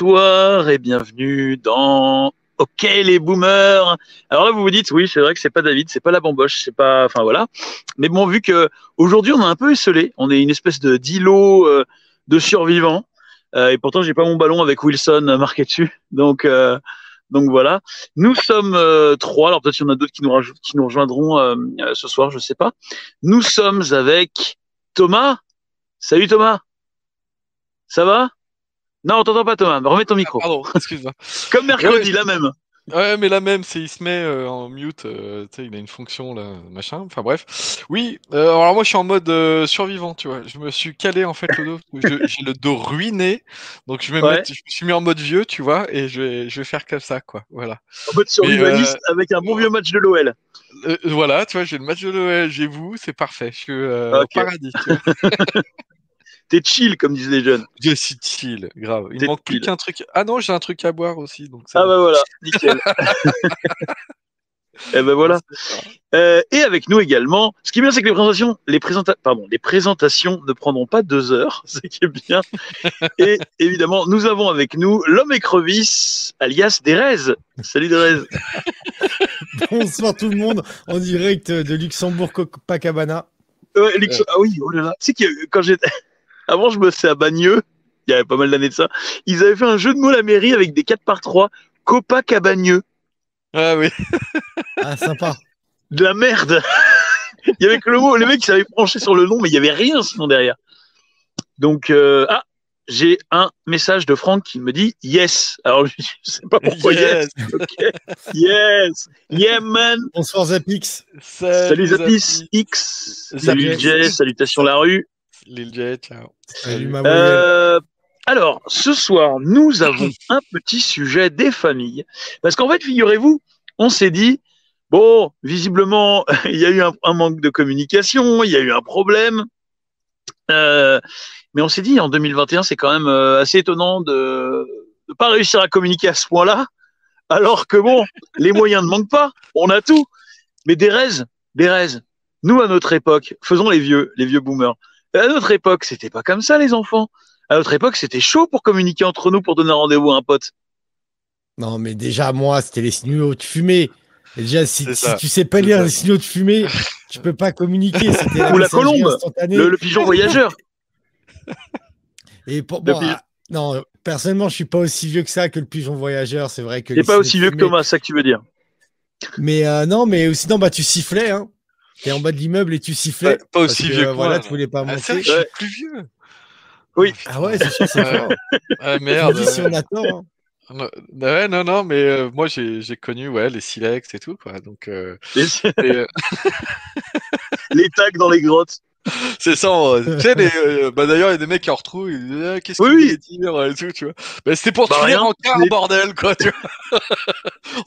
Bonsoir et bienvenue dans OK les boomers. Alors là vous vous dites oui c'est vrai que c'est pas David, c'est pas la bamboche, c'est pas enfin voilà. Mais bon vu que aujourd'hui on est un peu esselé, on est une espèce de d'îlot euh, de survivants euh, et pourtant j'ai pas mon ballon avec Wilson marqué dessus. Donc euh, donc voilà. Nous sommes trois. Alors peut-être qu'il y en a d'autres qui nous qui nous rejoindront ce soir, je sais pas. Nous sommes avec Thomas. Salut Thomas. Ça va? Non, on t'entend pas, Thomas. Remets ton micro. Ah, pardon, excuse-moi. Comme mercredi, la même. Ouais, mais la même, c'est il se met euh, en mute, euh, tu sais, il a une fonction là, machin. Enfin bref. Oui, euh, alors moi je suis en mode survivant, tu vois. Je me suis calé en fait le dos, j'ai le dos ruiné, donc je, vais mettre, je me suis mis en mode vieux, tu vois, et je vais, je vais faire comme ça, quoi. Voilà. En mode survivaliste avec un bon vieux match de l'OL. voilà, tu vois, j'ai le match de l'OL, j'ai vous, c'est parfait. Je suis au paradis. Tu vois. T'es chill, comme disent les jeunes. Je suis chill, grave. Il manque plus qu'un truc. Ah non, j'ai un truc à boire aussi. Donc ah bah voilà, nickel. et eh ben voilà. Euh, et avec nous également, ce qui est bien, c'est que les présentations, les, pardon, les présentations ne prendront pas deux heures, ce qui est bien. et évidemment, nous avons avec nous l'homme écrevisse, alias Derez. Salut Derez. Bonsoir tout le monde, en direct de Luxembourg Copacabana. Ouais, Ah oui, oh là là. Tu sais que quand j'étais avant, je bossais à Bagneux, il y avait pas mal d'années de ça. Ils avaient fait un jeu de mots à la mairie avec des 4 par 3 Copac à Bagneux. Ah oui. ah, sympa. De la merde. il y avait que le mot, les mecs, ils s'avaient penché sur le nom, mais il n'y avait rien sinon derrière. Donc, euh, ah, j'ai un message de Franck qui me dit yes. Alors, je sais pas pourquoi yes. Yes. Yeah, man. Bonsoir Zapix. Salut, Zapix X. Salut Jay. Salutations la rue. Lil J, ciao. Euh, alors, ce soir, nous avons un petit sujet des familles. Parce qu'en fait, figurez-vous, on s'est dit, bon, visiblement, il y a eu un, manque de communication, il y a eu un problème. Euh, mais on s'est dit, en 2021, c'est quand même euh, assez étonnant de ne pas réussir à communiquer à ce point-là. Alors que bon, les moyens ne manquent pas, on a tout. Mais des raises, des raises. Nous, à notre époque, faisons les vieux, les vieux boomers. À notre époque, c'était pas comme ça, les enfants. À notre époque, c'était chaud pour communiquer entre nous pour donner rendez-vous à un pote. Non, mais déjà, moi, c'était les signaux de fumée. déjà, si, tu sais pas lire les signaux de fumée, tu peux pas communiquer. Ou la colombe, le, pigeon voyageur. Et pour, bon, ah, non, personnellement, je suis pas aussi vieux que ça que le pigeon voyageur. C'est vrai que. T'es pas aussi vieux que Thomas, c'est ça que tu veux dire. Mais euh, non, mais sinon, bah, tu sifflais. Hein. T'es en bas de l'immeuble et tu sifflais. pas aussi vieux que voilà, moi. tu voulais pas ah, monter. je suis plus vieux. Oui. Ah ouais, c'est sûr, c'est fort. Ah merde. dis si on attend. Hein. Non, ouais, non, non, mais euh, moi j'ai connu ouais, les silex et tout, quoi. Donc, euh, les... Euh, les tags dans les grottes. C'est ça, tu sais, les, bah, d'ailleurs, il y a des mecs qui en retrouvent, ils disent, ah, qu'est-ce oui, qu'il dire et tout, tu vois. Bah, c'était pour bah, finir en car, bordel, quoi, tu vois.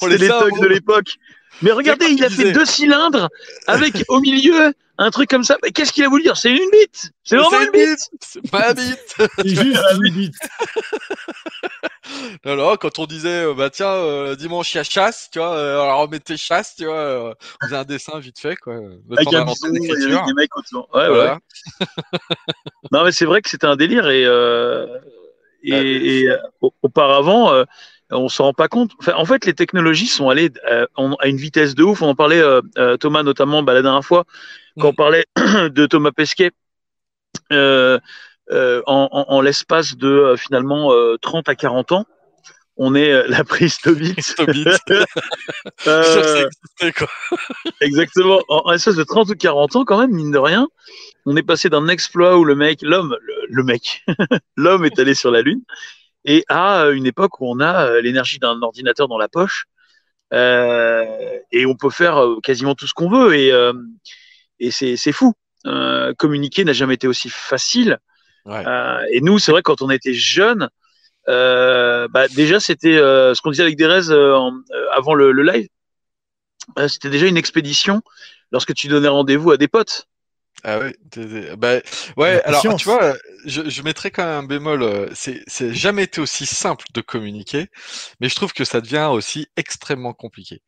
C'était les tags de l'époque. Mais regardez, il a fait deux cylindres avec au milieu un truc comme ça. Mais qu'est-ce qu'il a voulu dire? C'est une bite C'est vraiment une bite C'est pas une bite C'est juste une bite Alors, quand on disait, euh, bah tiens, euh, dimanche il y a chasse, tu vois, euh, alors on mettait chasse, tu vois, euh, on faisait un dessin vite fait, quoi. Avec un bison, il y avait des mecs autour. Ouais, voilà. ouais. non, mais c'est vrai que c'était un délire et, et, et auparavant, on s'en rend pas compte. en fait, les technologies sont allées euh, à une vitesse de ouf. On en parlait, euh, euh, Thomas notamment, bah, la dernière fois, quand on parlait de Thomas Pesquet, en, l'espace de finalement 30 à 40 ans, on est la prise de exactement. En, l'espace de 30 ou 40 ans, quand même, mine de rien, on est passé d'un exploit où le mec, l'homme, le mec, l'homme est allé sur la Lune et à une époque où on a euh, l'énergie d'un ordinateur dans la poche euh, et on peut faire euh, quasiment tout ce qu'on veut et, et c'est fou. communiquer n'a jamais été aussi facile. et nous, c'est vrai quand on était jeunes, bah, déjà c'était ce qu'on disait avec Derez avant le, le live, c'était déjà une expédition lorsque tu donnais rendez-vous à des potes. Ah ouais, bah, ouais alors tu vois, je, je mettrais quand même un bémol, euh, c'est, c'est jamais été aussi simple de communiquer, mais je trouve que ça devient aussi extrêmement compliqué.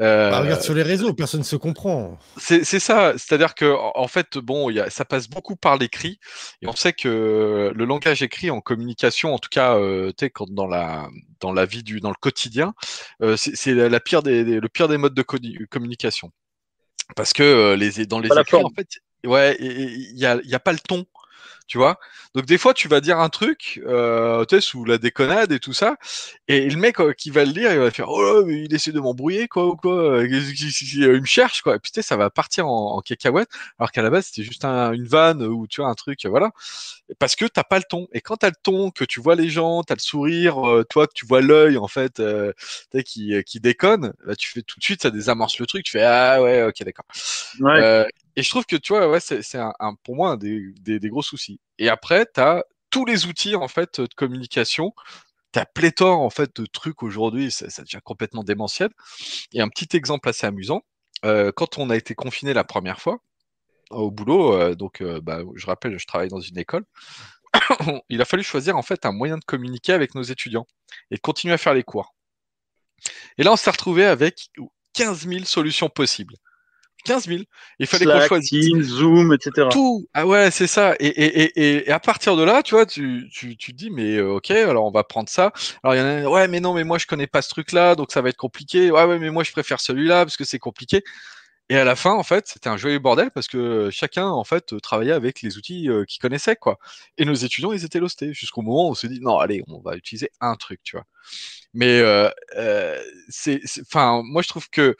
Euh, bah, regarde sur les réseaux, personne ne se comprend. C'est, c'est ça, c'est-à-dire que en fait, bon, y a, ça passe beaucoup par l'écrit, et on sait que le langage écrit en communication, en tout cas, euh, tu sais, quand dans la dans la vie du dans le quotidien, euh, c'est, c'est la pire des, le pire des modes de communication parce que les, dans les écrits, en fait, ouais, il n'y a, y a pas le ton tu vois. Donc des fois, tu vas dire un truc, euh, tu sais, sous la déconnade et tout ça, et le mec euh, qui va le lire, il va faire oh mais il essaie de m'embrouiller quoi ou quoi, euh, il me cherche quoi. Et puis tu sais, ça va partir en, cacahuète, alors qu'à la base c'était juste une vanne ou tu vois un truc, voilà. Parce que t'as pas le ton. Et quand t'as le ton, que tu vois les gens, t'as le sourire, toi que tu vois l'œil en fait, qui qui déconne, bah, tu fais tout de suite, ça désamorce le truc. Tu fais ah ouais, ok d'accord. Ouais et je trouve que tu vois, ouais, c'est pour moi un des, gros soucis. Et après, tu as tous les outils en fait de communication. Tu as pléthore en fait de trucs aujourd'hui, ça, devient complètement démentiel. Et un petit exemple assez amusant, euh, quand on a été confiné la première fois au boulot, euh, donc euh, bah, je rappelle, je travaille dans une école. il a fallu choisir en fait un moyen de communiquer avec nos étudiants et de continuer à faire les cours. Et là, on s'est retrouvé avec 15 000 solutions possibles. 15 000. Il fallait qu'on choisisse. Zoom, etc. Tout. Ah ouais, c'est ça. Et, et, et, et, à partir de là, tu vois, tu, tu, tu te dis, mais euh, ok, alors on va prendre ça. Alors il y en a, ouais, mais non, mais moi je connais pas ce truc-là, donc ça va être compliqué. Ouais, ouais, mais moi je préfère celui-là parce que c'est compliqué. Et à la fin, en fait, c'était un joyeux bordel parce que chacun, en fait, travaillait avec les outils euh, qu'il connaissait, quoi. Et nos étudiants, ils étaient lostés jusqu'au moment où on se dit, non, allez, on va utiliser un truc, tu vois. Mais euh, c'est, enfin, moi, je trouve que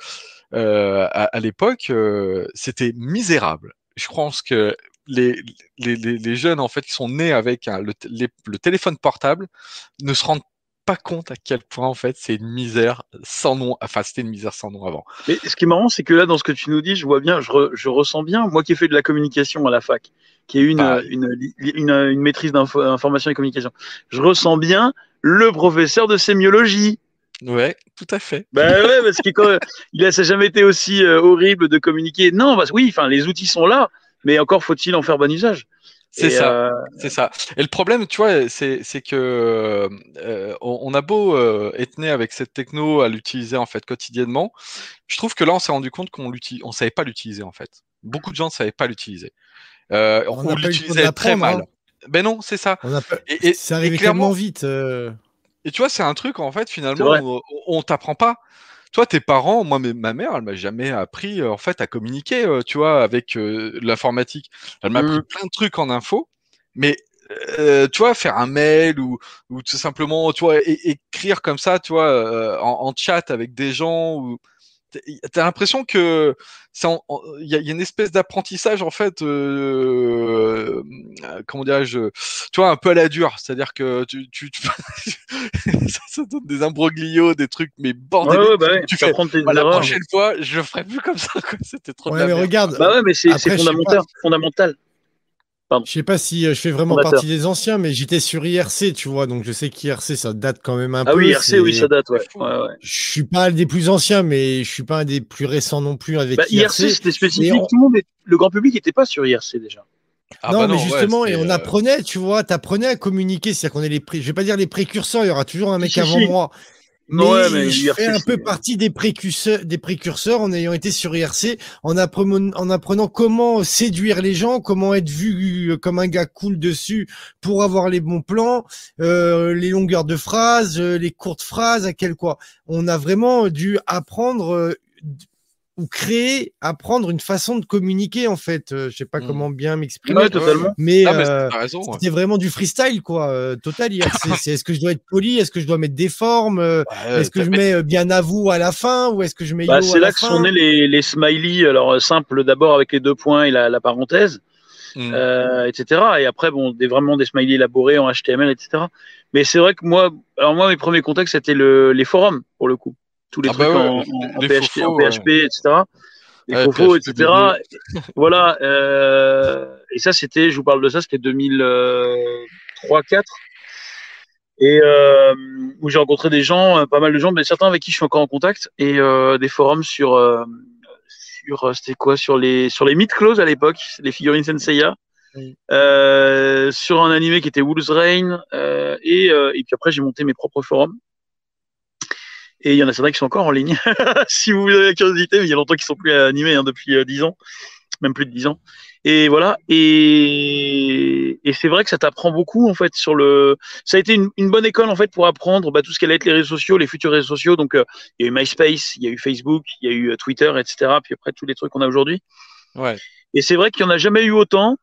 euh, à, l'époque, euh, c'était misérable. Je pense que les, les, les, jeunes en fait qui sont nés avec le, le, téléphone portable ne se rendent pas compte à quel point en fait c'est une misère sans nom. Enfin, c'était une misère sans nom avant. Mais ce qui est marrant, c'est que là, dans ce que tu nous dis, je vois bien, je, je ressens bien, moi qui ai fait de la communication à la fac, qui ai une, bah, une, une, une, maîtrise d'information et communication, je ressens bien le professeur de sémiologie. Ouais, tout à fait. Ben ouais, parce que quand, il a, ça jamais été aussi euh, horrible de communiquer. Non, parce oui, enfin, les outils sont là, mais encore faut-il en faire bon usage. C'est ça, euh, c'est ça. Et le problème, tu vois, c'est, c'est que euh, on, a beau être né avec cette techno à l'utiliser en fait quotidiennement, je trouve que là, on s'est rendu compte qu'on l'utilise, on savait pas l'utiliser en fait. Beaucoup de gens ne savaient pas l'utiliser. on, l'utilisait très mal. Hein. Ben non, c'est ça. et, ça arrivait clairement vite. Et tu vois, c'est un truc, en fait, finalement, on, t'apprend pas. Toi, tes parents, moi, ma mère, elle m'a jamais appris, euh, en fait, à communiquer, euh, tu vois, avec euh, l'informatique. Elle m'a appris plein de trucs en info, mais tu vois, faire un mail ou, ou tout simplement, tu vois, écrire comme ça, tu vois, en, en, chat avec des gens ou T'as l'impression que il y, a une espèce d'apprentissage en fait, euh, comment dirais-je, tu vois, un peu à la dure. C'est-à-dire que tu, tu, ça, donne des imbroglios, des trucs, mais bordel. Ouais, bah ouais, tu fais tes bah, la prochaine fois, je le ferai plus comme ça. C'était trop. Ouais, mais regarde. Bah ouais, mais c'est fondamental, fondamental. Je sais pas si euh, je fais vraiment partie des anciens, mais j'étais sur IRC, tu vois, donc je sais qu'IRC ça date quand même un peu. Ah oui, IRC, oui, ça date, ouais. Je suis pas un des plus anciens, mais je suis pas un des plus récents non plus avec bah, IRC. c'était spécifique, tout le monde, le grand public n'était pas sur IRC déjà. Ah non, bah mais justement, et on euh, apprenait, tu vois, t'apprenais à communiquer, c'est-à-dire qu'on est les, je vais pas dire les précurseurs, il y aura toujours un mec avant moi, mais, je fais un peu partie des précurseurs, des précurseurs en ayant été sur IRC, en apprenant, en apprenant comment séduire les gens, comment être vu comme un gars cool dessus pour avoir les bons plans, euh, les longueurs de phrases, euh, les courtes phrases, à quel quoi. On a vraiment dû apprendre euh, ou créer, apprendre une façon de communiquer en fait. Euh, je sais pas mmh. comment bien m'exprimer. Mais, euh, c'était vraiment du freestyle quoi, euh, total. c'est est-ce que je dois être poli, est-ce que je dois mettre des formes, est-ce que je mets bien à vous à la fin ou est-ce que je mets bah, C'est là que sont nés les, les smileys, alors simples d'abord avec les deux points et la, parenthèse. Mmh. etc. Et après, bon, des, vraiment des smileys élaborés en HTML, etc. Mais c'est vrai que moi, alors moi, mes premiers contacts, c'était le, les forums, pour le coup tous les ah trucs bah en, PHP, etc. Les faux etc. voilà. Euh, et ça, c'était, je vous parle de ça, c'était 2003-4. Et euh, où j'ai rencontré des gens, euh, pas mal de gens, mais certains avec qui je suis encore en contact, et des forums sur, sur c'était quoi sur les sur les myth close à l'époque, les figurines Senseiya. Sur un animé qui était Wolves Rain et, et puis après j'ai monté mes propres forums et il y en a certains qui sont encore en ligne si vous avez la curiosité mais il y a longtemps qu'ils sont plus animés hein, depuis 10 ans même plus de 10 ans et voilà. Et, et c'est vrai que ça t'apprend beaucoup en fait sur le. Ça a été une, une bonne école en fait pour apprendre bah, tout ce qu'allait être les réseaux sociaux, les futurs réseaux sociaux. Donc euh, il y a eu MySpace, il y a eu Facebook, il y a eu euh, Twitter, etc. Puis après tous les trucs qu'on a aujourd'hui. Ouais. Et c'est vrai qu'il n'y en a jamais eu autant.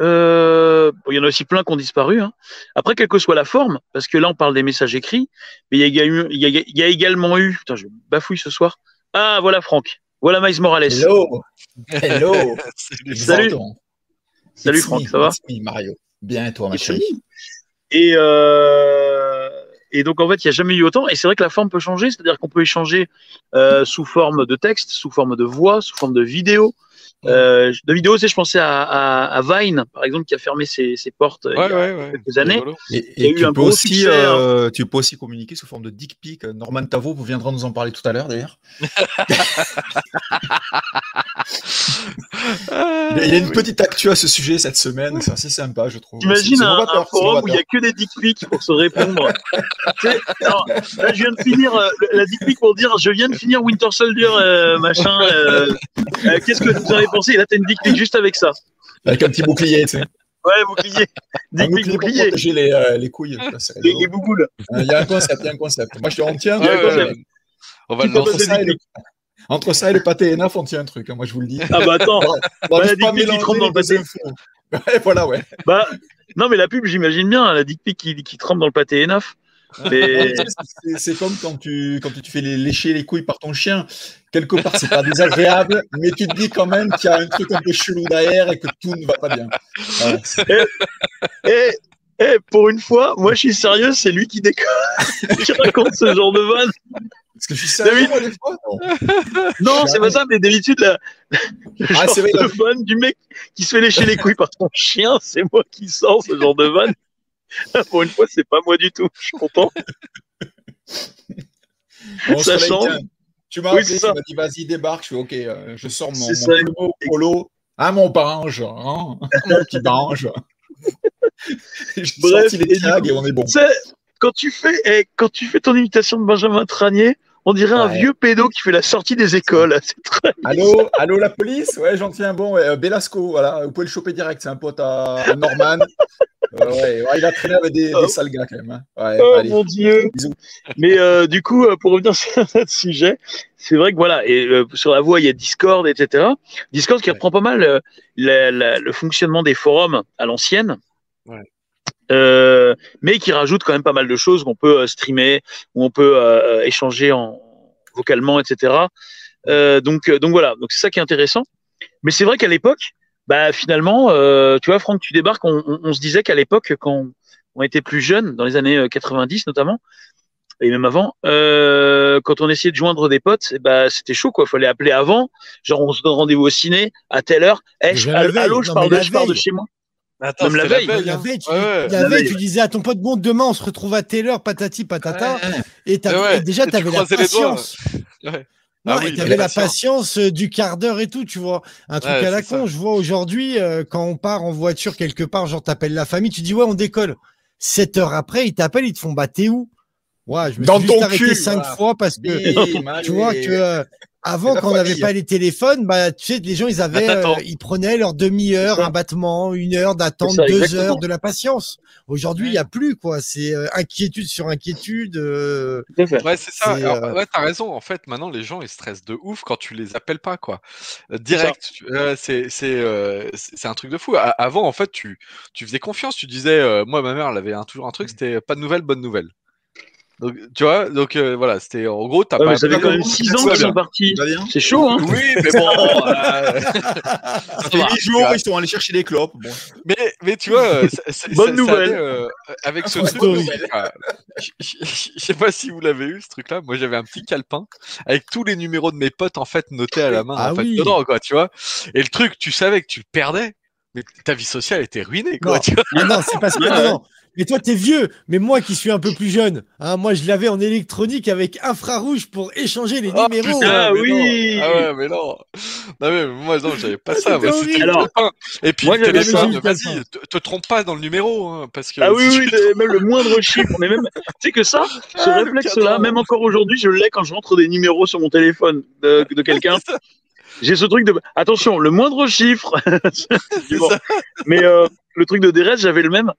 Euh, il y en a aussi plein qui ont disparu. Hein. Après, quelle que soit la forme, parce que là on parle des messages écrits, mais il y a, il y a, il y a également eu. Putain, je bafouille ce soir. Ah voilà Franck. Voilà Miles Morales. Hello. Hello. Salut. Salut. Franck, ça va Mario. Bien et toi, ma chérie Et, euh, et donc, en fait, il n'y a jamais eu autant. Et c'est vrai que la forme peut changer, c'est-à-dire qu'on peut échanger euh, sous forme de texte, sous forme de voix, sous forme de vidéo. Euh, de vidéo, c'est je pensais à, à, à, Vine, par exemple, qui a fermé ses, ses portes ouais, il y a ouais, quelques années. Et, et tu, peux aussi, hein. euh, tu peux aussi communiquer sous forme de dick pic. Norman Tavo viendra nous en parler tout à l'heure, d'ailleurs. il y a une petite actu à ce sujet cette semaine, c'est assez sympa, je trouve. Imagine un, un, forum où il n'y a que des dick pics pour se répondre. alors, là, je viens de finir euh, la dick pic pour dire je viens de finir Winter Soldier, euh, machin. Euh, Qu'est-ce que vous avez pensé? Et là, t'as une dick pic juste avec ça. Avec un petit bouclier, tu sais. Ouais, bouclier. Dick pic, bouclier. Pour protéger les, euh, les couilles. Les, les bouboules. Il y a un concept, il y a un concept. Moi, je te rends tiens. On va le lancer. Entre ça et le pâté ENAF, on tient un truc, hein, moi je vous le dis. Ah bah attends, on bah, la dick pic qui trempe dans le pâté. Ouais, voilà, ouais. Bah, non, mais la pub, j'imagine bien, la dick pic qui, qui trempe dans le pâté ENAF. Mais... c'est comme quand tu, quand tu fais les, lécher les couilles par ton chien. Quelque part, c'est pas désagréable, mais tu te dis quand même qu'il y a un truc un peu chelou derrière et que tout ne va pas bien. Et, et, et, pour une fois, moi je suis sérieux, c'est lui qui déconne, qui raconte ce genre de vanne. Parce que je suis sérieux moi, des fois Non, non c'est pas ça, mais d'habitude, la, le ah, genre vrai, de vanne du mec qui se fait lécher les couilles par ton chien, c'est moi qui sors ce genre de vanne. Pour une fois, c'est pas moi du tout. Je suis content. Bon, Sachant. Tu m'as oui, appelé, tu m'as dit vas-y, débarque. Je fais ok, euh, je sors mon, mon polo. Ah, mon bange, hein mon petit bange. Bref, les tags et, on est bon. Quand tu, fais, eh, quand tu fais ton imitation de Benjamin Tranier, on dirait ouais. un vieux pédo qui fait la sortie des écoles. Très... Allô, allô, la police? Ouais, j'en tiens bon. Ouais, Belasco, voilà, vous pouvez le choper direct. C'est un pote à, à Norman. ouais, ouais, il a traîné avec des, des sales gars quand même. Hein. Ouais, oh allez. mon dieu. Bisous. Mais euh, du coup, euh, pour revenir sur notre sujet, c'est vrai que voilà, et euh, sur la voie, il y a Discord, etc. Discord qui reprend pas mal euh, la, la, le fonctionnement des forums à l'ancienne. Ouais. Euh, mais qui rajoute quand même pas mal de choses qu'on peut euh, streamer, où on peut euh, échanger en vocalement, etc. donc, donc voilà, donc c'est ça qui est intéressant. Mais c'est vrai qu'à l'époque, bah finalement, tu vois, Franck, tu débarques, on, on, on se disait qu'à l'époque, quand on était plus jeune, dans les années 90 notamment, et même avant, euh, quand on essayait de joindre des potes, bah, c'était chaud, quoi. Fallait appeler avant. Genre, on se donne rendez-vous au ciné à telle heure. Eh, je, allô, je, parle de, je pars de chez moi. Attends, Même la veille, la veille, la veille, tu, ouais, la veille, tu disais à ton pote, bon, demain, on se retrouve à telle heure, patati, patata. Ouais. Et, ouais. et, déjà, tu avais la patience. Non, ah oui, tu avais la patience euh, du quart d'heure et tout, tu vois. Un truc à la con. Ça. Je vois aujourd'hui, euh, quand on part en voiture quelque part, genre, t'appelles la famille, tu dis, ouais, on décolle. Sept heures après, ils t'appellent, ils te font, bah, t'es où? Ouais, je me Dans suis juste arrêté cinq voilà. fois parce que tu vois que euh, avant, quand on n'avait pas les téléphones, bah, tu sais, les gens, ils avaient, euh, ils prenaient leur demi-heure, un battement, une heure d'attente, deux exactement. heures de la patience. Aujourd'hui, il ouais. n'y a plus, quoi. C'est euh, inquiétude sur inquiétude. Euh, ouais, c'est ça. Alors, euh, ouais, t'as raison. En fait, maintenant, les gens, ils stressent de ouf quand tu les appelles pas, quoi. direct. C'est, c'est, c'est un truc de fou. avant, en fait, tu, tu faisais confiance. Tu disais, moi, ma mère, elle avait un, toujours un truc, mmh. c'était pas de nouvelles, bonne nouvelle. Donc, tu vois, donc euh, voilà, c'était en gros, t'as ouais, pas. Ça fait quand même 6 ans qu'ils sont partis. C'est chaud, hein Oui, mais bon. euh... ça fait 8 jours, ils sont allés chercher des clopes. Bon. Mais, mais tu vois, euh, bonne nouvelle. Euh, avec ce truc, je sais pas si vous l'avez eu ce truc-là. Moi, j'avais un petit calepin avec tous les numéros de mes potes en fait notés à la main, ah en fait, oui. dedans, quoi, tu vois. Et le truc, tu savais que tu le perdais, mais ta vie sociale était ruinée, quoi. Non, tu vois mais non c'est parce que non, mais toi, t'es vieux. Mais moi qui suis un peu plus jeune, hein, moi, je l'avais en électronique avec infrarouge pour échanger les oh, numéros. ah oui Ah ouais, mais non. Non, mais moi, non, j'avais pas ça. Alors, et puis, moi, téléphone, vas-y, te, trompe pas dans le numéro. Hein, parce que ah oui, oui, même le moindre chiffre. Mais même, tu sais que ça, ce ah, réflexe-là, même encore aujourd'hui, je l'ai quand je rentre des numéros sur mon téléphone de, de quelqu'un. J'ai ce truc de attention, le moindre chiffre. Mais euh, le truc de DRS, j'avais le même.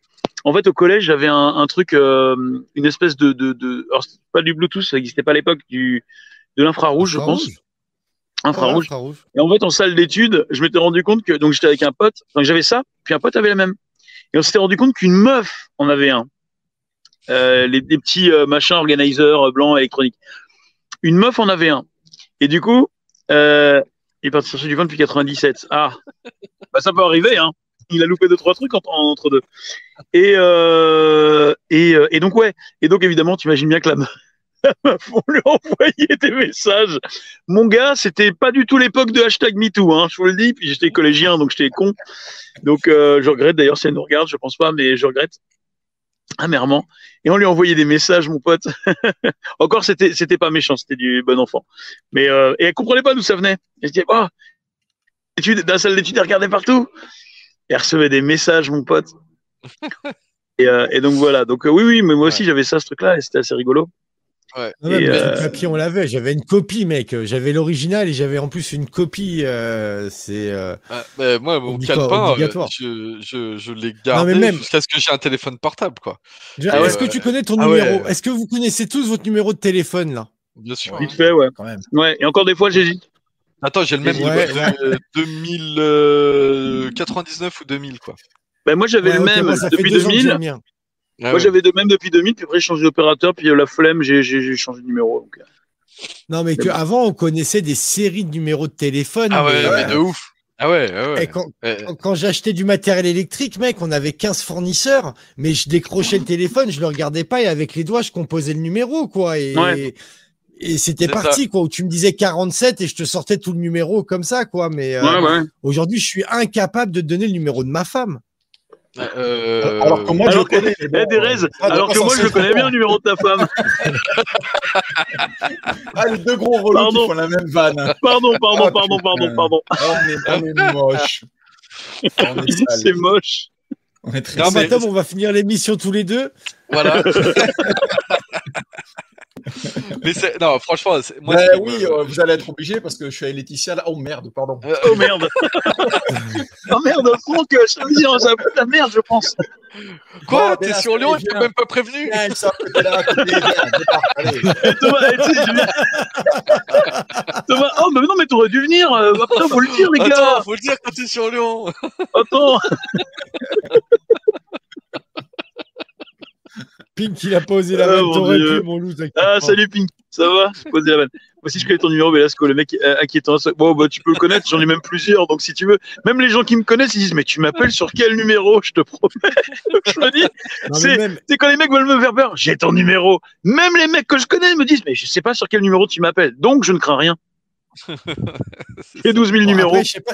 En fait, au collège, j'avais un, un, truc, euh, une espèce de, de, de... alors pas du Bluetooth, ça n'existait pas à l'époque, du de l'infrarouge, je pense. Infrarouge. Et en fait, en salle d'études, je m'étais rendu compte que donc j'étais avec un pote, donc j'avais ça, puis un pote avait la même. Et on s'était rendu compte qu'une meuf en avait un. Euh, les, petits euh, machins organisers blancs électroniques. Une meuf en avait un. Et du coup, euh, il est parti chercher du vin depuis 97. Ah, bah, ça peut arriver, hein. Il a loupé deux trois trucs entre, deux. Et, euh, euh, et, donc ouais. Et donc évidemment, tu imagines bien que la meuf, on lui envoyer des messages. Mon gars, c'était pas du tout l'époque de hashtag MeToo, hein, je vous le dis. Puis j'étais collégien, donc j'étais con. Donc euh, je regrette. D'ailleurs, si elle nous regarde, je pense pas, mais je regrette amèrement. Et on lui a envoyé des messages, mon pote. Encore, c'était, c'était pas méchant, c'était du bon enfant. Mais et elle comprenait pas d'où ça venait. Elle se disait, oh, la salle d'études, elle regardait partout. Et elle recevait des messages, mon pote. et, euh, et, donc voilà. Donc euh, oui, oui, mais moi aussi j'avais ça, ce truc-là, et c'était assez rigolo. Ouais. Euh, le papier, on l'avait. J'avais une copie, mec. J'avais l'original et j'avais en plus une copie. Euh, c'est. Euh, ah, bah, moi, mon calepin, je, je, je l'ai gardé même... jusqu'à ce que j'ai un téléphone portable, quoi. Est-ce que tu connais ton ah numéro Est-ce que vous connaissez tous votre numéro de téléphone là? Bien sûr. Vite fait, ouais. Quand même. Ouais. Et encore des fois, j'hésite. Attends, j'ai le même ouais, 2099 ou 2000, quoi. Ben, moi, j'avais le même depuis 2000. Ah Moi, j'avais de même depuis 2000, puis après, j'ai changé d'opérateur, puis la flemme, j'ai changé de numéro. Donc... Euh. Non, mais qu'avant, on connaissait des séries de numéros de téléphone. Ah ouais, mais, de ouf. Ah ouais, ah ouais. quand, quand j'achetais du matériel électrique, mec, on avait 15 fournisseurs, mais je décrochais le téléphone, je le regardais pas et avec les doigts, je composais le numéro, quoi. Et, et c'était parti, quoi, où tu me disais 47 et je te sortais tout le numéro comme ça, quoi. Mais euh, aujourd'hui, je suis incapable de donner le numéro de ma femme. Euh... Alors que moi, je connais. Eh, alors que moi, je connais bien le numéro de ta femme. ah, les deux gros relous qui font la même vanne. Pardon, pardon, ah, pardon, pardon, pardon. Oh, on, est, on est moche. C'est moche. On est très non, on va finir l'émission tous les deux. Voilà. mais c'est non, franchement, moi. oui, euh, vous allez être obligé parce que je suis avec Laetitia là. Oh merde, pardon. Euh, oh merde. oh merde, Franck, je te dis, ça fout la merde, je pense. Quoi? T'es sur Lyon et t'es même pas prévenu? Thomas, Thomas, oh mais non, mais t'aurais dû venir. Euh, après, faut le dire, les gars. Attends, faut le dire quand t'es sur Lyon. Attends. Pink, il a posé la main. pu, mon loup. Ah, salut Pink, ça va? Poser la main. Moi aussi, je connais ton numéro, Velasco, le mec euh, inquiétant. Bon, bah, tu peux le connaître, j'en ai même plusieurs, donc si tu veux. Même les gens qui me connaissent, ils disent, mais tu m'appelles sur quel numéro Je te promets? je me dis, c'est quand les mecs veulent me faire peur, j'ai ton numéro. Même les mecs que je connais me disent, mais je sais pas sur quel numéro tu m'appelles, donc je ne crains rien. J'ai 12 000 numéros. je sais pas,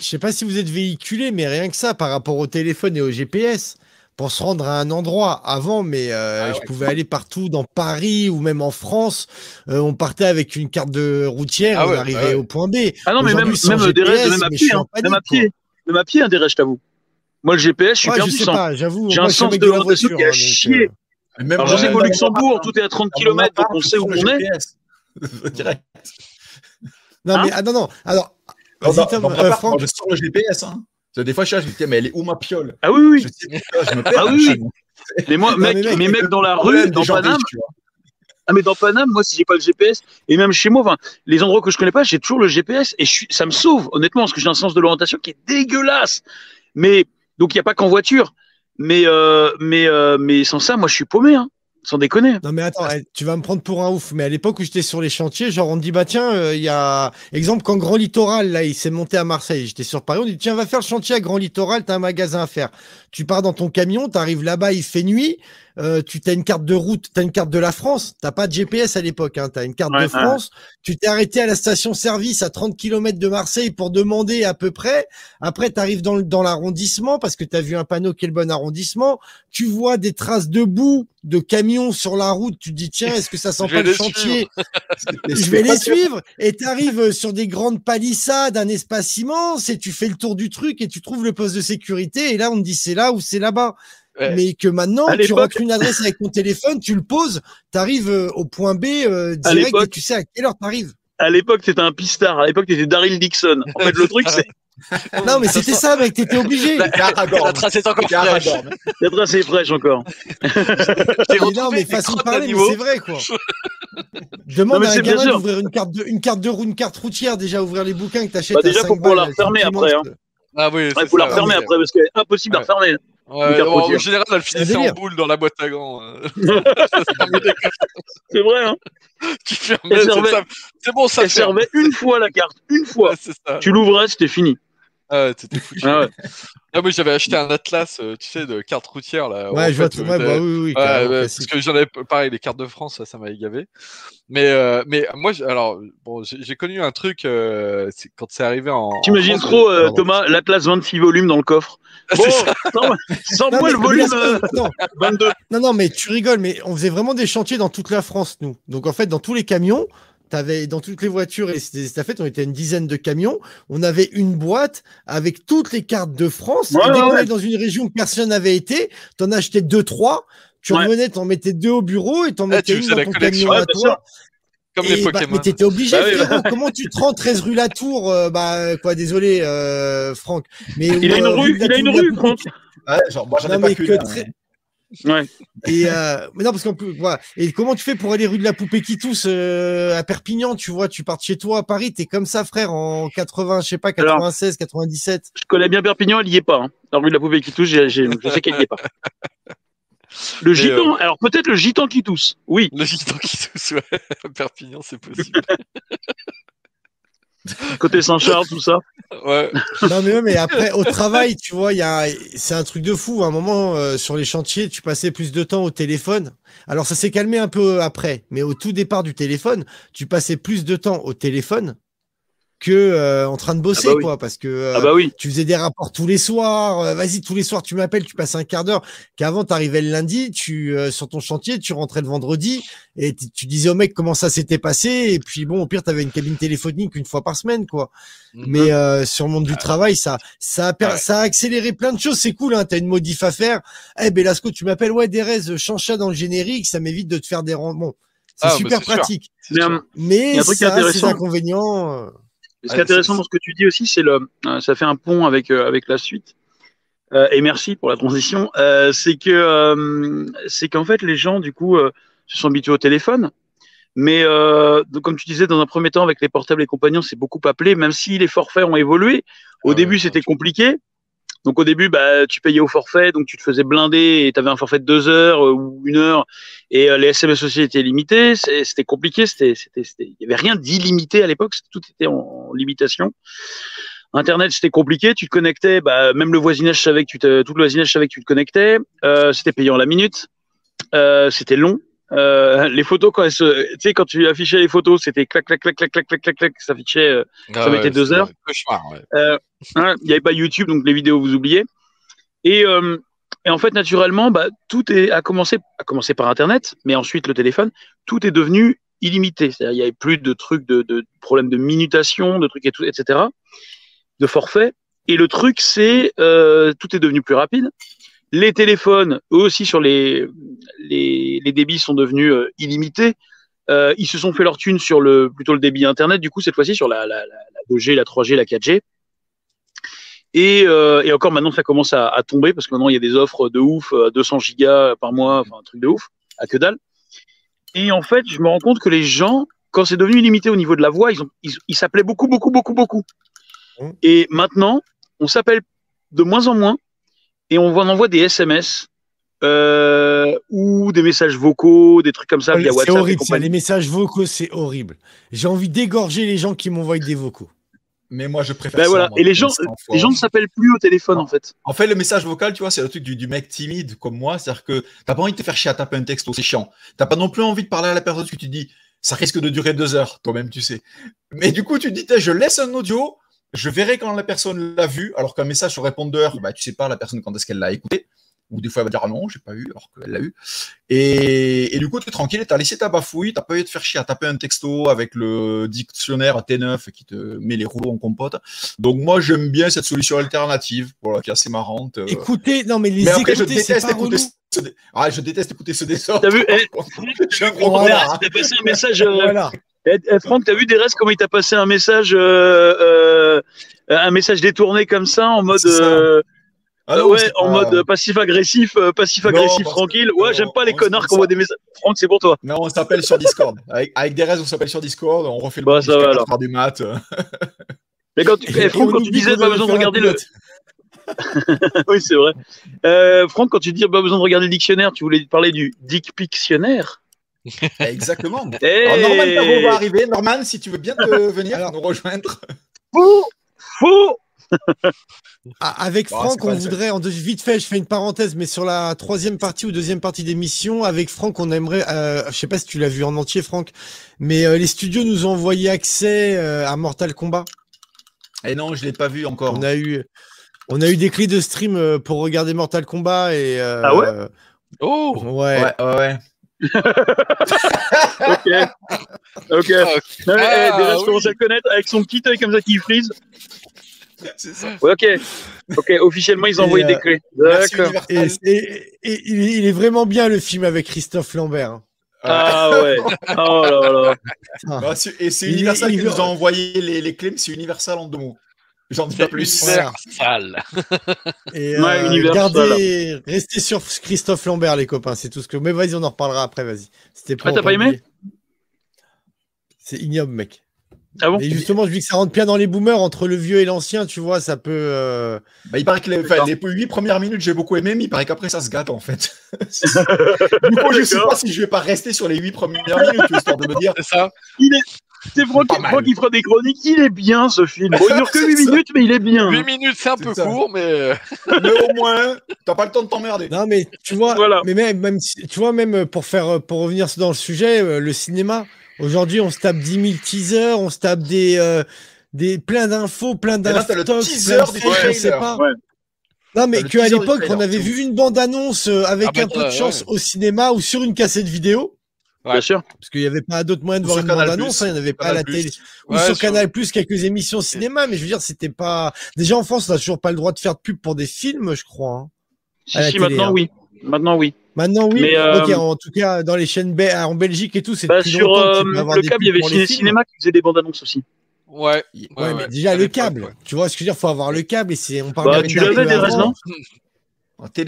sais pas si vous êtes véhiculé, mais rien que ça, par rapport au téléphone et au GPS pour se rendre à un endroit avant, mais euh, ah je pouvais aller partout dans Paris ou même en France. Euh, on partait avec une carte de routière, ah on arrivait au point B. Ah non, mais même, même des restes, même à pied, hein, même à pied, même à pied, hein, des restes, je t'avoue. Moi, le GPS, je suis perdu. Je sais pas, j'avoue. J'ai un sens de l'orientation qui a hein, chier. Euh, Alors, je sais qu'au Luxembourg, tout est à 30 km, donc on sait où on est. Direct. Non, mais ah, non, non. Alors, Franck, je sors le GPS. Hein. Des fois, je me dis, mais elle est où ma piole? Ah oui, oui. Je, je me perds. Ah oui, Mais moi, mec, mes mecs dans la rue, dans Paname. Ah, mais dans Paname, moi, si j'ai pas le GPS, et même chez moi, les endroits que je connais pas, j'ai toujours le GPS et je ça me sauve, honnêtement, parce que j'ai un sens de l'orientation qui est dégueulasse. Mais, donc, il n'y a pas qu'en voiture. Mais, euh, mais, euh, mais sans ça, moi, je suis paumé. Hein. Sans déconner. Non mais attends, tu vas me prendre pour un ouf. Mais à l'époque où j'étais sur les chantiers, genre on dit bah tiens, euh, il y a exemple quand Grand Littoral là, il s'est monté à Marseille. J'étais sur Paris, on dit tiens va faire le chantier à Grand Littoral, t'as un magasin à faire. Tu pars dans ton camion, t'arrives là-bas, il fait nuit. Euh, tu as une carte de route, tu as une carte de la France, t'as pas de GPS à l'époque, hein, tu as une carte de France, tu t'es arrêté à la station-service à 30 km de Marseille pour demander à peu près, après tu arrives dans, dans l'arrondissement parce que tu as vu un panneau qui est le bon arrondissement, tu vois des traces de boue de camions sur la route, tu te dis tiens, est-ce que ça sent pas le chantier Je vais les suivre. Et tu arrives sur des grandes palissades, un espace immense et tu fais le tour du truc et tu trouves le poste de sécurité. Et là on te dit c'est là ou c'est là-bas. Mais que maintenant, tu rentres une adresse avec ton téléphone, tu le poses, tu arrives euh, au point B euh, direct et tu sais à quelle heure tu arrives. À l'époque, c'était un pistard. À l'époque, c'était Daryl Dixon. En fait, le truc, c'est non, mais c'était ça, mec, t'étais obligé. La, trace est encore fraîche. La trace est fraîche encore. non, mais façon de parler, mais c'est vrai, quoi. Demande à un gamin d'ouvrir une carte de, une carte de roue, une carte routière, déjà, ouvrir les bouquins que t'achètes. Bah, déjà, faut pouvoir la refermer après. Hein. Ah oui, il faut la refermer après, parce que impossible à refermer. Ouais, en général, elle finissait en boule dans la boîte à gants. Euh. c'est vrai, hein Tu fermais, c'est bon, ça Elle servait une fois la carte, une fois. Tu l'ouvrais, c'était fini. Ah t'étais foutu. Ah ouais. Ah, moi, j'avais acheté un atlas, euh, tu sais, de cartes routières. Là, ouais, je vois tout. Ouais, bah, oui, oui. parce que j'en avais, pareil, les cartes de France, ça, ça m'avait gavé. Mais, euh, mais moi, alors, bon, j'ai connu un truc euh, quand c'est arrivé en. T'imagines trop, euh, Thomas, l'atlas 26 volumes dans le coffre. Bon, sans moi le volume 22. Non, non, mais tu rigoles, mais on faisait vraiment des chantiers dans toute la France, nous. Donc, en fait, dans tous les camions, T'avais dans toutes les voitures et c'était fait, on était une dizaine de camions. On avait une boîte avec toutes les cartes de France. et dès qu'on dans une région que personne n'avait été, t'en achetais deux, trois. Tu revenais, t'en mettais deux au bureau et t'en ah, mettais une dans ton camion à toi. Comme les bah, Pokémon. mais t'étais obligé, bah Comment tu te rends 13 rue Latour euh, Bah quoi, désolé, euh, Franck. Mais il a une rue, il a une rue, Franck. Ouais, genre, moi j'en ai pas que Ouais. Et euh, mais non parce qu'on peut voilà. Et comment tu fais pour aller rue de la Poupée qui tousse euh, à Perpignan, tu vois, tu pars chez toi à Paris, t'es comme ça frère en 80, je sais pas 96, 97. Je connais bien Perpignan, elle y est pas. Hein. La rue de la Poupée qui tousse, je sais qu'elle y est pas. Le gitan, euh, alors peut-être le gitan qui tousse, oui. Le gitan qui tousse, ouais. Perpignan, c'est possible. Côté Saint-Charles, tout ça. Ouais. Non mais, mais après au travail, tu vois, il y a, c'est un truc de fou. À un moment euh, sur les chantiers, tu passais plus de temps au téléphone. Alors ça s'est calmé un peu après, mais au tout départ du téléphone, tu passais plus de temps au téléphone que euh, en train de bosser ah bah quoi parce que euh, ah bah oui. tu faisais des rapports tous les soirs euh, vas-y tous les soirs tu m'appelles tu passes un quart d'heure. Qu'avant tu arrivais le lundi tu sur ton chantier tu rentrais le vendredi et tu disais au mec comment ça s'était passé et puis bon au pire tu avais une cabine téléphonique une fois par semaine quoi. Mhm. mais sur le monde du travail ça ça a ça a accéléré plein de choses c'est cool hein tu as une modif à faire. Eh hey, Belasco tu m'appelles ouais Derez change ça dans le générique ça m'évite de te faire des bon c'est ah, bah, super pratique. Mais, mais ça a ses inconvénients ce qui est intéressant dans ce que tu dis aussi, c'est le, euh, ça fait un pont avec euh, avec la suite. Euh, et merci pour la transition. Euh, c'est que euh, c'est qu'en fait les gens du coup se sont habitués au téléphone, mais donc, comme tu disais dans un premier temps avec les portables et compagnons, c'est beaucoup appelé. Même si les forfaits ont évolué, au ah début c'était compliqué. Donc au début, bah, tu payais au forfait, donc tu te faisais blinder et tu avais un forfait de deux heures euh, ou une heure et euh, les SMS aussi étaient limités. C'était compliqué, il y avait rien d'illimité à l'époque, tout était en, limitation. Internet, c'était compliqué. Tu te connectais, bah, même le voisinage savait que tu te, tout le voisinage savait que tu te connectais. Euh, c'était payant la minute. C'était long. Euh, les photos quand elles se, tu sais quand tu affichais les photos c'était clac clac clac clac clac clac clac clac ça affichait euh, ah ça mettait deux heures. euh, hein, il n'y avait pas YouTube donc les vidéos vous oubliez. Et, et en fait naturellement bah, tout est a commencé a commencé par internet mais ensuite le téléphone tout est devenu illimité. C'est-à-dire il y avait plus de trucs de, de problèmes de minutation de trucs et tout etc de forfait et le truc c'est tout est devenu plus rapide les téléphones, eux aussi, sur les, les, les débits sont devenus euh, illimités. Euh, ils se sont fait leur thune sur le plutôt le débit Internet, du coup, cette fois-ci sur la, la, la, 2G, la 3G, la 4G. Et, euh, et encore maintenant, ça commence à, à, tomber parce que maintenant, il y a des offres de ouf, 200 gigas par mois, enfin, un truc de ouf, à que dalle. Et en fait, je me rends compte que les gens, quand c'est devenu illimité au niveau de la voix, ils, ont, ils, ils s'appelaient beaucoup, beaucoup, beaucoup, beaucoup. Mmh. Et maintenant, on s'appelle de moins en moins et on envoie des SMS euh, ou des messages vocaux, des trucs comme ça via WhatsApp. C'est horrible, ça. Les messages vocaux, c'est horrible. J'ai envie d'égorger les gens qui m'envoient des vocaux. Mais moi, je préfère ben ça. Voilà. Moi, et les gens, les gens ne s'appellent plus au téléphone, en fait. En fait, le message vocal, tu vois, c'est le truc du, du, mec timide comme moi. C'est-à-dire que t'as pas envie de te faire chier à taper un texte, c'est chiant. T'as pas non plus envie de parler à la personne que tu dis. Ça risque de durer deux heures, toi-même, tu sais. Mais du coup, tu te dis, je laisse un audio, je verrai quand la personne l'a vu, alors qu'un message sur répondeur, bah, tu sais pas la personne quand est-ce qu'elle l'a écouté. Ou des fois, elle va dire ah non, j'ai pas eu, alors qu'elle l'a eu. Et, et, du coup, tu es tranquille, tu as laissé ta bafouille, tu pas eu de faire chier à taper un texto avec le dictionnaire T9 qui te met les rouleaux en compote. Donc, moi, j'aime bien cette solution alternative, voilà, qui est assez marrante. euh. Écoutez, non, mais les Mais après, écouter, je déteste pas écouter ce dé- Ah, je déteste écouter ce désordre. T'as vu eh, Je suis un gros Voilà. hein. T'as passé un message. euh, Voilà. Eh, eh, Franck, t'as vu Derez comment il t'a passé un message, euh, euh, un message détourné comme ça, en mode. Euh, Ah non, ouais, en pas- mode passif-agressif, passif-agressif, tranquille. Ouais, j'aime pas les on- connards on- qui envoient des messages. Franck, c'est pour toi. Non, on s'appelle sur Discord. Avec, avec des restes, on s'appelle sur Discord. On refait le Bah, ça va, alors. du mat. Mais quand tu, eh, Franck, quand tu disais pas besoin de regarder le. oui, c'est vrai. Euh, Franck, quand tu dis pas besoin de regarder le dictionnaire, tu voulais parler du dick pictionnaire. Exactement. Eh Alors, Norman va arriver. Norman, si tu veux bien te venir Alors- nous rejoindre. Faux Faux Ah, Avec Bon, Franck, on voudrait, en deux- vite fait, je fais une parenthèse, mais sur la troisième partie ou deuxième partie d'émission, avec Franck, on aimerait, euh, je sais pas si tu l'as vu en entier, Franck, mais euh, les studios nous ont envoyé accès euh, à Mortal Kombat. Et non, je l'ai pas vu encore. On a eu, on a eu des clés de stream euh, pour regarder Mortal Kombat et. euh, Ah ouais? Oh Ouais. Ouais, ouais, ouais. Ok. Ok. Ah, Ah, déjà, je commence à le connaître avec son petit œil comme ça qui frise. C'est ça. Ouais, ok. Ok, officiellement, ils ont Et, envoyé euh, des clés. D'accord. Et, et- et il, est, il vraiment bien le film avec Christophe Lambert. hein. Ah ouais. Oh là là. Bah, c'est- et c'est Il est- Universal il qui veut- nous a envoyé les, les clés, mais c'est Universal en deux mots. J'en dis pas plus. Voilà. Sale. Et Ouais, euh, Universal. gardez, restez sur Christophe Lambert, les copains, c'est tout ce que. Mais vas-y, on en reparlera après, vas-y. C'était pour Ah, t'as pas aimé. C'est ignoble, mec. Ah bon Et justement, je dis que ça rentre bien dans les boomers entre le vieux et l'ancien, tu vois, ça peut. euh, Bah, il paraît que les, enfin, D'accord. les huit premières minutes, j'ai beaucoup aimé, mais il paraît qu'après, ça se gâte, en fait. du coup, je sais pas si je vais pas rester sur les huit premières minutes, histoire de me dire. C'est ça Il est. C'est. Franck qui fera des chroniques. Il est bien ce film. Bon, il dure que C'est 8 ça. minutes, mais il est bien. 8 minutes, c'est un peu ça. court, mais. euh, Mais au moins, t'as pas le temps de t'emmerder. Non, mais tu vois, Voilà. mais même, même tu vois, même pour faire, pour revenir dans le sujet, euh, le cinéma. Aujourd'hui, on se tape 10 000 teasers, on se tape des, euh, des plein d'infos, plein t'as le d'infos, teaser du trailer. pas. Ouais. Non, mais qu'à l'époque, on avait vu une bande-annonce euh, avec Ah bah, un peu de ouais, chance ouais. au cinéma ou sur une cassette vidéo. Ouais. Bien sûr. Parce qu'il n'y avait pas d'autre moyen de Ou voir une bande-annonce, hein, il n'y en avait pas à la télé. Ou Ouais, sur sur- Canal+, quelques émissions cinéma, mais je veux dire, c'était pas... Déjà en France, on n'a toujours pas le droit de faire de pub pour des films, je crois. hein. Si, télé, maintenant, hein. oui. Maintenant, oui. Maintenant, oui. Mais, euh, Ok, en tout cas, dans les chaînes Be- en Belgique et tout, c'est Bah, sur euh, le câble, il y avait Ciné. Cinéma qui faisait des bandes annonces aussi. Ouais. Ouais, mais déjà le câble, ouais. tu vois ce que je veux dire, faut avoir le câble et c'est on parle Bah, tu l'avais restes, non?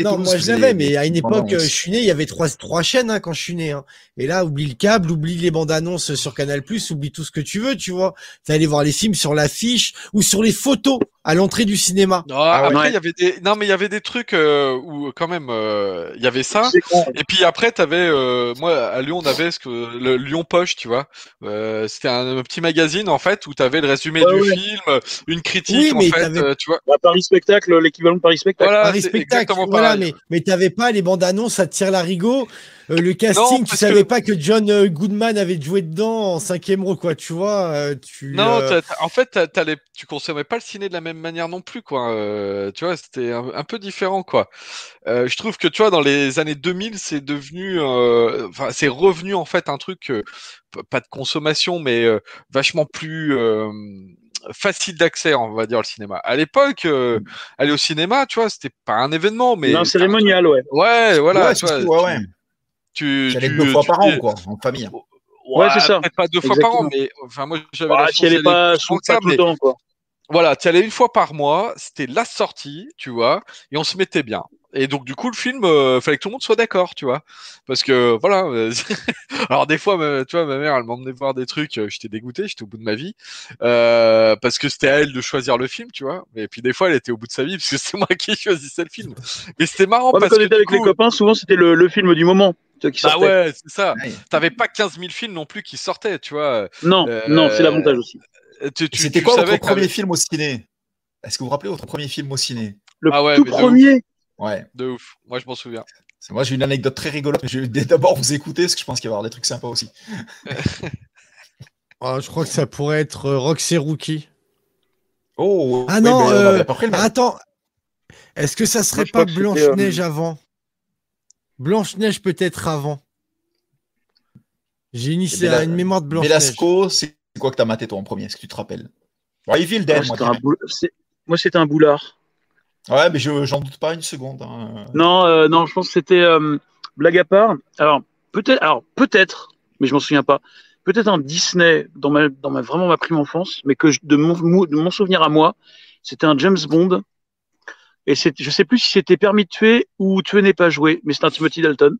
Non, moi je l'avais, mais à une époque, euh, je suis né, il y avait trois, trois chaînes hein, quand je suis né. hein. Et là, oublie le câble, oublie les bandes annonces sur Canal+, oublie tout ce que tu veux, tu vois. T'es allé voir les films sur l'affiche ou sur les photos à l'entrée du cinéma. Non, Ah ouais. après, il y avait des, non, mais il y avait des trucs euh, où quand même, euh, il y avait ça. Et puis après, t'avais, euh, moi, à Lyon, on avait ce que le Lyon Poche, tu vois. Euh, c'était un, un petit magazine en fait où t'avais le résumé Ouais, du ouais. film, une critique Oui, en mais fait, t'avais- euh, tu vois. Bah, Paris Spectacle, l'équivalent de Paris Spectacle. Voilà, Paris Spectacle, exactement voilà, pareil. mais, mais t'avais pas les bandes annonces, ça te tire l'arigot. Euh, le casting, Non, tu savais que- pas que John euh, Goodman avait joué dedans en cinquième rôle, quoi, tu vois. euh, tu, Non, euh, en fait, t'as- t'allais- tu consommais pas le ciné de la même manière non plus, quoi. Euh, tu vois, c'était un, un peu différent, quoi. Euh, je trouve que, tu vois, dans les années 2000, c'est devenu, euh, enfin, c'est revenu en fait un truc, euh, pas de consommation, mais euh, vachement plus euh, facile d'accès, on va dire, le cinéma. À l'époque, euh, aller au cinéma, tu vois, c'était pas un événement, mais Non, cérémonial, ouais. ouais, voilà, Ouais, tu vois, ouais, ouais. tu, J'allais tu- deux fois tu par an, quoi, en famille. Ouais, c'est ça. pas deux fois par an, mais enfin moi j'avais Bah, la si chance elle d'y est aller pas, sous, tout le temps, quoi. voilà, tu allais une fois par mois, c'était la sortie, tu vois, et on se mettait bien. Et donc du coup le film, euh, fallait que tout le monde soit d'accord, tu vois, parce que voilà. euh, Alors des fois, ma- tu vois, ma mère elle m'emmenait voir des trucs, euh, j'étais dégoûté, j'étais au bout de ma vie, euh, parce que c'était à elle de choisir le film, tu vois. Et puis des fois elle était au bout de sa vie parce que c'est moi qui choisissais le film. Mais c'était marrant Ouais, parce quand on que était avec les copains, souvent c'était le, le film du moment. sortait. ouais, c'est ça. Ouais. T'avais pas 15 000 films non plus qui sortaient, tu vois. Non, Euh, non, c'est l'avantage aussi. C'était quoi votre premier film au ciné? Est-ce que vous vous rappelez votre premier film au ciné? Le ah tout premier Ouais. De ouf. Moi, je m'en souviens. Moi, j'ai une anecdote très rigolote. Je vais d'abord vous écouter parce que je pense qu'il va y avoir des trucs sympas aussi. oh, je crois que ça pourrait être euh, Roxy Rookie. Oh, ah non, euh, attends. Est-ce que ça serait pas Blanche-Neige euh, avant? Blanche-Neige peut-être avant. J'ai une, une mémoire de Blanche-Neige. Lasco, c'est quoi que t'as maté toi en premier? Est-ce que tu te rappelles? Evil Dead, moi, c'était un boulard. Ouais, mais j'en doute pas une seconde. Hein. Non, euh, non, je pense que c'était euh, blague à part. Alors peut-être, alors peut-être, mais je m'en souviens pas. Peut-être un Disney dans ma, dans ma vraiment ma prime enfance, mais que de, mon, de mon souvenir à moi, c'était un James Bond. Et c'est, je sais plus si c'était permis de tuer ou tuer n'est pas joué, mais c'est un Timothy Dalton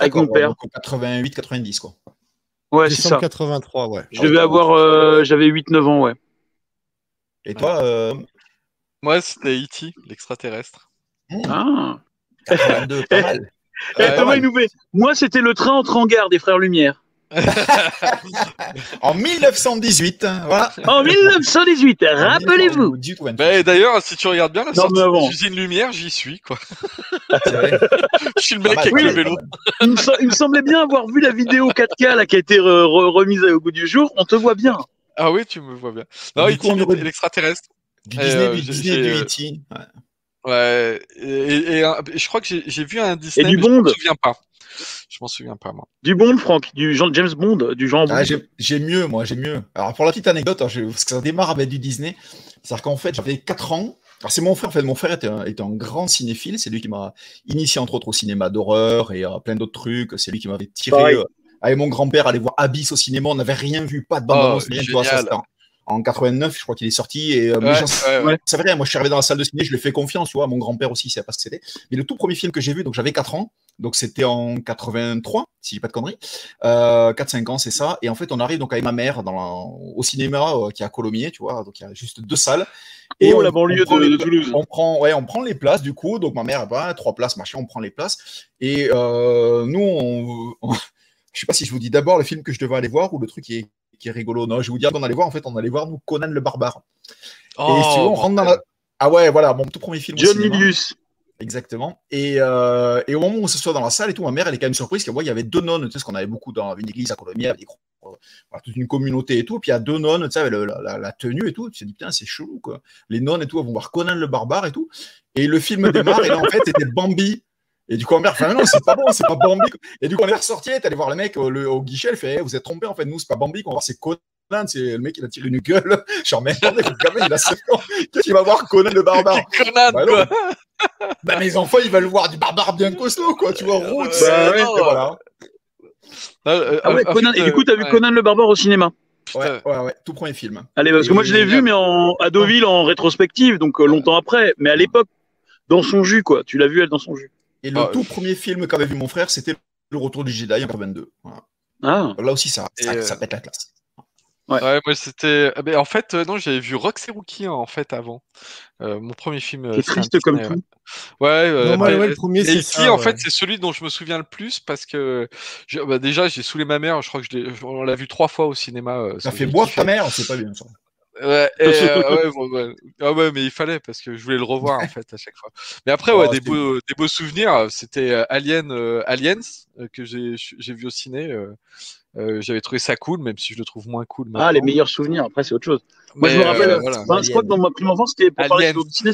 avec mon père. 88, 90 quoi. Ouais, c'est ça. 83, ouais. Je devais avoir, euh, j'avais 8-9 ans, ouais. Et toi, moi, c'était E.T., l'extraterrestre. Ah Thomas, il nous fait. Moi, c'était le train entre en gare des Frères Lumière. en 1918, hein, voilà. En 1918, rappelez-vous. D'ailleurs, si tu regardes bien la sortie d'usine Lumière, j'y suis, quoi. Je suis le mec avec le vélo. Il me, semblait bien avoir vu la vidéo 4K là, qui a été remise au bout du jour. On te voit bien. Ah oui, tu me vois bien. Non, E.T., l'extraterrestre. Du Disney, du Disney du E.T. Ouais. Et, je crois que j'ai vu un Disney. Et du Bond. Je m'en souviens pas. Je m'en souviens pas, moi. Du Bond, Franck. Du James Bond. Du genre ah, J'ai mieux, moi. J'ai mieux. Alors, pour la petite anecdote, hein, parce que ça démarre avec du Disney. C'est-à-dire qu'en fait, j'avais 4 ans. Alors, c'est mon frère. En fait, mon frère était un, était un grand cinéphile. C'est lui qui m'a initié, entre autres, au cinéma d'horreur et à plein d'autres trucs. C'est lui qui m'avait tiré. Euh, avec mon grand-père, aller voir Abyss au cinéma. On n'avait rien vu. Pas de bande oh, rien. ça, en 89, je crois qu'il est sorti. Et euh, c'est vrai, moi je suis arrivé dans la salle de ciné, je lui ai fait confiance, tu vois. Mon grand-père aussi, il savait pas ce que c'était. Mais le tout premier film que j'ai vu, donc j'avais 4 ans, donc c'était en 83, si j'ai pas de conneries. Euh, 4-5 ans, c'est ça. Et en fait, on arrive donc avec ma mère dans au cinéma euh, qui est à Colomiers, tu vois. Donc il y a juste deux salles. Et oh, on, la banlieue de, Toulouse. On prend, ouais, on prend les places du coup. Donc ma mère, bah, trois places, machin, on prend les places. Et euh, nous, on, on je sais pas si je vous dis d'abord le film que je devais aller voir ou le truc qui est qui est rigolo. Non, je vais vous dire qu'on allait voir, en fait, on allait voir, nous, Conan le barbare. et si on rentre dans la. Ah ouais, voilà, mon tout premier film. John Milius. Exactement. Et, euh, et, au moment où on se soit dans la salle et tout, ma mère, elle est quand même surprise qu'elle voit, il y avait deux nonnes, tu sais, ce qu'on avait beaucoup dans une église à Colomiers, avec toute une communauté et tout. Puis il y a deux nonnes, tu sais, avec la, tenue et tout. Tu te dis, putain, c'est chelou, quoi. Les nonnes et tout, elles vont voir Conan le barbare et tout. Et le film démarre, et là, en fait, c'était Bambi et du coup, on mère fait, non, c'est pas bon, c'est pas Bambi. Et du coup, on est ressorti, t'es allé voir le mec au, au guichet, il fait, vous êtes trompé, en fait, nous, c'est pas Bambi qu'on va voir, c'est Conan, c'est le mec, il a tiré une gueule. Genre, mais attendez, le gamin, il a 7 ans. Qu'est-ce qu'il va voir Conan le barbare? Conan, bah, quoi. bah, mes enfants, ils veulent voir du barbare bien costaud, quoi, tu vois, route. Bah, ouais, voilà. Ah, euh, ah ouais, Conan, et du coup, t'as vu Conan le barbare au cinéma? Ouais, ouais, ouais, tout premier film. Allez, parce que moi je l'ai vu, mais en, à Deauville en rétrospective, donc euh, longtemps après. Mais à l'époque, dans son jus, quoi. Tu l'as vu, elle, dans son jus? Et le ah, tout premier film qu'avait vu mon frère, c'était Le Retour du Jedi en 22. Ah. Là aussi, ça, ça, euh, pète la classe. Ouais. moi c'était. Ah, en fait, euh, non, j'avais vu Rox et Rookie en fait avant. Euh, mon premier film. C'est triste comme tout. Ouais, le premier c'est ça. en fait, c'est celui dont je me souviens le plus parce que bah, déjà, j'ai saoulé ma mère. Je crois que je on l'a vu trois fois au cinéma. ça fait boire ta mère, c'est pas bien ça. Ouais, euh, ouais, Ah ouais, mais il fallait parce que je voulais le revoir en fait à chaque fois. Mais après, ouais, oh, des, beaux, des beaux souvenirs. C'était euh, Alien, euh, Aliens que j'ai vu au ciné. J'avais trouvé ça cool, même si je le trouve moins cool. Ah, les meilleurs souvenirs. Après, c'est autre chose. Moi, je me rappelle. je crois que dans ma prime enfance, c'était pour parler de ciné,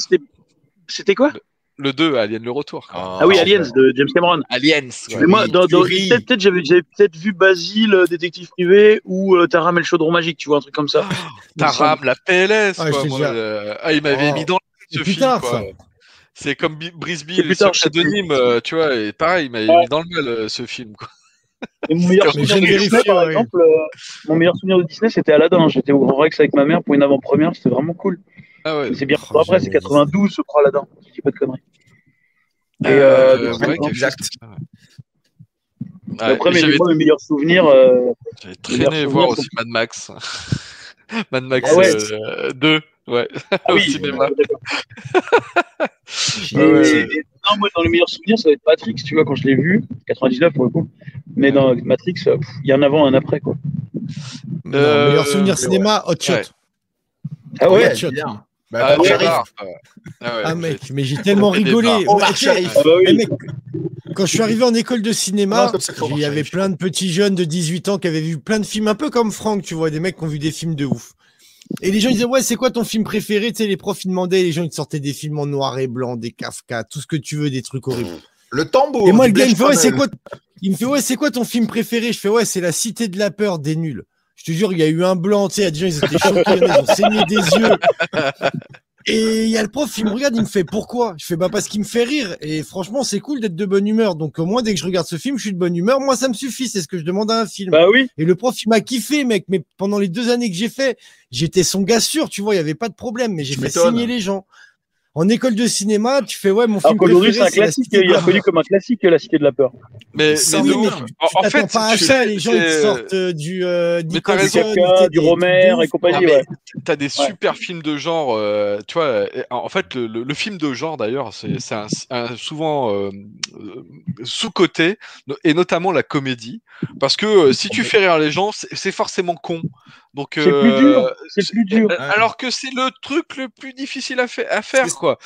c'était quoi? Le 2, Alien le retour. Ah, oui, Aliens de James Cameron. Aliens. Mais moi, dans, dans, peut-être j'avais peut-être vu Basile, euh, détective privé, ou euh, Taram et le chaudron magique, tu vois, un truc comme ça. Taram, la PLS, ah, quoi. Moi, euh, ah, il m'avait oh. mis dans ce film. Tard, quoi. C'est comme Brisby, le pseudonyme, euh, tu vois, et pareil, il m'avait mis dans le mal ce film, quoi. Et mon meilleur souvenir de Disney, par exemple, mon meilleur souvenir de Disney, c'était Aladdin. J'étais au Grand Rex avec ma mère pour une avant-première, c'était vraiment cool. Ah ouais. C'est bien. Oh, après, c'est 92, je crois, là-dedans. Je dis pas de conneries. Et, euh, euh ouais, exact. Après, mais moi, mes meilleurs souvenirs. Euh, J'avais traîné voir aussi Mad Max. Mad Max ah ouais. euh, 2, ouais, ah au oui, cinéma. ouais, non, moi, dans les meilleurs souvenirs, ça va être Matrix, tu vois, quand je l'ai vu, 99 pour le coup. Mais dans Matrix, il y a un avant, un après, quoi. Euh, meilleur souvenir cinéma, Hot Shot. Ah ouais, bah, ah, ah, ah, mec, mais j'ai tellement rigolé. Oh, bah eh, quand je suis arrivé en école de cinéma, il y avait plein de petits jeunes de 18 ans qui avaient vu plein de films, un peu comme Franck, tu vois, des mecs qui ont vu des films de ouf. Et les gens ils disaient ouais c'est quoi ton film préféré? Tu sais les profs ils demandaient, les gens ils sortaient des films en noir et blanc, des Kafka, tout ce que tu veux, des trucs horribles. Le tambour. Et moi le gars il me fait ouais c'est quoi Il me fait ouais c'est quoi ton film préféré? Je fais ouais c'est La Cité de la peur des nuls. Je te jure, il y a eu un blanc, tu sais, il y a des gens, ils étaient choqués, ils ont saigné des yeux. Et il y a le prof, il me regarde, il me fait pourquoi? Je fais bah parce qu'il me fait rire. Et franchement, c'est cool d'être de bonne humeur. Donc au moins dès que je regarde ce film, je suis de bonne humeur. Moi, ça me suffit. C'est ce que je demande à un film. Bah oui. Et le prof, il m'a kiffé, mec. Mais pendant les deux années que j'ai fait, j'étais son gars sûr. Tu vois, il y avait pas de problème. Mais j'ai fait signer les gens en école de cinéma, tu fais ouais, mon film préféré. c'est un classique, il est reconnu comme un classique, La Cité de la Peur. Mais, mais, oui, en, fait, pas tu sais, les gens ils sortent euh, du euh, du Romer et compagnie. Ouais. T'as des super films de genre, euh, tu vois. En fait, le, film de genre d'ailleurs, c'est souvent euh, sous côté et notamment la comédie, parce que si tu fais rire les gens, c'est forcément con. Donc, c'est plus dur. C'est plus dur. Alors que c'est le truc le plus difficile à, à faire, quoi.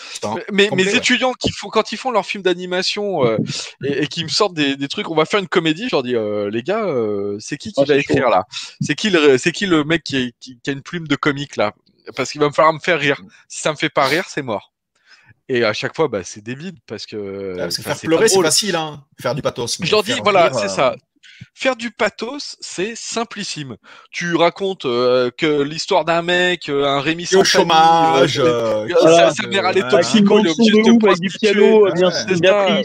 Mais mes étudiants qui font quand ils font leur film d'animation euh, et, qui me sortent des, des, trucs, on va faire une comédie. Je leur dis, euh, les gars, euh, c'est qui qui va écrire là? C'est qui le c'est qui le mec qui, qui, qui, a une plume de comique là? Parce qu'il va me falloir me faire rire. Si ça me fait pas rire, c'est mort. Et à chaque fois, bah, c'est débile parce que. parce que faire pleurer, c'est facile, hein. Faire du pathos. Je leur dis, voilà, c'est ça. Faire du pathos, c'est simplissime. Tu racontes euh, que l'histoire d'un mec, euh, un Rémi au chômage, euh, sa, mère elle est toxico, il est obligé de te du piano, bien,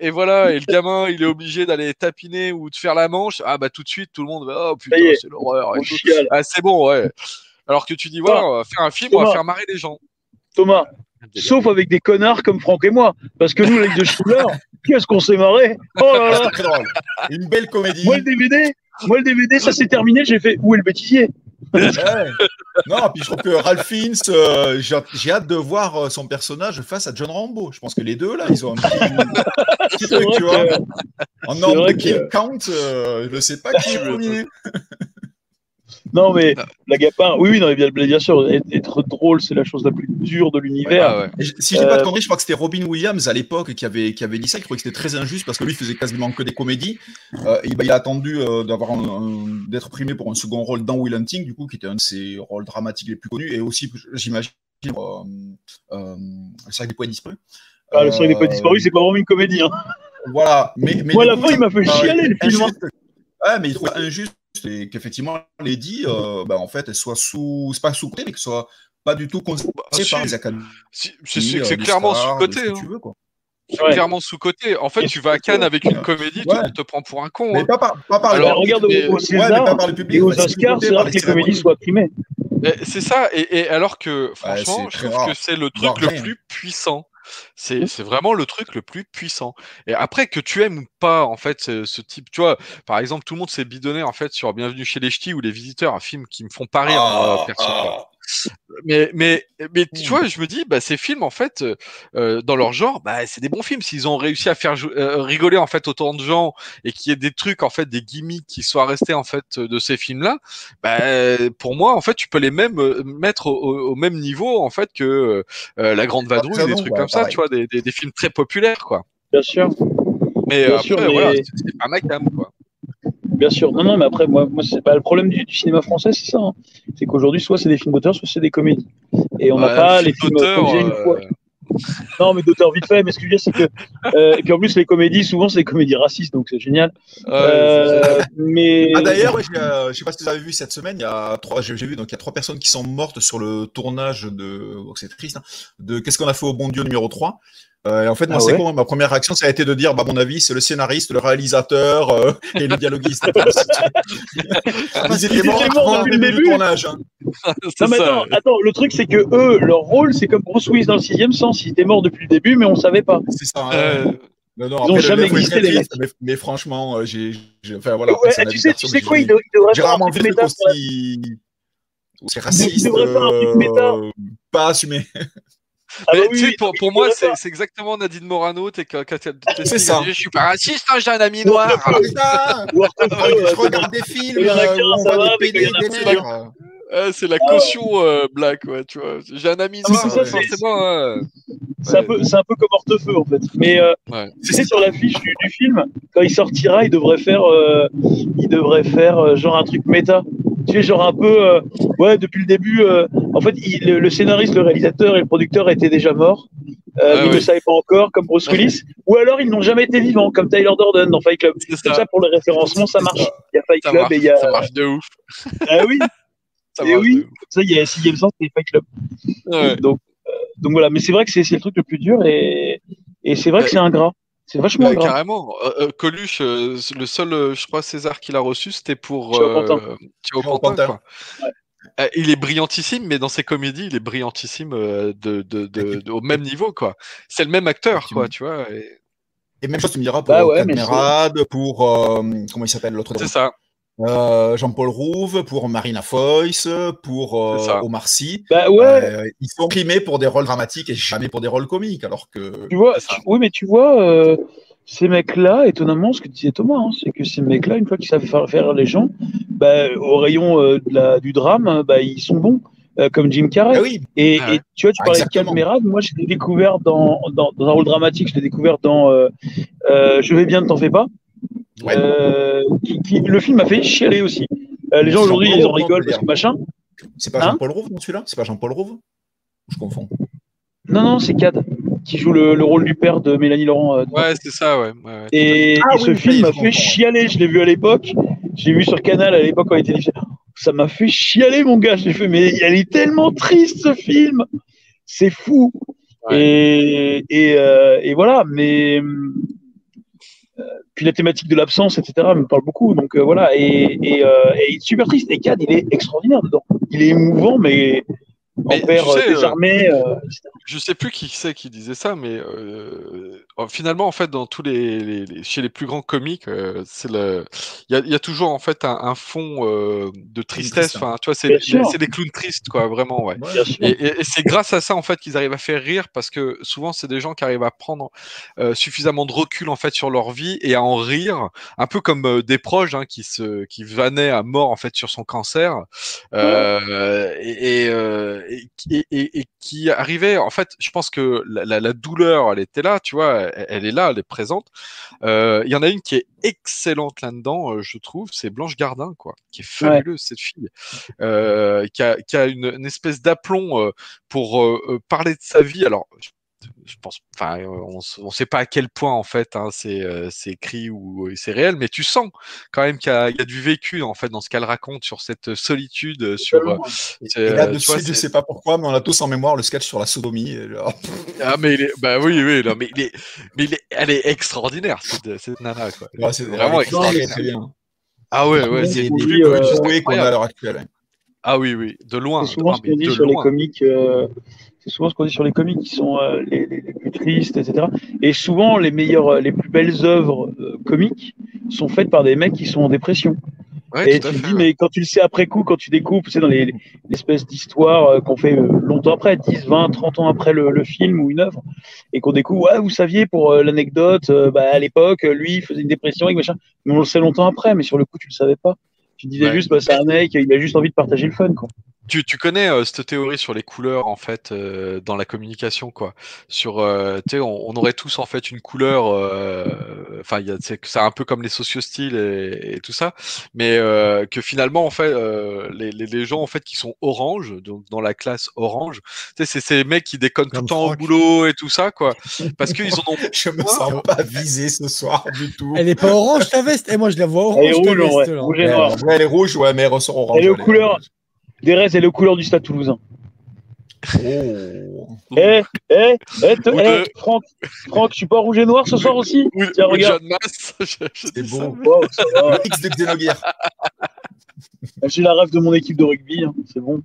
et voilà, et le gamin, il est obligé d'aller tapiner ou de faire la manche. Ah bah tout de suite, tout le monde va, oh putain, c'est l'horreur. Ah, c'est bon, ouais. Alors que tu dis, voilà, on va faire un film, on va faire marrer les gens. Thomas, sauf avec des connards comme Franck et moi. Parce que nous, avec de Schiller, qu'est-ce qu'on s'est marré Oh là là Une belle comédie. Moi, le DVD, moi, le DVD ça s'est terminé, j'ai fait où est le bêtisier Non, puis je trouve que Ralph Fiennes, euh, j'ai hâte de voir euh, son personnage face à John Rambo. Je pense que les deux, là, ils ont un petit, truc, tu vois. En nombre de kill count, euh, je ne sais pas qui est premier. Non, mais la Gapin, oui, oui, non, bien, bien sûr, être, drôle, c'est la chose la plus dure de l'univers. Si j'ai pas de conneries, je crois que c'était Robin Williams à l'époque qui avait, qui avait dit ça. Il trouvait que c'était très injuste parce que lui faisait quasiment que des comédies. Euh, et, bah, il a attendu euh, d'avoir d'être primé pour un second rôle dans Will Hunting, du coup, qui était un de ses rôles dramatiques les plus connus. Et aussi, j'imagine, euh, euh, le cercle des poètes disparus. Ah, le cercle des poètes disparus, c'est pas vraiment une comédie. Hein. Voilà. Mais, mais Moi, à la fin, il m'a fait chialer le film. Hein. Ouais, mais il trouve injuste et qu'effectivement, Lady, euh, bah, en fait, elle soit sous, c'est pas sous côté, mais que soit pas du tout considérée bah, par les académies. c'est clairement sous côté. C'est clairement sous côté. En fait, tu vas à Cannes avec une comédie, tu te prends pour un con. Mais hein. pas, par, pas par Alors, regarde au César pas par le public, et aux Oscars, c'est rare que les comédies soient primées. C'est ça, et, et, alors que franchement, je trouve que c'est le truc le plus puissant Mmh. C'est vraiment le truc le plus puissant. Et après, que tu aimes ou pas, en fait, ce, type, tu vois, par exemple, tout le monde s'est bidonné, en fait, sur Bienvenue chez les Ch'tis ou Les Visiteurs, un film qui me font pas rire, ah. Mais, mais, mais tu mmh. vois, je me dis, bah, ces films, en fait, euh, dans leur genre, bah, c'est des bons films. S'ils ont réussi à faire euh, rigoler, en fait, autant de gens et qu'il y ait des trucs, en fait, des gimmicks qui soient restés, en fait, de ces films-là, bah, pour moi, en fait, tu peux les même euh, mettre au, même niveau, en fait, que La Grande Vadrouille, des trucs comme ça, tu vois, des, des, films très populaires, quoi. Bien sûr. Mais après, voilà, c'est pas ma cam, quoi. Bien sûr. Non, non, mais après, moi, moi c'est pas le problème du, cinéma français, c'est ça. Hein. C'est qu'aujourd'hui, soit c'est des films d'auteur, soit c'est des comédies. Et on n'a pas les films d'auteur. Une fois. Euh, non, mais d'auteur vite fait. Mais ce que je veux dire, c'est que. Euh, et puis en plus, les comédies, souvent, c'est des comédies racistes, donc c'est génial. euh, mais. Ah, d'ailleurs, euh, je sais pas si vous avez vu cette semaine, il y a trois, j'ai vu, donc il y a trois personnes qui sont mortes sur le tournage de. Oh, c'est triste, hein, de Qu'est-ce qu'on a fait au bon Dieu numéro 3. Euh, en fait, moi, ah c'est quoi Ma première réaction, ça a été de dire, bah, à mon avis, c'est le scénariste, le réalisateur euh, et le dialoguiste. Ils étaient morts, depuis le début. tournage. Hein. non, mais attends, attends, le truc, c'est que eux, leur rôle, c'est comme Bruce Willis dans le sixième sens. Ils étaient morts depuis le début, mais on savait pas. C'est ça. Hein. Euh... Non, non, Ils n'ont jamais existé, les mecs. Mais, mais, franchement, euh, j'ai. Enfin, voilà. Ouais, tu, sais, tu sais quoi Ils devraient faire un truc méta. C'est raciste. Ils devraient faire un truc méta. Pas assumé. Ah bah oui, pour, pour moi, c'est exactement Nadine Morano. Es, c'est ça. Je suis pas raciste, hein, j'ai un ami noir. je regarde des films. Euh, on voit des PD, des c'est la caution black, ouais, tu vois. J'ai un ami ça, forcément. Hein. C'est un, peu, un peu comme Hortefeux, en fait. Mais c'est sur l'affiche du, du, film, quand il sortira, il devrait faire, il devrait faire genre un truc méta. Tu sais, genre un peu, ouais, depuis le début, en fait, le, scénariste, le réalisateur et le producteur étaient déjà morts. Euh, ils ne savaient pas encore, comme Bruce Willis. Ou alors, ils n'ont jamais été vivants, comme Tyler Durden dans Fight Club. C'est ça. ça. pour le référencement, ça marche. Il y a Fight Club et il y a. Ça marche de ouf. Ah oui. Ça et oui. Ça, il y a sixième sens, c'est Fight Club. Donc, euh, donc voilà. Mais c'est vrai que c'est le truc le plus dur et, et c'est vrai que c'est ingrat. C'est vachement bah, Carrément. Euh, Coluche, le seul, je crois, César qu'il a reçu, c'était pour Thierry Pantin. Euh, il est brillantissime, mais dans ses comédies, il est brillantissime euh, de, de, de, au même niveau, quoi. C'est le même acteur, quoi, tu vois. Et, même chose, tu me diras pour bah pour euh, comment il s'appelle l'autre. C'est ça. Jean-Paul Rouve, pour Marina Foïs, pour Omar Sy. Bah ouais. ils sont primés pour des rôles dramatiques et jamais pour des rôles comiques, alors que. Tu vois, oui, mais tu vois, ces mecs-là, étonnamment, ce que disait Thomas, hein, c'est que ces mecs-là, une fois qu'ils savent faire, les gens, bah, au rayon euh, de la, du drame, bah, ils sont bons. Euh, comme Jim Carrey. Ah oui. et, et, tu vois, tu parlais de Camerade. Moi, je l'ai découvert dans, dans, dans, un rôle dramatique. Je l'ai découvert dans euh, euh Je vais bien, ne t'en fais pas. Ouais. Qui, qui, le film m'a fait chialer aussi. les gens aujourd'hui, ils en rigolent parce que machin. C'est pas hein Jean-Paul Rouve, non, celui-là? C'est pas Jean-Paul Rouve? Je confonds. Non, non, c'est Cad qui joue le, le, rôle du père de Mélanie Laurent. Euh, ouais, c'est ça, ouais. ouais, et, ah ce film m'a fait chialer. Je l'ai vu à l'époque. Je l'ai vu sur Canal à l'époque quand il était diffusé. Ça m'a fait chialer, mon gars. J'ai fait, mais elle est tellement triste ce film. C'est fou. Et, et, euh, et, voilà, mais euh, puis la thématique de l'absence, etc., me parle beaucoup. Donc euh, voilà, et, et, et, il est super triste. Et Cad, il est extraordinaire dedans. Il est émouvant, mais en père désarmé. Je sais plus qui c'est qui disait ça, mais euh, finalement, en fait, dans tous les, les, chez les plus grands comiques, euh, c'est le, il y, y a, toujours en fait un, un fond euh, de tristesse. Enfin, tu vois, c'est des clowns tristes, quoi, vraiment, ouais. et, et, et c'est grâce à ça en fait qu'ils arrivent à faire rire, parce que souvent c'est des gens qui arrivent à prendre euh, suffisamment de recul en fait sur leur vie et à en rire, un peu comme euh, des proches hein, qui se, qui vannaient à mort en fait sur son cancer, euh, et, et, et, qui arrivaient en fait, je pense que la, la, douleur, elle était là, tu vois, elle, est là, elle est présente. Euh, il y en a une qui est excellente là-dedans, euh, je trouve, c'est Blanche Gardin, quoi, qui est fabuleuse cette fille, euh, qui a, qui a une, une espèce d'aplomb pour parler de sa vie. Alors, je pense, enfin, on ne sait pas à quel point en fait hein, c'est écrit ou c'est réel, mais tu sens quand même qu'il y, y, a du vécu en fait dans ce qu'elle raconte sur cette solitude, sur. Et, là de suite, je sais pas pourquoi, mais on a tous en mémoire le sketch sur la sodomie. ah mais il est, bah oui oui, non, mais il est, mais il est, elle est extraordinaire cette, cette nana quoi. Ouais, c'est vraiment extraordinaire. Très bien. Ah ouais ouais, c'est plus euh, qu'on a à l'heure actuelle. Ah oui oui, de loin. C'est souvent ce qu'on dit sur les comiques. Euh c'est souvent ce qu'on dit sur les comics qui sont euh, les, les, les, plus tristes, etc. Et souvent, les meilleures, euh, les plus belles œuvres euh, comiques sont faites par des mecs qui sont en dépression. Ouais, et tu te dis, mais quand tu le sais après coup, quand tu découvres, c'est dans les, d'histoire qu'on fait longtemps après, 10, 20, 30 ans après le, le film ou une œuvre, et qu'on découvre, ouais, vous saviez, pour l'anecdote, bah, à l'époque, lui, il faisait une dépression, et machin. Mais on le sait longtemps après, mais sur le coup, tu le savais pas. Tu disais ouais. juste, bah, c'est un mec, il a juste envie de partager le fun, quoi. Tu, tu connais euh, cette théorie sur les couleurs en fait euh, dans la communication quoi. Sur, euh, tu sais, on, on, aurait tous en fait une couleur. euh, Enfin, c'est c'est un peu comme les sociostyles et, et tout ça, mais euh, que finalement en fait euh, les, les, les, gens en fait qui sont orange, donc dans la classe orange, tu sais, c'est ces mecs qui déconnent comme tout le temps au boulot et tout ça quoi, parce qu'ils en ont. je me sens pas visé ce soir du tout. Elle est pas orange ta veste, et eh, moi je la vois orange. Elle est rouge, ouais. rouge et noir. Ouais, elle est rouge, ouais, mais elle ressort orange. Elle est aux couleurs. Derez est le couleur du Stade Toulousain. Oh. Eh, eh, eh, eh, Franck, Franck, je suis pas rouge et noir ce soir aussi oui, Tiens, regarde. C'est beau. Wow, X de Xenogear. J'ai la rêve de mon équipe de rugby, hein, c'est bon.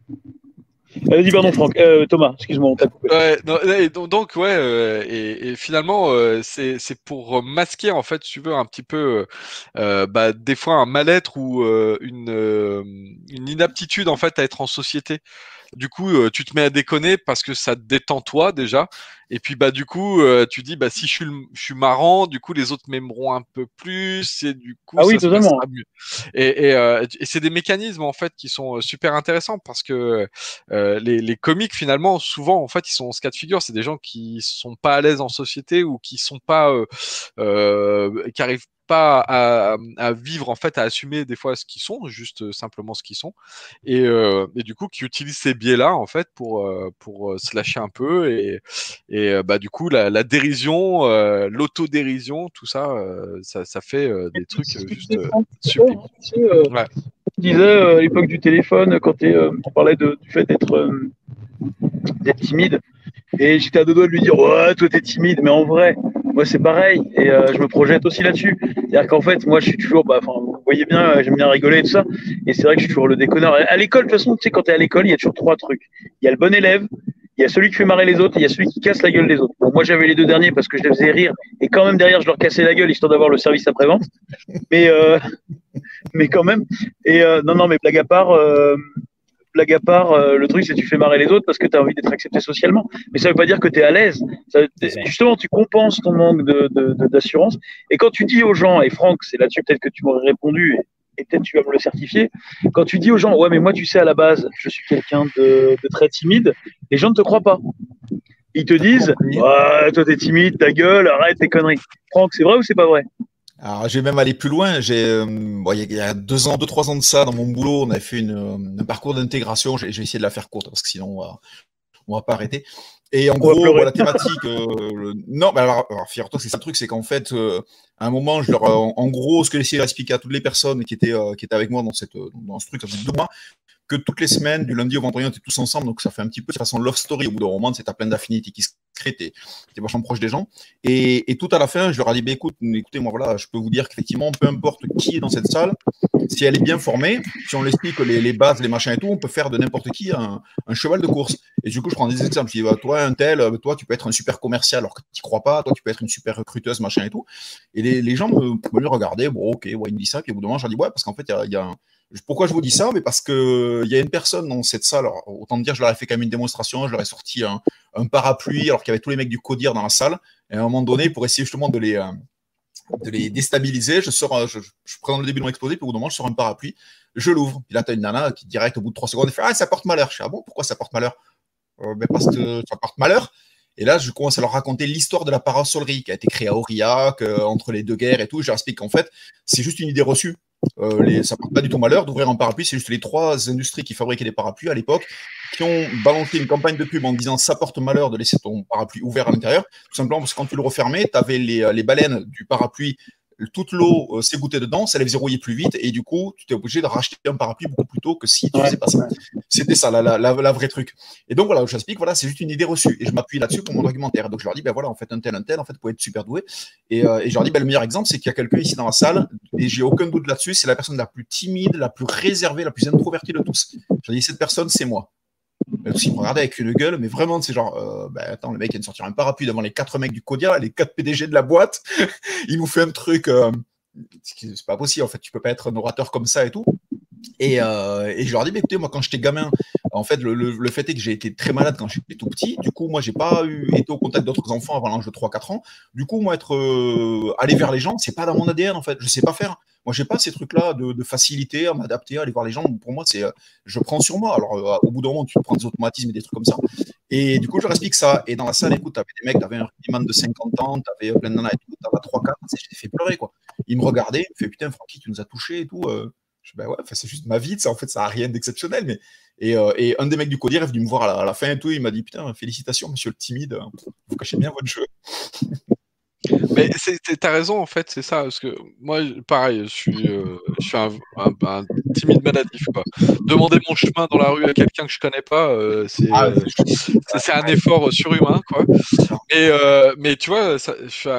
Vas-y, pardon, Franck. Euh, Thomas, excuse-moi. Ouais, donc, ouais, euh, et, et, finalement, euh, c'est pour masquer, en fait, si tu veux, un petit peu, euh, bah, des fois, un mal-être ou euh, une, une inaptitude, en fait, à être en société. Du coup, euh, tu te mets à déconner parce que ça te détend toi déjà. Et puis bah du coup, euh, tu dis bah si je suis, je suis marrant, du coup les autres m'aimeront un peu plus et du coup ah oui, ça totalement. mieux. Et, et, euh, et c'est des mécanismes en fait qui sont super intéressants parce que les, les comiques finalement souvent en fait ils sont en ce cas de figure, c'est des gens qui sont pas à l'aise en société ou qui sont pas qui arrivent pas à, vivre en fait, à assumer des fois ce qu'ils sont, juste euh, simplement ce qu'ils sont, et, euh, et, du coup qui utilisent ces biais-là en fait pour euh, pour se lâcher un peu et, et bah du coup la, la dérision, l'autodérision, tout ça, ça, ça fait des trucs juste sublimes. Ouais. Je disais à l'époque du téléphone quand on parlait de, du fait d'être d'être timide et j'étais à deux doigts de lui dire ouais toi t'es timide mais en vrai moi c'est pareil et euh, je me projette aussi là-dessus. C'est-à-dire qu'en fait moi je suis toujours, bah, vous voyez bien, euh, j'aime bien rigoler et tout ça. Et c'est vrai que je suis toujours le déconneur. À l'école, de toute façon, tu sais, quand t'es à l'école, il y a toujours trois trucs. Il y a le bon élève, il y a celui qui fait marrer les autres, et il y a celui qui casse la gueule des autres. Bon, moi j'avais les deux derniers parce que je les faisais rire et quand même derrière je leur cassais la gueule histoire d'avoir le service après-vente. Mais euh, mais quand même. Et non non mais blague à part blague à part, euh, le truc, c'est que tu fais marrer les autres parce que tu as envie d'être accepté socialement. Mais ça veut pas dire que tu es à l'aise. Justement, tu compenses ton manque d'assurance. De, et quand tu dis aux gens, et Franck, c'est là-dessus peut-être que tu m'aurais répondu, et, peut-être tu vas me le certifier, quand tu dis aux gens, ouais, mais moi, tu sais, à la base, je suis quelqu'un de, très timide, les gens ne te croient pas. Ils te disent, ouais, toi, t'es timide, ta gueule, arrête tes conneries. Franck, c'est vrai ou c'est pas vrai? Alors, j'ai même allé plus loin. J'ai, euh, il y a deux ans, deux trois ans de ça, dans mon boulot, on avait fait une, euh, un parcours d'intégration. J'ai, essayé de la faire courte parce que sinon on va, on va pas arrêter. Et en gros, la thématique, euh, non, mais alors, alors toi c'est ça le truc, c'est qu'en fait, à un moment, je leur, en, gros, ce que j'ai essayé d'expliquer à toutes les personnes qui étaient, qui étaient avec moi dans cette, dans ce truc, ça fait deux mois, que toutes les semaines, du lundi au vendredi, on était tous ensemble, donc ça fait un petit peu de façon love story au bout d'un moment, c'est à plein d'affinités qui se créent, t'es es vachement proche des gens. Et, tout à la fin, je leur ai dit, bah, écoute, écoutez, moi voilà, je peux vous dire qu'effectivement, peu importe qui est dans cette salle, si elle est bien formée, si on l'explique les, les bases, les machins et tout, on peut faire de n'importe qui un, cheval de course. Et du coup, je prends des exemples. Je dis, bah, toi, un tel, bah, toi, tu peux être un super commercial alors que tu crois pas, toi, tu peux être une super recruteuse, machin et tout. Et les, gens me, regardaient, bon, ok, ouais, il me dit ça, puis au bout d'un moment, je dis, ouais, parce qu'en fait, il y a, y a un pourquoi je vous dis ça? Mais parce que il y a une personne dans cette salle. Autant dire, je leur ai fait quand même une démonstration. Je leur ai sorti un, parapluie alors qu'il y avait tous les mecs du codir dans la salle. Et à un moment donné, pour essayer justement de les euh, déstabiliser, je sors, euh, je, le début de mon exposé, puis au bout d'un moment, je sors un parapluie, je l'ouvre. Puis là, tu as une nana qui direct au bout de trois secondes, elle fait ah ça porte malheur. Je dis ah bon pourquoi ça porte malheur? Euh, ben, parce que ça porte malheur. Et là, je commence à leur raconter l'histoire de la parasolerie qui a été créée à Aurillac, entre les deux guerres et tout. Je leur explique qu'en fait, c'est juste une idée reçue. Euh, ça porte pas du tout malheur d'ouvrir un parapluie. C'est juste les trois industries qui fabriquaient des parapluies à l'époque qui ont balancé une campagne de pub en disant ça porte malheur de laisser ton parapluie ouvert à l'intérieur. Tout simplement parce que quand tu le refermais, tu avais les, les baleines du parapluie toute l'eau euh, s'égouttait dedans, ça faisait rouiller plus vite, et du coup, tu étais obligé de racheter un parapluie beaucoup plus tôt que si tu faisais pas ça. C'était ça, la, la, la, vraie truc. Et donc voilà, j'explique, voilà, c'est juste une idée reçue, et je m'appuie là-dessus pour mon argumentaire. Donc je leur dis, ben voilà, en fait, un tel, un tel, en fait, vous pouvez être super doué. Et, euh, et je leur dis, ben, le meilleur exemple, c'est qu'il y a quelqu'un ici dans la salle, et j'ai aucun doute là-dessus, c'est la personne la plus timide, la plus réservée, la plus introvertie de tous. Je leur dis, cette personne, c'est moi. Même s'il me regardait avec une gueule, mais vraiment, c'est genre, euh, ben, attends, le mec vient de sortir un parapluie devant les quatre mecs du Codia, les quatre PDG de la boîte. il nous fait un truc, euh, c'est pas possible en fait, tu peux pas être un orateur comme ça et tout. Et, euh, et je leur dis, mais écoutez, moi quand j'étais gamin, en fait, le, le, fait est que j'ai été très malade quand j'étais tout petit. Du coup, moi, j'ai pas été au contact d'autres enfants avant l'âge de 3-4 ans. Du coup, moi, être euh, aller vers les gens, c'est pas dans mon ADN en fait. Je sais pas faire. Moi, j'ai pas ces trucs-là de, facilité à m'adapter, à aller voir les gens. Pour moi, c'est, euh, je prends sur moi. Alors, au bout d'un moment, tu prends des automatismes et des trucs comme ça. Et du coup, je leur explique ça. Et dans la salle, écoute, t'avais des mecs, t'avais un rugbyman de 50 ans, t'avais plein de nanas et tout, t'avais 3-4, j'étais fait pleurer, quoi. Ils me regardaient, ils me fait putain, Francky, tu nous as touchés et tout. Je ben ouais, c'est juste ma vie, ça, en fait, ça n'a rien d'exceptionnel. Mais... Et, et, un des mecs du codir est venu me voir à la, à la, fin et tout, il m'a dit, putain, félicitations, monsieur le timide, vous cachez bien votre jeu. Mais t'as raison en fait, c'est ça. Parce que moi, pareil, je suis, euh, je suis un, un, timide maladif. Quoi. Demander mon chemin dans la rue à quelqu'un que je connais pas, euh, ah, euh, c'est un effort surhumain. Quoi. Et, mais tu vois,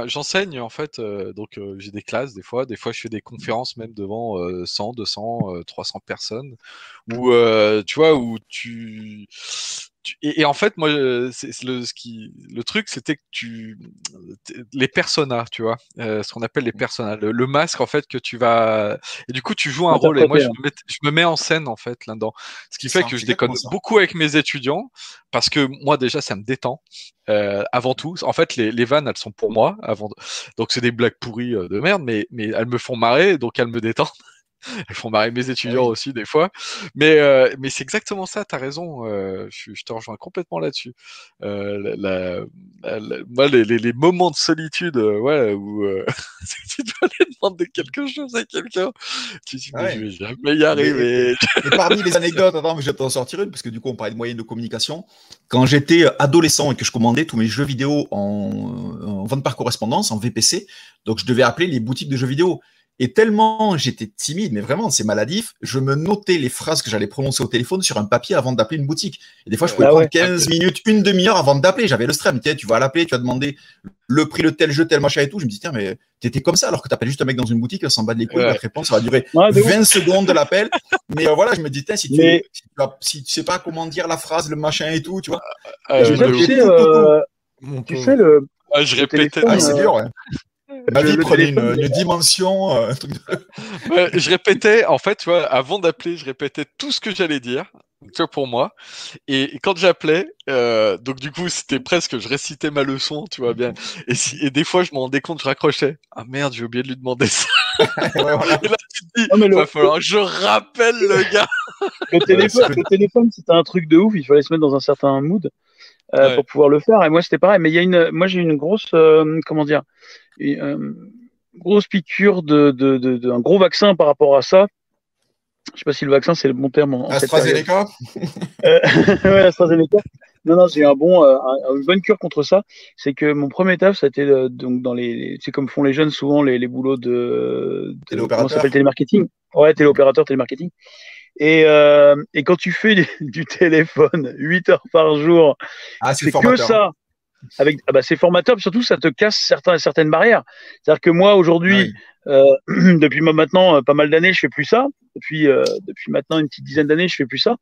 j'enseigne en fait, donc j'ai des classes des fois. Des fois, je fais des conférences même devant 100, 200, 300 personnes. Où tu vois, où tu et, en fait, moi, c'est le, ce qui, le truc, c'était que tu, les personas, tu vois, euh, ce qu'on appelle les personas, le, masque en fait que tu vas, et du coup, tu joues un rôle. Et moi, je me, mets, je me, mets, en scène en fait là-dedans, ce qui fait que je déconne beaucoup avec mes étudiants parce que moi déjà, ça me détend. Euh, avant tout, en fait, les, les, vannes, elles sont pour moi. Avant, donc c'est des blagues pourries euh, de merde, mais mais elles me font marrer, donc elles me détendent. Elles font marrer mes étudiants aussi des fois. Mais, euh, mais c'est exactement ça, tu as raison. Euh, je, je, te rejoins complètement là-dessus. Euh, la, la, la, moi, les, les, les, moments de solitude ouais, où tu dois aller demander quelque chose à quelqu'un, tu dis, mais je vais jamais y arriver. Et, parmi les anecdotes, attends, je vais t'en sortir une, parce que du coup, on parlait de moyens de communication. Quand j'étais adolescent et que je commandais tous mes jeux vidéo en, en vente par correspondance, en VPC, donc je devais appeler les boutiques de jeux vidéo. Et tellement j'étais timide, mais vraiment, c'est maladif, je me notais les phrases que j'allais prononcer au téléphone sur un papier avant d'appeler une boutique. Et des fois, je pouvais ah prendre 15 minutes, une demi-heure avant d'appeler. J'avais le stress. Tu vas l'appeler, tu vas demander le prix, le tel jeu, tel machin et tout. Je me dis, tiens, mais t'étais comme ça alors que t'appelles juste un mec dans une boutique, s'en bat les couilles, ouais. votre réponse, ça va durer 20 secondes de l'appel. mais euh, voilà, je me dis, tiens, si tu, mais... si, tu si tu sais pas comment dire la phrase, le machin et tout, tu vois. Euh, je tu sais, euh, tu sais le. Ah, je répétais. Ah, c'est dur, ouais. Ma vie prenait une, une, dimension. Euh, ouais, je répétais, en fait, tu vois, avant d'appeler, je répétais tout ce que j'allais dire, tu vois, pour moi. Et, et quand j'appelais, euh, donc du coup, c'était presque, je récitais ma leçon, tu vois bien. Et, si, et des fois, je me rendais compte, je raccrochais. Ah merde, j'ai oublié de lui demander ça. ouais, voilà. Et là, tu te dis, il va falloir, je rappelle le gars. le téléphone, le téléphone c'était un truc de ouf, il fallait se mettre dans un certain mood. Euh, ouais. pour pouvoir le faire. Et moi, c'était pareil. Mais il y a une, moi, j'ai une grosse, euh, comment dire, une, euh, grosse piqûre de, de, de, de, un gros vaccin par rapport à ça. Je sais pas si le vaccin c'est le bon terme. En, AstraZeneca? euh, ouais, AstraZeneca. Non, non, j'ai un bon, euh, un, une bonne cure contre ça. C'est que mon premier taf, ça a été euh, donc dans les, c'est comme font les jeunes souvent les, les boulots de, de comment ça s'appelle télémarketing. Ouais, téléopérateur, télémarketing. Et, euh, et quand tu fais du, du, téléphone 8 heures par jour, ah, c'est que ça. Avec, ah bah c'est formateur, surtout ça te casse certains, certaines barrières. C'est-à-dire que moi aujourd'hui, oui. euh, depuis maintenant euh, pas mal d'années, je fais plus ça. Depuis, euh, depuis maintenant une petite dizaine d'années, je fais plus ça.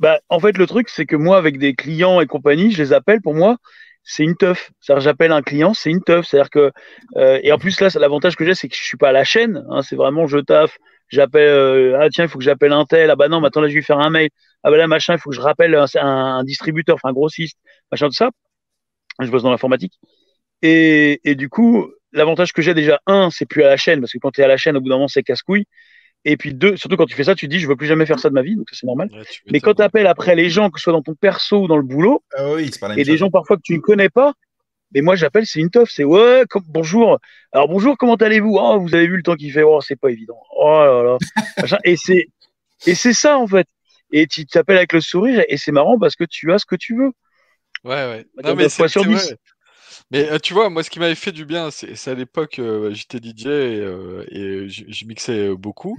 Bah, en fait, le truc, c'est que moi, avec des clients et compagnie, je les appelle pour moi, c'est une teuf. C'est-à-dire, j'appelle un client, c'est une teuf. C'est-à-dire que, euh, et en plus, là, l'avantage que j'ai, c'est que je suis pas à la chaîne. Hein, c'est vraiment je taffe, j'appelle euh, ah tiens il faut que j'appelle un tel. Ah bah non maintenant là je vais lui faire un mail. Ah bah là machin il faut que je rappelle un, un, un distributeur enfin un grossiste machin tout ça. Je bosse dans l'informatique. Et, et du coup l'avantage que j'ai déjà un c'est plus à la chaîne parce que quand tu es à la chaîne au bout d'un moment c'est casse-couille. Et puis deux surtout quand tu fais ça tu te dis je veux plus jamais faire ça de ma vie donc ça c'est normal. Ouais, mais quand tu appelles après les gens que ce soit dans ton perso ou dans le boulot ah oui, et des gens parfois que tu ne connais pas mais moi, j'appelle, c'est une teuf. C'est ouais, comme, bonjour. Alors bonjour, comment allez-vous? Oh, vous avez vu le temps qu'il fait Oh, c'est pas évident. Oh là là. et c'est et c'est ça en fait. Et tu t'appelles avec le sourire et c'est marrant parce que tu as ce que tu veux. Ouais, ouais. Non, mais c'est sur 10. Mais euh, tu vois, moi, ce qui m'avait fait du bien, c'est à l'époque, euh, j'étais DJ et, euh, et je mixais beaucoup.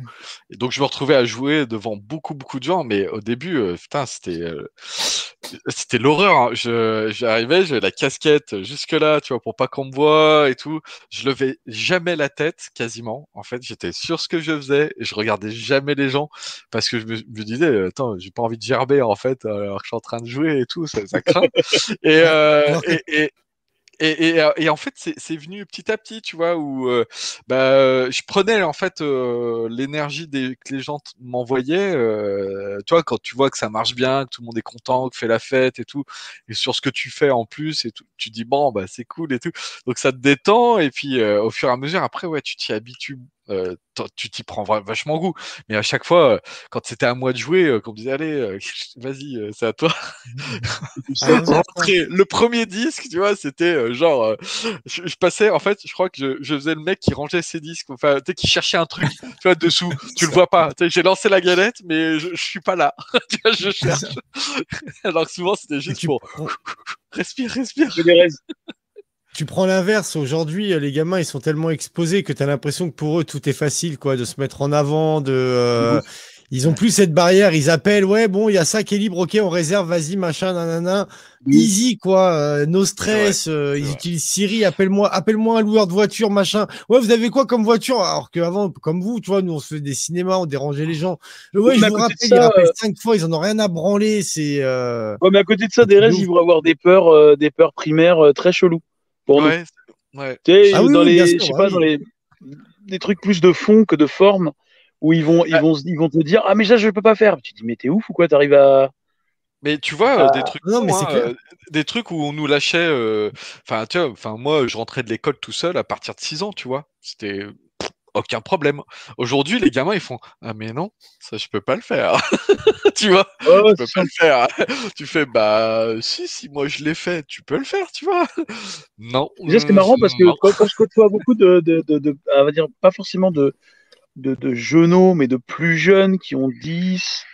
Et donc, je me retrouvais à jouer devant beaucoup, beaucoup de gens. Mais au début, putain, c'était c'était l'horreur. Hein. J'arrivais, j'avais la casquette jusque-là, tu vois, pour pas qu'on me voit et tout. Je levais jamais la tête, quasiment. En fait, j'étais sur ce que je faisais et je regardais jamais les gens parce que je me, me disais, attends, j'ai pas envie de gerber, en fait, alors que je suis en train de jouer et tout, ça, ça craint. et, et, et et, et, et, en fait, c'est venu petit à petit, tu vois, où euh, bah, je prenais en fait euh, l'énergie que les gens m'envoyaient. Euh, tu vois, quand tu vois que ça marche bien, que tout le monde est content, que fait la fête et tout, et sur ce que tu fais en plus, et tout, tu dis bon, bah c'est cool et tout. Donc ça te détend, et puis euh, au fur et à mesure, après, ouais, tu t'y habitues euh, tu t'y prends vachement goût. Mais à chaque fois, euh, quand c'était à moi de jouer, euh, qu'on me disait allez, euh, vas-y, c'est à toi. le premier disque, tu vois, c'était genre, je, je, passais, en fait, je crois que je, je, faisais le mec qui rangeait ses disques, enfin, tu sais, qui cherchait un truc, tu vois, dessous, tu le vois pas. J'ai lancé la galette, mais je, je suis pas là. tu vois, je cherche. Alors que souvent, c'était juste pour respire, respire tu prends l'inverse. Aujourd'hui, les gamins, ils sont tellement exposés que tu as l'impression que pour eux, tout est facile, quoi, de se mettre en avant, de. Euh, Ils ont plus cette barrière. Ils appellent, ouais, bon, il y a ça qui est libre, ok, on réserve, vas-y, machin, nanana. Easy, quoi, euh, no stress. Euh, ils utilisent Siri, appelle-moi, appelle-moi un loueur de voiture, machin. Ouais, vous avez quoi comme voiture? Alors qu'avant, comme vous, tu vois, nous, on se fait des cinémas, on dérangeait les gens. Ouais, je vous rappelle, ils rappellent cinq fois, ils en ont rien à branler. C'est. Ouais, mais à côté de ça, des restes, ils vont avoir des peurs, des peurs primaires très chelous. Pour ouais, Ouais. Tu sais, ah dans les, je sais pas, dans les des trucs plus de fond que de forme où ils vont, ils vont, ils vont te dire ah mais ça je peux pas faire. Tu te dis mais t'es ouf ou quoi? T'arrives à mais tu vois, euh, des trucs, non, mais hein, euh, des trucs où on nous lâchait. Euh, enfin, tu vois, enfin moi, je rentrais de l'école tout seul à partir de 6 ans, tu vois. C'était aucun problème. Aujourd'hui, les gamins, ils font Ah, mais non, ça, je peux pas le faire. tu vois? Je peux pas le faire. tu fais Bah, si, si, moi, je l'ai fait, tu peux le faire, tu vois Non. Déjà, c'est marrant parce que quand, je côtoie beaucoup de, de, de, on va dire, pas forcément de, de, de jeunes, mais de plus jeunes qui ont 10,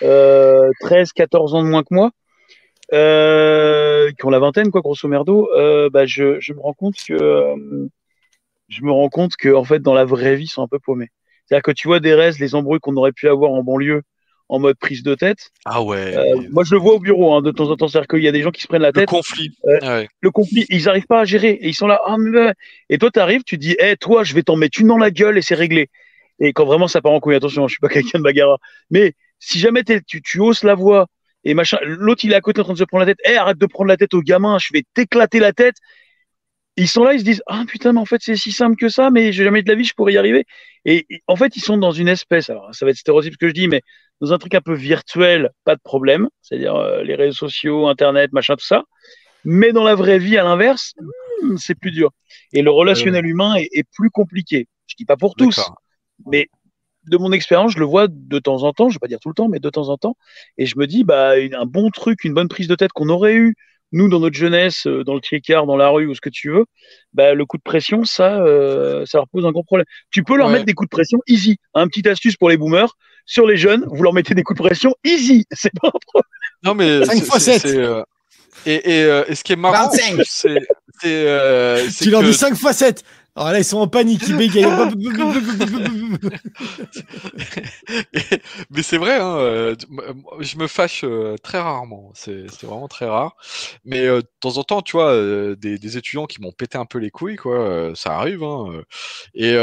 13, 14 ans de moins que moi, euh, qui ont la vingtaine, quoi, grosso merdo, euh, bah, je, je, me rends compte que euh, je me rends compte que en fait dans la vraie vie ils sont un peu paumés. C'est-à-dire que tu vois des restes, les embrouilles qu'on aurait pu avoir en banlieue en mode prise de tête. Ah ouais. Euh, moi je le vois au bureau hein, de temps en temps, c'est-à-dire qu'il y a des gens qui se prennent la tête. Le conflit. Euh, ah Le conflit, ils n'arrivent pas à gérer et ils sont là. Ah, mais... Et toi tu arrives, tu dis, hé toi je vais t'en mettre une dans la gueule et c'est réglé. Et quand vraiment ça part en couille, attention, je suis pas quelqu'un de bagarre. Mais si jamais tu, tu hausses la voix et machin, l'autre il est à côté en train de se prendre la tête, hé arrête de prendre la tête au gamin, je vais t'éclater la tête ils sont là, ils se disent ah putain mais en fait c'est si simple que ça, mais j'ai jamais de la vie je pourrais y arriver. Et, en fait ils sont dans une espèce, alors ça va être stéréotype ce que je dis, mais dans un truc un peu virtuel, pas de problème, c'est-à-dire euh, les réseaux sociaux, internet, machin tout ça. Mais dans la vraie vie, à l'inverse, hmm, c'est plus dur. Et le relationnel humain est, plus compliqué. Je dis pas pour tous, mais de mon expérience, je le vois de temps en temps, je vais pas dire tout le temps, mais de temps en temps, et je me dis bah un bon truc, une bonne prise de tête qu'on aurait eu nous, dans notre jeunesse, euh, dans le tricard, dans la rue ou ce que tu veux, bah, le coup de pression, ça, euh, ça leur pose un gros problème. Tu peux leur mettre des coups de pression easy. Un petit astuce pour les boomers. Sur les jeunes, vous leur mettez des coups de pression easy. C'est pas un problème. Non, mais 5 fois 7. Euh, et, et, et, ce qui est marrant, c'est. tu leur dis 5 fois 7. Alors là, ils sont en panique, ils bégayent. mais c'est vrai, hein, euh, je me fâche euh, très rarement. C'est vraiment très rare. Mais euh, de temps en temps, tu vois, des, étudiants qui m'ont pété un peu les couilles, quoi, ça arrive. Hein, et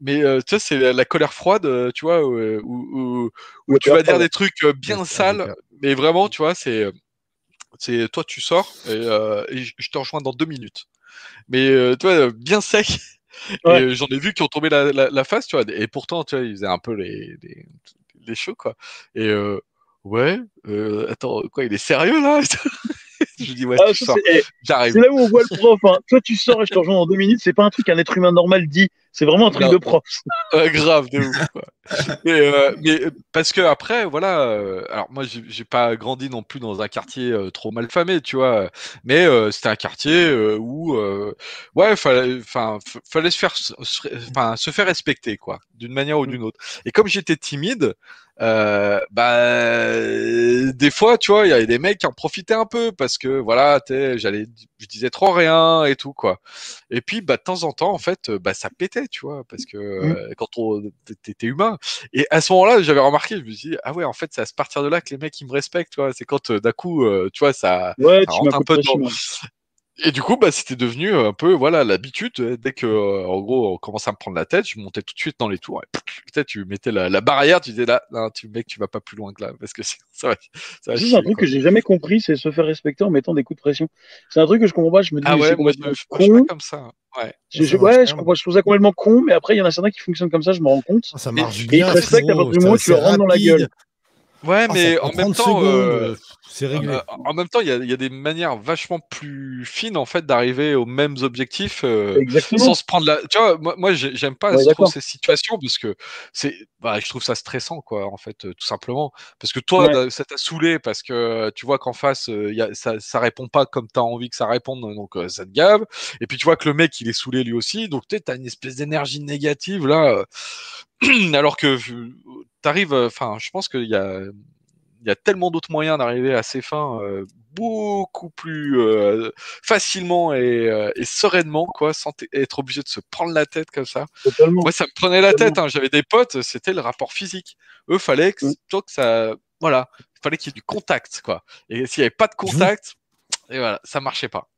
mais tu sais, c'est la, colère froide, tu vois, où, tu vas dire des trucs bien sales, mais vraiment, tu vois, c'est c'est toi tu sors et, et je te rejoins dans deux minutes mais euh, tu vois, bien sec. Euh, j'en ai vu qui ont tombé la, la, face, tu vois. Et pourtant, tu vois, ils faisaient un peu les, les, les shows, quoi. Et euh, ouais, attends, quoi, il est sérieux là? Je dis, ouais, ah, j'arrive. C'est là où on voit le prof. Hein. Toi, tu sors et je te rejoins dans deux minutes. C'est pas un truc qu'un être humain normal dit. C'est vraiment un truc de prof. grave, de ouf. mais, euh, mais, parce que après, voilà. Euh, alors moi, j'ai pas grandi non plus dans un quartier euh, trop mal famé, tu vois. Mais c'était un quartier où, ouais, fallait, enfin, fallait se faire, enfin, se faire respecter, quoi, d'une manière ou d'une autre. Et comme j'étais timide, euh, bah des fois tu vois il y avait des mecs qui en profitaient un peu parce que voilà j'allais je disais trop rien et tout quoi et puis bah de temps en temps en fait bah ça pétait tu vois parce que mmh. euh, quand on t'étais humain. Et à ce moment-là j'avais remarqué je me suis dit ah ouais en fait c'est à partir de là que les mecs ils me respectent tu vois. C'est quand euh, d'un coup tu vois ça, ouais, ça rentre un peu dans, et du coup, bah, c'était devenu un peu voilà l'habitude. Dès que, en gros, on commençait à me prendre la tête, je montais tout de suite dans les tours. Peut-être tu mettais la, barrière, tu disais là, non, tu mec, tu vas pas plus loin que là, parce que ça va. Ça c'est un truc que j'ai jamais compris, c'est se faire respecter en mettant des coups de pression. C'est un truc que je comprends pas. Je me dis, ah ouais, moi, je, je, con. comme ça. Ouais. Je, ouais, je, comprends, je trouve ça complètement con, mais après, il y en a certains qui fonctionnent comme ça, je me rends compte. Ah, ça marche bien. Et ils te respectent à partir du moment où tu leur rentres dans la gueule. Ouais, ah, mais en même temps, euh, c'est réglé. en même temps, il y a, y a, des manières vachement plus fines en fait d'arriver aux mêmes objectifs euh, sans se prendre la. Tu vois, moi, moi j'aime pas trop ces situations parce que c'est, bah, je trouve ça stressant quoi, en fait, tout simplement. Parce que toi, ça t'a saoulé parce que tu vois qu'en face, y a, ça, ça répond pas comme t'as envie que ça réponde, donc ça te gave. Et puis tu vois que le mec, il est saoulé lui aussi, donc tu as une espèce d'énergie négative là. alors que t'arrives, enfin, je pense qu'il y a il y a tellement d'autres moyens d'arriver à ses fins beaucoup plus facilement et, sereinement, quoi, sans être obligé de se prendre la tête comme ça. Moi, ça me prenait la tête. Hein. J'avais des potes, c'était le rapport physique. Eux, fallait que, que ça, voilà, il fallait qu'il y ait du contact, quoi. Et s'il n'y avait pas de contact, et voilà, ça marchait pas.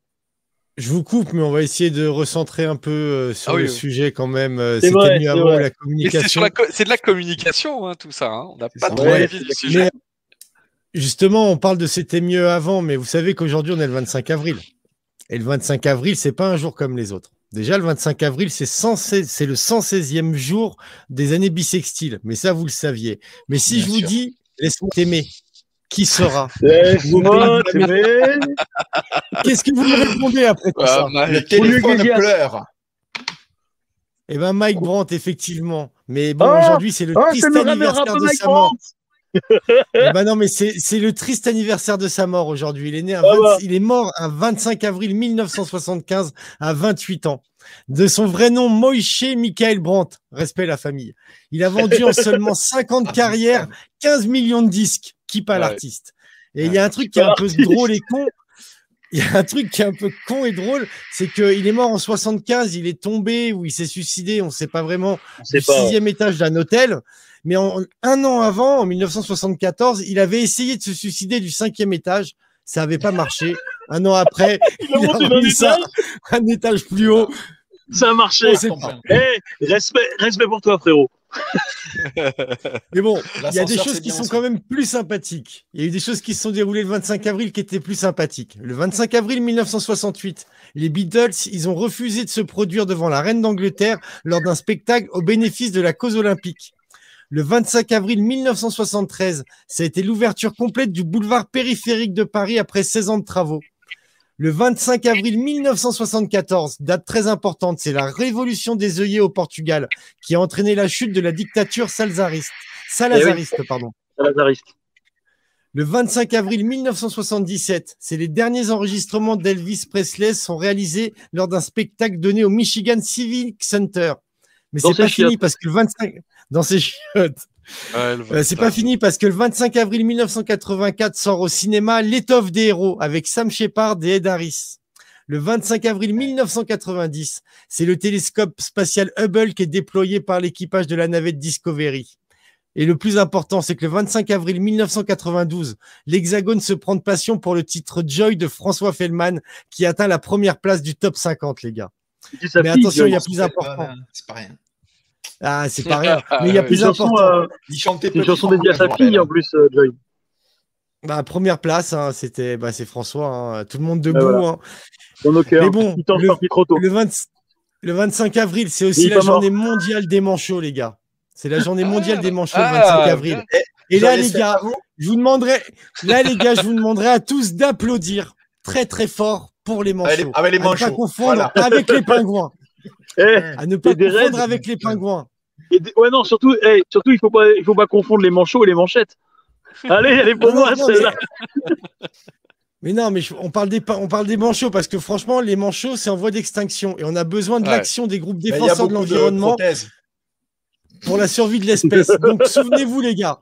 Je vous coupe, mais on va essayer de recentrer un peu euh, sur ah le sujet quand même. Euh, c'était mieux avant la communication. C'est de la communication, hein, tout ça. Hein. On n'a pas trop avis du sujet. justement, on parle de c'était mieux avant, mais vous savez qu'aujourd'hui, on est le 25 avril. Et le 25 avril, c'est pas un jour comme les autres. Déjà, le 25 avril, c'est le 116e jour des années bissextiles. Mais ça, vous le saviez. Mais si je vous dis, laisse-moi t'aimer, qui sera? Laisse-moi. Qu'est-ce que vous me répondez après tout ça? Le téléphone pleure. Eh ben Mike Brandt, effectivement. Mais bon, oh aujourd'hui, c'est le oh, triste anniversaire de sa mort. eh ben non, mais c'est le triste anniversaire de sa mort aujourd'hui. Il est né, ah il est mort un 25 avril 1975 à 28 ans. De son vrai nom, Moïse Michael Brandt. Respect la famille. Il a vendu en seulement 50 carrières 15 millions de disques qui pas l'artiste. Et il y a un truc qui est un peu drôle et con. Il y a un truc qui est un peu con et drôle, c'est qu'il est mort en 75, il est tombé ou il s'est suicidé, on ne sait pas vraiment, du sixième étage d'un hôtel. Mais un an avant, en 1974, il avait essayé de se suicider du cinquième étage. Ça n'avait pas marché. Un an après, il, a, mis ça un étage plus haut. Ça a marché. Eh, respect, respect pour toi, frérot. Mais bon, il y a des choses qui sont quand même plus sympathiques. Il y a eu des choses qui se sont déroulées le 25 avril qui étaient plus sympathiques. Le 25 avril 1968, les Beatles, ils ont refusé de se produire devant la reine d'Angleterre lors d'un spectacle au bénéfice de la cause olympique. Le 25 avril 1973, ça a été l'ouverture complète du boulevard périphérique de Paris après 16 ans de travaux. Le 25 avril 1974, date très importante, c'est la révolution des œillets au Portugal qui a entraîné la chute de la dictature salazariste. Salazariste, eh pardon. Salazariste. Le 25 avril 1977, c'est les derniers enregistrements d'Elvis Presley sont réalisés lors d'un spectacle donné au Michigan Civic Center. Mais c'est pas fini parce que le 25 dans ses chiottes. Euh, c'est pas fini parce que le 25 avril 1984 sort au cinéma L'étoffe des héros avec Sam Shepard et Ed Harris. Le 25 avril 1990, c'est le télescope spatial Hubble qui est déployé par l'équipage de la navette Discovery. Et le plus important, c'est que le 25 avril 1992, l'Hexagone se prend de passion pour le titre Joy de François Fellman qui atteint la première place du top 50, les gars. Mais attention, il y a plus important. C'est pas rien. Ah, c'est pas rien. Mais il y a plus important. Euh, il chantait une chanson dédiée à sa fille en plus, euh, Joy. Bah, première place, hein, c'était, bah, c'est François. Hein. Tout le monde debout. Hein. Dans nos cœurs. Mais bon, le, trop tôt. Le, 25 avril, c'est aussi la journée mondiale des manchots, les gars. C'est la journée mondiale des manchots le 25 ah, avril. Et, là, les gars, je vous demanderai, là, les gars, je vous demanderai à tous d'applaudir très très fort pour les manchots. Avec les, manchots. À ne pas confondre avec les pingouins. Eh, à ne pas confondre avec les pingouins. ouais, non, surtout, eh, surtout il ne faut, pas, il faut pas confondre les manchots et les manchettes. Allez, elle est pour moi, celle-là. Mais non, mais on parle, des, on parle des manchots parce que franchement, les manchots, c'est en voie d'extinction et on a besoin de l'action des groupes défenseurs de l'environnement pour la survie de l'espèce. Donc souvenez-vous, les gars,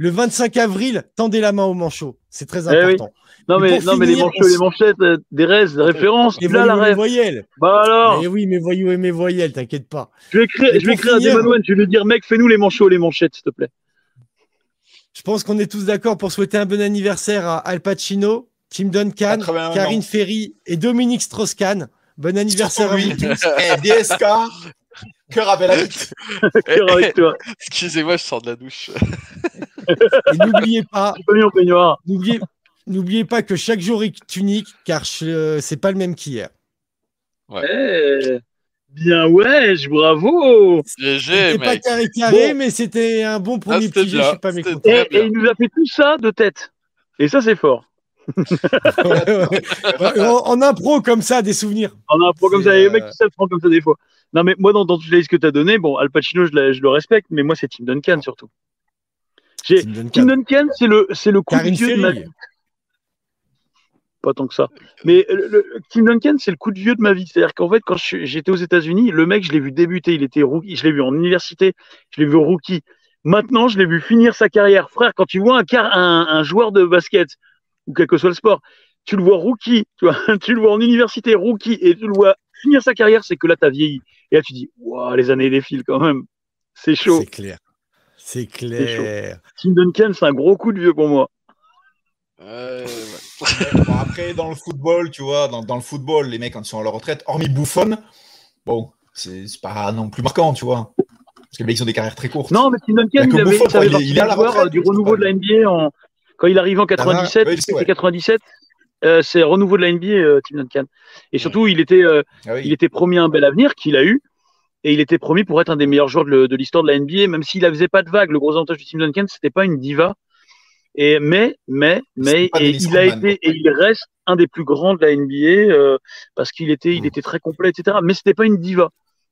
le 25 avril, tendez la main aux manchots. C'est très eh important. Non, mais, non mais les manchots, les manchettes, euh, des restes, des références. Les voyous la voyelles. Bah alors. Mais oui, mes voyous et mes voyelles, t'inquiète pas. Je vais écrire, je vais écrire à je vais lui dire, mec, fais-nous les manchots et les manchettes, s'il te plaît. Je pense qu'on est tous d'accord pour souhaiter un bon anniversaire à Al Pacino, Tim Duncan, Karine Ferry et Dominique Strauss-Kahn. Bon anniversaire à vous tous. Et DSK, cœur avec la Cœur avec toi. Excusez-moi, je sors de la douche. et n'oubliez pas, n'oubliez, N'oubliez pas que chaque jour est unique, car c'est pas le même qu'hier. Ouais. Eh, bien ouais, bravo. C'était pas carré carré, mais c'était un bon premier ah, petit jeu. Je suis pas mécontent. Et, il nous a fait tout ça de tête. Et ça, c'est fort. en, impro comme ça, des souvenirs. En impro comme ça, les mecs qui savent prendre comme ça des fois. Non, mais moi, dans, dans toutes les listes que tu as données, bon, Al Pacino, je, je, le respecte, mais moi, c'est Tim Duncan surtout. Tim Duncan, c'est le, c'est le coup de vieux de ma vie pas tant que ça. Mais le, Tim Duncan, c'est le coup de vieux de ma vie. C'est-à-dire qu'en fait, quand j'étais aux États-Unis, le mec, je l'ai vu débuter. Il était rookie. Je l'ai vu en université. Je l'ai vu rookie. Maintenant, je l'ai vu finir sa carrière. Frère, quand tu vois un, un, joueur de basket, ou quel que soit le sport, tu le vois rookie, tu, vois, tu le vois en université rookie, et tu le vois finir sa carrière, c'est que là, tu as vieilli. Et là, tu dis, waouh, les années défilent quand même. C'est chaud. C'est clair. C'est clair. Tim Duncan, c'est un gros coup de vieux pour moi. après, dans le football, tu vois, dans, dans, le football, les mecs, quand ils sont à leur retraite, hormis Buffon, bon, c'est pas non plus marquant, tu vois. Parce que les mecs ont des carrières très courtes. Non, mais Tim Duncan, il, avait, il, est à la retraite, du renouveau de la NBA en, quand il arrive en 97, ah, 97. Euh, c'est renouveau de la NBA, euh, Tim Duncan. Et surtout, il était, euh, ah il était promis un bel avenir qu'il a eu. Et il était promis pour être un des meilleurs joueurs de, de l'histoire de la NBA, même s'il ne faisait pas de vague. Le gros avantage de Tim Duncan, c'était pas une diva. Et mais, mais, mais, et il a été et il reste un des plus grands de la NBA euh, parce qu'il était, il mmh. était très complet, etc. Mais c'était pas une diva.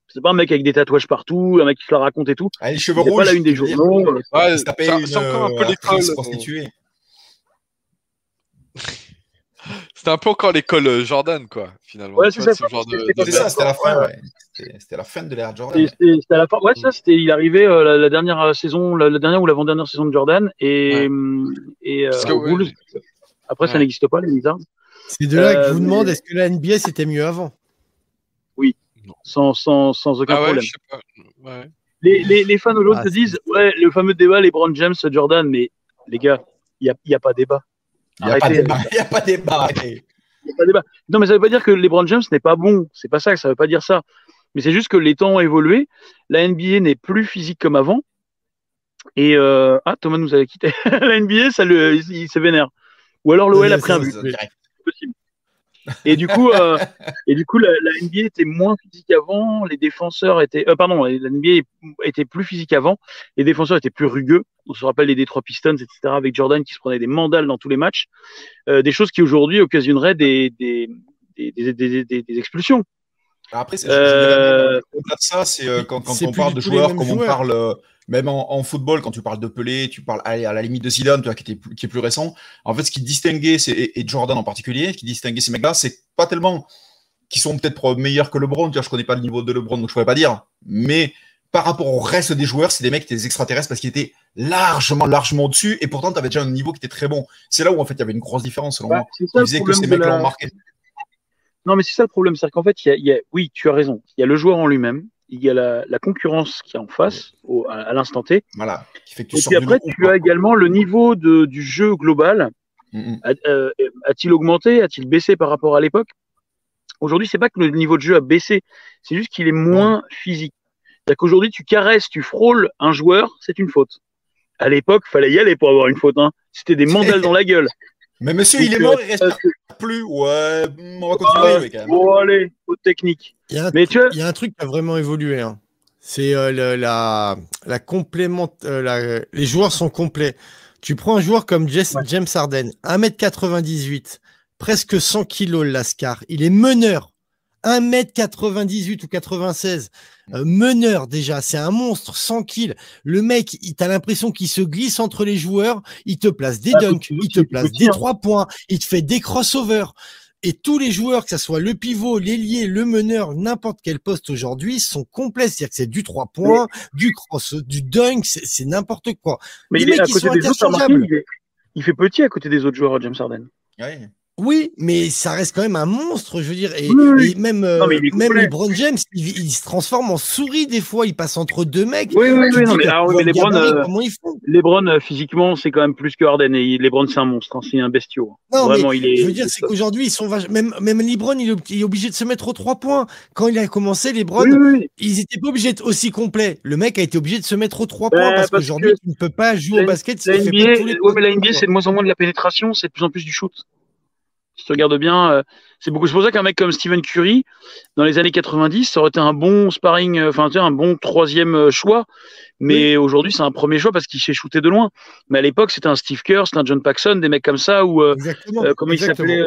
C'est pas un mec avec des tatouages partout, un mec qui se la raconte et tout. Ah, les cheveux rouges. Pas la une des journaux. Ouais, c'est encore un peu l'école. C'était un peu encore l'école euh, Jordan, quoi, finalement. Ouais, c'est ça. c'était la fin, ouais. C'était la fin de l'ère Jordan. C'était la fin. Ouais, ça, c'était. Il arrivait euh, la, dernière euh, saison, la, dernière ou l'avant-dernière saison de Jordan, et, et Après, ça n'existe pas, les Wizards. C'est de là que je vous demande, est-ce que la NBA c'était mieux avant? Oui, sans, sans, sans aucun ah problème. Je sais pas. Ouais. Les, les, les, fans aujourd'hui ah, te disent, ouais, le fameux débat LeBron James, Jordan, mais les gars, il n'y a, y a pas débat. Il n'y a, pas débat. Il a pas débat. Non, mais ça ne veut pas dire que LeBron James n'est pas bon. C'est pas ça, ça ne veut pas dire ça. Mais c'est juste que les temps ont évolué. La NBA n'est plus physique comme avant. Et euh... ah, Thomas nous avait quitté. la NBA, ça le, il, se vénère. Ou alors l'OL a pris un but. C'est possible. Et du coup, euh, et du coup, la, NBA était moins physique avant. Les défenseurs étaient, euh, pardon, la NBA était plus physique avant. Les défenseurs étaient plus rugueux. On se rappelle les Detroit Pistons, etc. Avec Jordan qui se prenait des mandales dans tous les matchs. Euh, des choses qui aujourd'hui occasionneraient des des, des, des, des, expulsions. Après, c'est ça, c'est quand, quand on parle de joueurs, comme on parle même en, football, quand tu parles de Pelé, tu parles à, la limite de Zidane, qui, était, qui est plus récent. En fait, ce qui distinguait, et, Jordan en particulier, ce qui distinguait ces mecs-là, c'est pas tellement qu'ils sont peut-être meilleurs que LeBron. Tu vois, je connais pas le niveau de LeBron, donc je pourrais pas dire. Mais par rapport au reste des joueurs, c'est des mecs qui étaient des extraterrestres parce qu'ils étaient largement, largement dessus. Et pourtant, tu avais déjà un niveau qui était très bon. C'est là où, en fait, il y avait une grosse différence, selon moi. Tu disais que ces mecs-là ont marqué. Non, mais c'est ça le problème. C'est qu'en fait, y, a, oui, tu as raison. Il y a le joueur en lui-même il y a la, concurrence qui est en face à, l'instant T. Voilà. et puis après, tu as également le niveau de, du jeu global. Mm, mm. Euh, a-t-il augmenté A-t-il baissé par rapport à l'époque? Aujourd'hui, c'est pas que le niveau de jeu a baissé, c'est juste qu'il est moins physique. C'est-à-dire qu'aujourd'hui, tu caresses, tu frôles un joueur, c'est une faute. À l'époque, fallait y aller pour avoir une faute. Hein. C'était des mandales dans la gueule. Mais monsieur, il est mort, il reste plus. Ouais, on va continuer. quand même. Bon, allez, faute technique. Il y, a un, Mais tu il y a un truc qui a vraiment évolué. Hein. C'est euh, la, la complément. Euh, les joueurs sont complets. Tu prends un joueur comme James Harden, 1m98, presque 100 kg le Lascar. Il est meneur. 1m98 ou 96. Euh, meneur déjà, c'est un monstre, 100 kills. Le mec, t'as l'impression qu'il se glisse entre les joueurs, il te place des ah, dunks, il te place des trois points, il te fait des crossovers. Et tous les joueurs, que ce soit le pivot, l'ailier, le meneur, n'importe quel poste aujourd'hui, sont complets. C'est-à-dire que c'est du trois points, du cross, du dunk, c'est n'importe quoi. Mais il est à côté des autres, il, fait petit à côté des autres joueurs, James Harden. Ouais. Oui, mais ça reste quand même un monstre, je veux dire. Et, même, euh, même LeBron James, il, se transforme en souris des fois. Il passe entre deux mecs. Oui, oui, oui. Non, mais, alors, mais LeBron, euh, LeBron euh, physiquement, c'est quand même plus que Harden. Et LeBron, c'est un monstre. Hein, c'est un bestiau. Non, Vraiment, il est. Je veux dire, c'est qu'aujourd'hui, ils sont même même LeBron, il est, obligé de se mettre aux trois points. Quand il a commencé, LeBron, ils étaient pas obligés d'être aussi complets. Le mec a été obligé de se mettre aux trois points parce, qu'aujourd'hui, tu ne peux pas jouer au basket. La NBA, mais la NBA, c'est de moins en moins de la pénétration, c'est de plus en plus du shoot si tu regardes bien, euh, c'est beaucoup. C'est pour ça qu'un mec comme Stephen Curry, dans les années 90, ça aurait été un bon sparring, euh, enfin, un bon troisième euh, choix. Mais aujourd'hui, c'est un premier choix parce qu'il s'est shooté de loin. Mais à l'époque, c'était un Steve Kerr, c'était un John Paxson, des mecs comme ça, ou comment il s'appelait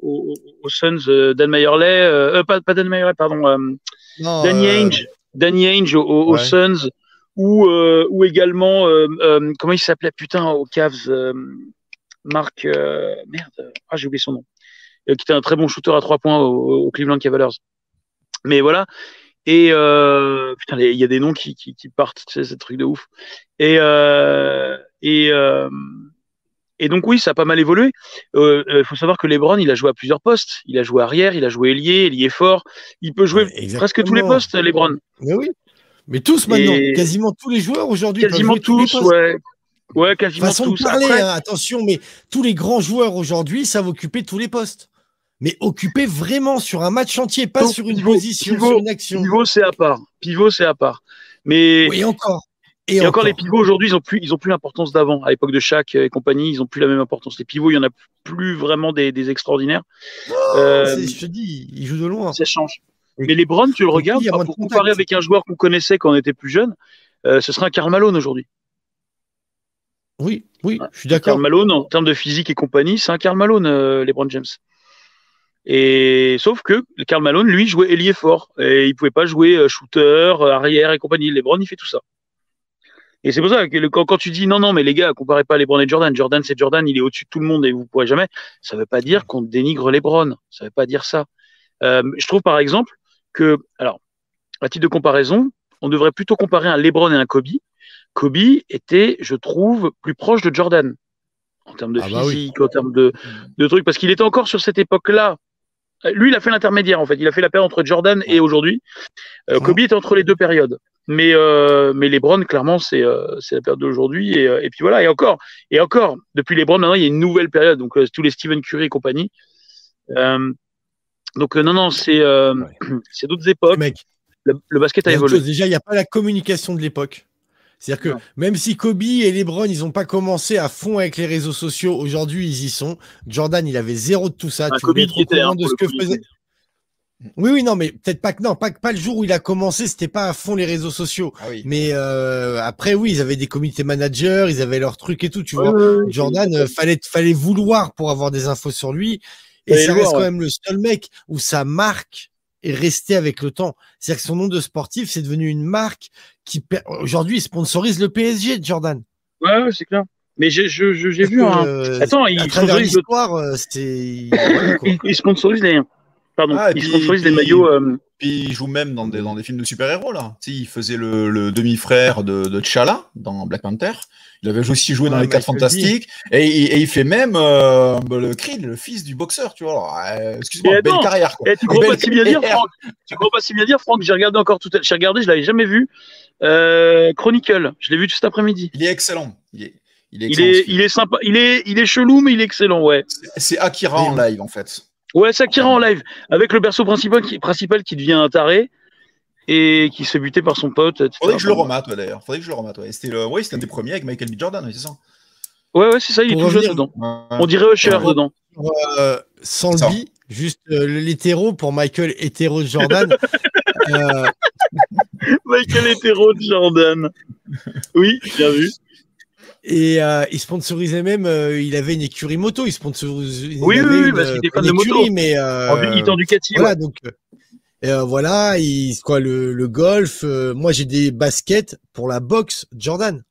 aux, Suns, Dan Meyerley, pas, pas Dan Meyerley, pardon, Danny Ainge, Danny Ainge aux, Suns, ou, ou également, comment il s'appelait, putain, aux Cavs. Marc, euh, merde, ah, j'ai oublié son nom, euh, qui était un très bon shooter à trois points au, Cleveland Cavaliers. Mais voilà. Et putain, il y a des noms qui, qui, qui partent, c'est ce truc de ouf. Et et et donc oui, ça a pas mal évolué. Il euh, euh, faut savoir que LeBron, il a joué à plusieurs postes. Il a joué arrière, il a joué ailier, ailier fort. Il peut jouer presque tous les postes, LeBron. Mais oui. Mais tous maintenant, quasiment tous les joueurs aujourd'hui. Quasiment tous, ouais. Ouais, quasiment Façon tous. De parler, hein, attention, mais tous les grands joueurs aujourd'hui savent occuper tous les postes. Mais occuper vraiment sur un match entier, pas sur une position, sur une action. Pivot, c'est à part. Pivot, c'est à part. Mais oui, encore. Et, encore, les pivots aujourd'hui, ils ont plus, ils ont plus l'importance d'avant. À l'époque de Shaq et compagnie, ils ont plus la même importance. Les pivots, il y en a plus vraiment des, extraordinaires. Oh, euh, je te dis, ils jouent de loin. Ça change. Mais les Browns, tu le regardes, pour comparer avec un joueur qu'on connaissait quand on était plus jeune, euh, ce serait un Karl Malone aujourd'hui. Oui, oui, je suis d'accord. Karl Malone, en termes de physique et compagnie, c'est un Karl Malone, euh, les Brown James. Et sauf que Karl Malone, lui, jouait ailier fort. Et il pouvait pas jouer shooter, arrière et compagnie. Les Browns, il fait tout ça. Et c'est pour ça que quand, tu dis non, non, mais les gars, comparez pas LeBron et Jordan. Jordan, c'est Jordan, il est au-dessus de tout le monde et vous pourrez jamais. Ça veut pas dire qu'on dénigre LeBron. Ça veut pas dire ça. Euh, je trouve par exemple que, alors, à titre de comparaison, on devrait plutôt comparer un LeBron et un Kobe. Kobe était, je trouve, plus proche de Jordan en termes de ah bah physique, en termes de, de trucs, parce qu'il était encore sur cette époque-là. Lui, il a fait l'intermédiaire en fait. Il a fait la période entre Jordan et aujourd'hui. Euh, Kobe était entre les deux périodes. Mais, euh, mais les Browns, clairement, c'est euh, la période d'aujourd'hui. Et, euh, et, puis voilà, et encore, et encore, depuis les Browns, maintenant, il y a une nouvelle période. Donc, euh, tous les Stephen Curry et compagnie. Euh, donc, non, non, c'est c'est d'autres époques. Mec, le, basket a évolué. déjà, il n'y a pas la communication de l'époque. C'est-à-dire que même si Kobe et LeBron, ils n'ont pas commencé à fond avec les réseaux sociaux, aujourd'hui, ils y sont. Jordan, il avait zéro de tout ça. tu Kobe était, hein, de ce que faisait. Oui, oui, non, mais peut-être pas que non, pas, pas le jour où il a commencé, c'était pas à fond les réseaux sociaux. Ah mais euh, après, oui, ils avaient des comités managers, ils avaient leurs trucs et tout, tu vois. Jordan, euh, fallait fallait vouloir pour avoir des infos sur lui. Et ça reste quand même le seul mec où sa marque est restée avec le temps. C'est-à-dire que son nom de sportif, c'est devenu une marque qui aujourd'hui sponsorise le PSG, Jordan. Ouais, ouais c'est clair. Mais j'ai vu un. Euh, Attends, il sponsorise l'histoire, c'était. il sponsorise les Pardon, ah, il sponsorise des maillots. Euh, puis il joue même dans des, dans des films de super-héros, là. il faisait le, demi-frère de, de T'Challa dans Black Panther. Il avait aussi joué dans Les 4 Fantastiques. Et, il fait même euh, le Creed, le fils du boxeur, tu vois. Euh, excuse-moi, belle carrière. Quoi. Et tu crois pas si bien dire, Franck Tu crois pas si bien dire, Franck J'ai regardé encore tout à l'heure. J'ai regardé, je l'avais jamais vu. Chronicle, je l'ai vu tout cet après-midi. Il est excellent. Il est, il est, il est, sympa. Il est, il est chelou, mais il est excellent, ouais. C'est Akira en live, en fait. Ouais, Sakira en live, avec le berceau principal qui, principal qui devient un taré et qui se fait buter par son pote. Faudrait que je le remate, d'ailleurs. Faudrait que je le remate. Ouais. C'était le... ouais, un des premiers avec Michael B. Jordan, c'est ça. Ouais, ouais, c'est ça, il est tout jeune dedans. On dirait Usher dedans. Euh, sans le bi, juste euh, l'hétéro pour Michael hétéro Jordan. euh... Michael hétéro Jordan. Oui, bien vu. Et euh, il sponsorisait même, euh, il avait une écurie moto, il sponsorisait. Oui, oui, oui, parce qu'il était fan de moto. Mais, euh. Voilà, donc, euh, voilà, il, quoi, le, le golf. moi, j'ai des baskets pour la boxe Jordan.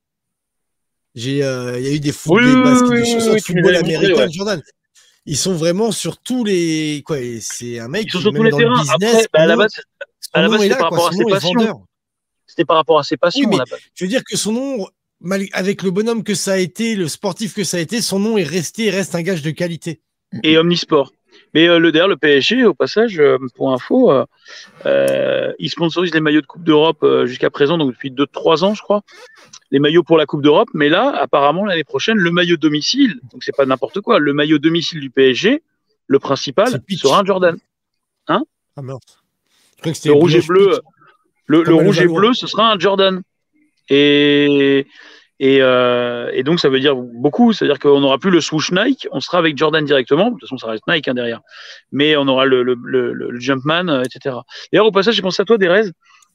J'ai, il y a eu des, foot, des baskets, chaussures de football américain Jordan. Ils sont vraiment sur tous les, quoi, c'est un mec. Ils sont sur tous les terrains. Business, Après, bah, à la base, à la base, c'était par rapport à ses passions. C'était par rapport à ses passions. je veux dire que son nom avec le bonhomme que ça a été, le sportif que ça a été, son nom est resté et reste un gage de qualité. Et omnisport. Mais euh, le d'ailleurs, le PSG, au passage, euh, pour info, euh, euh, il sponsorise les maillots de Coupe d'Europe jusqu'à présent, donc depuis 2-3 ans, je crois, les maillots pour la Coupe d'Europe. Mais là, apparemment, l'année prochaine, le maillot domicile, donc c'est pas n'importe quoi, le maillot domicile du PSG, le principal, sera un Jordan. Hein? Ah, le rouge et bleu, le, le rouge et bleu, ce sera un Jordan. Et, et, euh, et, donc, ça veut dire beaucoup. C'est-à-dire qu'on n'aura plus le swoosh Nike, on sera avec Jordan directement. De toute façon, ça reste Nike hein, derrière. Mais on aura le, le, le, le Jumpman, euh, etc. D'ailleurs, au passage, j'ai pensé à toi, Derez.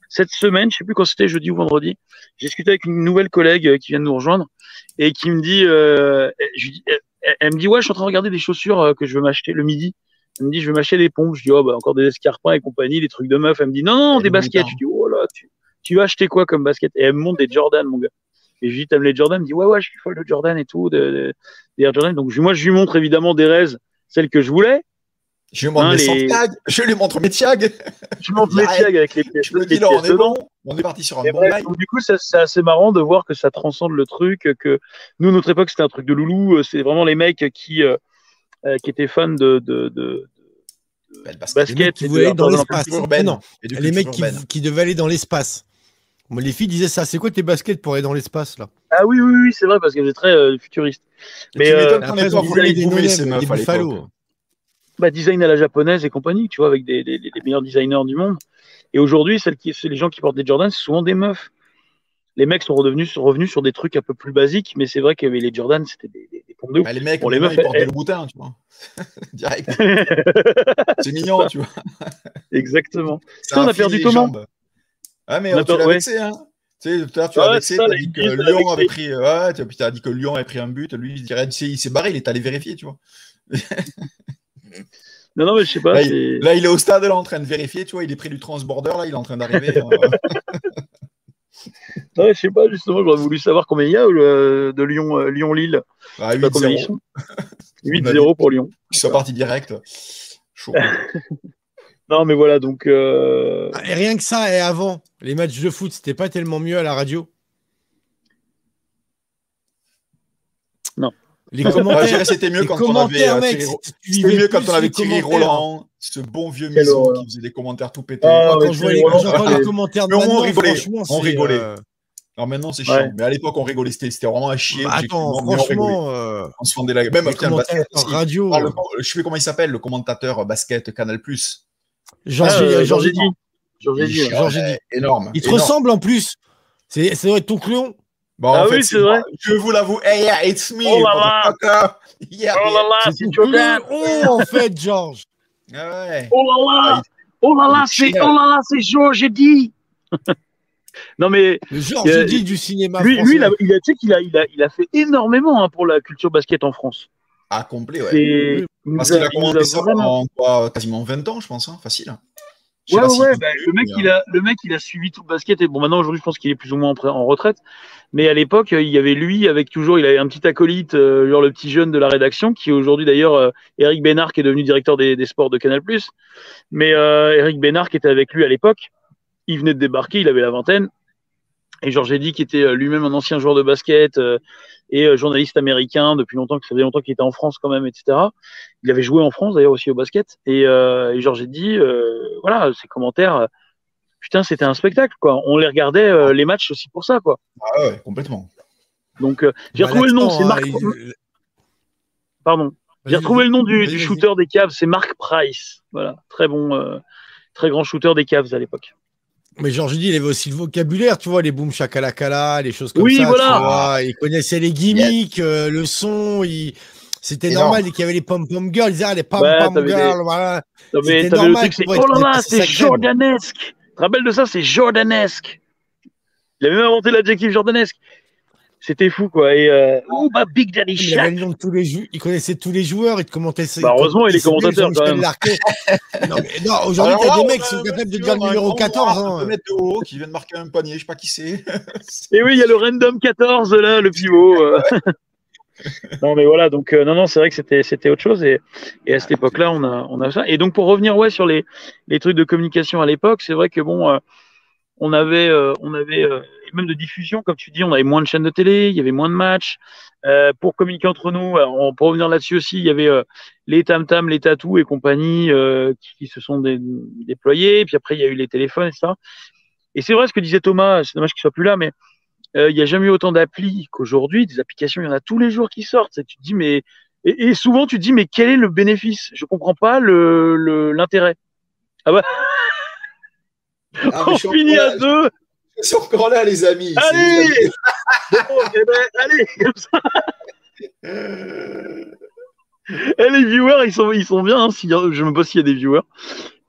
Cette semaine, je sais plus quand c'était, jeudi ou vendredi, j'ai discuté avec une nouvelle collègue euh, qui vient de nous rejoindre et qui me dit, euh, je dis elle, me dit, ouais, je suis en train de regarder des chaussures que je veux m'acheter le midi. Elle me dit, je veux m'acheter des pompes. Je dis, oh, bah, encore des escarpins et compagnie, des trucs de meuf. Elle me dit, non, non, des baskets. Je dis, oh là, tu, tu vas acheter quoi comme basket? Et elle me montre des Jordan, mon gars. Et je lui dis, t'aimes les Jordan? Elle me dit, ouais, ouais, je suis folle de Jordan et tout, de, Jordan. Donc, moi, je lui montre évidemment des raises, celles que je voulais. Je lui montre hein, mes tags, je lui montre mes tags. Je montre mes tags avec les pièces. Je me dis là, on est bon, on est parti sur un bon bref, Du coup, c'est assez marrant de voir que ça transcende le truc, que nous, notre époque, c'était un truc de loulou. C'est vraiment les mecs qui, euh, euh, qui étaient fans de, de, de, basket. qui voulaient aller dans l'espace. Non, les mecs qui, qui devaient aller dans l'espace. Les filles disaient ça. C'est quoi tes baskets pour aller dans l'espace là? Ah oui, oui, oui, c'est vrai parce qu'elles étaient très euh, futuristes. Mais euh, après, des à bah, design à la japonaise et compagnie, tu vois, avec des, des, meilleurs designers du monde. Et aujourd'hui, les gens qui portent des Jordans, c'est souvent des meufs. Les mecs sont revenus, sont revenus sur des trucs un peu plus basiques, mais c'est vrai qu'il y avait les Jordan, c'était des, des, pompes de ouf. Bah, les mecs, les meufs, ils portent le boutin, tu vois. Direct. c'est mignon, tu vois. Exactement. Ça, on a perdu Thomas? Ah, mais on, tu l'as vexé, hein. Tu sais, tout à l'heure, tu as vexé, tu as dit que Lyon avait pris, ouais, tu as dit que Lyon avait pris un but, lui, il s'est barré, il est allé vérifier, tu vois. Non, non, mais je sais pas. Là il, est au stade, là, en train de vérifier, tu vois, il est près du transborder, là, il est en train d'arriver. Hein. non, je sais pas, justement, j'aurais voulu savoir combien il y a euh, de Lyon, euh, Lyon-Lille. Ah, 8-0 pour Lyon. Ils sont partis direct. Chaud. non, mais voilà, donc. Euh, ah, et rien que ça, et avant, les matchs de foot, c'était pas tellement mieux à la radio? Non. Les commentaires, c'était mieux quand on avait euh, Thierry, mieux quand on avait Thierry Roland, ce bon vieux maison qui faisait des commentaires tout pétés. Ah, quand je vois les, les commentaires de on rigolait, on rigolait. Euh, Alors maintenant c'est chiant, mais à l'époque on rigolait, c'était vraiment à chier. Bah, attends, franchement, on, se fendait la même tiens, basket, radio. Je sais comment il s'appelle, le commentateur basket Canal+. Eddy. Georges Eddy. Énorme. Il te ressemble en plus. C'est vrai ton clone. Bon, ah oui, c'est vrai. Je vous l'avoue. Hey, yeah, it's me. Oh là là. Yeah, oh là là, c'est Jordan. Oh, en fait, George. Ah ouais. Oh là là. Oh là là, c'est oh là là, c'est Georges dit. non mais le Georges dit du cinéma lui, français. Lui, il a, il a, tu sais qu'il a, il a, il a fait énormément hein, pour la culture basket en France. Complet, ouais. Parce qu'il a commencé ça pendant quoi, quasiment 20 ans, je pense, hein, facile. Ouais, ouais, bah, le, mec, il a, le mec, il a suivi tout le basket. Et bon, maintenant, aujourd'hui, je pense qu'il est plus ou moins en, retraite. Mais à l'époque, il y avait lui, avec toujours, il avait un petit acolyte, euh, genre le petit jeune de la rédaction, qui aujourd'hui, d'ailleurs, euh, Eric Bénard, qui est devenu directeur des, des sports de Canal. Mais euh, Eric Bénard, qui était avec lui à l'époque, il venait de débarquer, il avait la vingtaine. Et Georges Eddy, qui était euh, lui-même un ancien joueur de basket, euh, et euh, journaliste américain depuis longtemps, que ça faisait longtemps qu'il était en France quand même, etc. Il avait joué en France d'ailleurs aussi au basket. Et, euh, et Georges euh, voilà, ses commentaires, putain, c'était un spectacle, quoi. On les regardait euh, les matchs aussi pour ça, quoi. Ah ouais, complètement. Donc, j'ai bah, retrouvé le nom, c'est Marc. Pardon. J'ai retrouvé le nom du, du shooter des Cavs, c'est Mark Price. Voilà, très bon, très grand shooter des Cavs à l'époque. Mais Georges dit, il avait aussi le vocabulaire, tu vois, les boom shakalakala, les choses comme oui, ça. Voilà. Tu vois. Il connaissait les gimmicks, euh, le son, il... c'était normal. Dès qu'il y avait les pom-pom girls, il disait, ah, les pom-pom girls, voilà. C'était normal. Le oh là là, c'est jordanesque. Tu te rappelles de ça, c'est jordanesque. Il avait même inventé l'adjectif jordanesque. C'était fou, quoi. Et euh, oh, bah, Big Daddy Shaq. Il, de tous les il connaissait tous les joueurs, il te commentait. Bah, heureusement, il est commentateur quand même. non, mais non, aujourd'hui, t'as des mecs qui sont capables de dire le numéro 14. Hein. Un de haut, qui vient de marquer un panier, je sais pas qui c'est. Et oui, il y a le random 14 là, le pivot. Euh. non, mais voilà, donc, euh, non, non, c'est vrai que c'était, c'était autre chose. Et, et à cette époque-là, on a, on a ça. Et donc, pour revenir, ouais, sur les, les trucs de communication à l'époque, c'est vrai que bon, euh, on avait, euh, on avait euh, même de diffusion, comme tu dis, on avait moins de chaînes de télé, il y avait moins de matchs. Euh, pour communiquer entre nous, on peut revenir là-dessus aussi, il y avait les tam tam, les tatous et compagnie qui, qui, se sont déployés. Puis après, il y a eu les téléphones et ça. Et c'est vrai ce que disait Thomas, c'est dommage qu'il soit plus là, mais il n'y a jamais eu autant d'applis qu'aujourd'hui. Des applications, il y en a tous les jours qui sortent. Et tu te dis, mais et, et, souvent tu te dis, mais quel est le bénéfice? Je comprends pas le l'intérêt. ah bah ah, on finit à deux. Ils sont encore là, les amis. Allez bon, eh ben, Allez, comme ça. Eh, les viewers, ils sont, ils sont bien. Hein, si, je me pose s'il y a des viewers.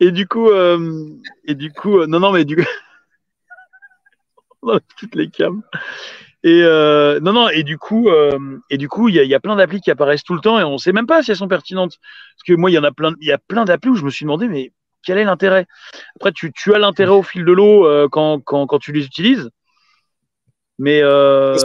Et du coup, euh, et du coup, euh, non, non, mais du coup, on a toutes les cams. Et euh, non, non, et du coup, et du coup, il y, y, a plein d'applis qui apparaissent tout le temps et on ne sait même pas si elles sont pertinentes. Parce que moi, il y en a plein, il y a plein d'applis où je me suis demandé, mais quel est l'intérêt? Après, tu, tu, as l'intérêt au fil de l'eau euh, quand, quand, quand, tu les utilises. Mais, euh,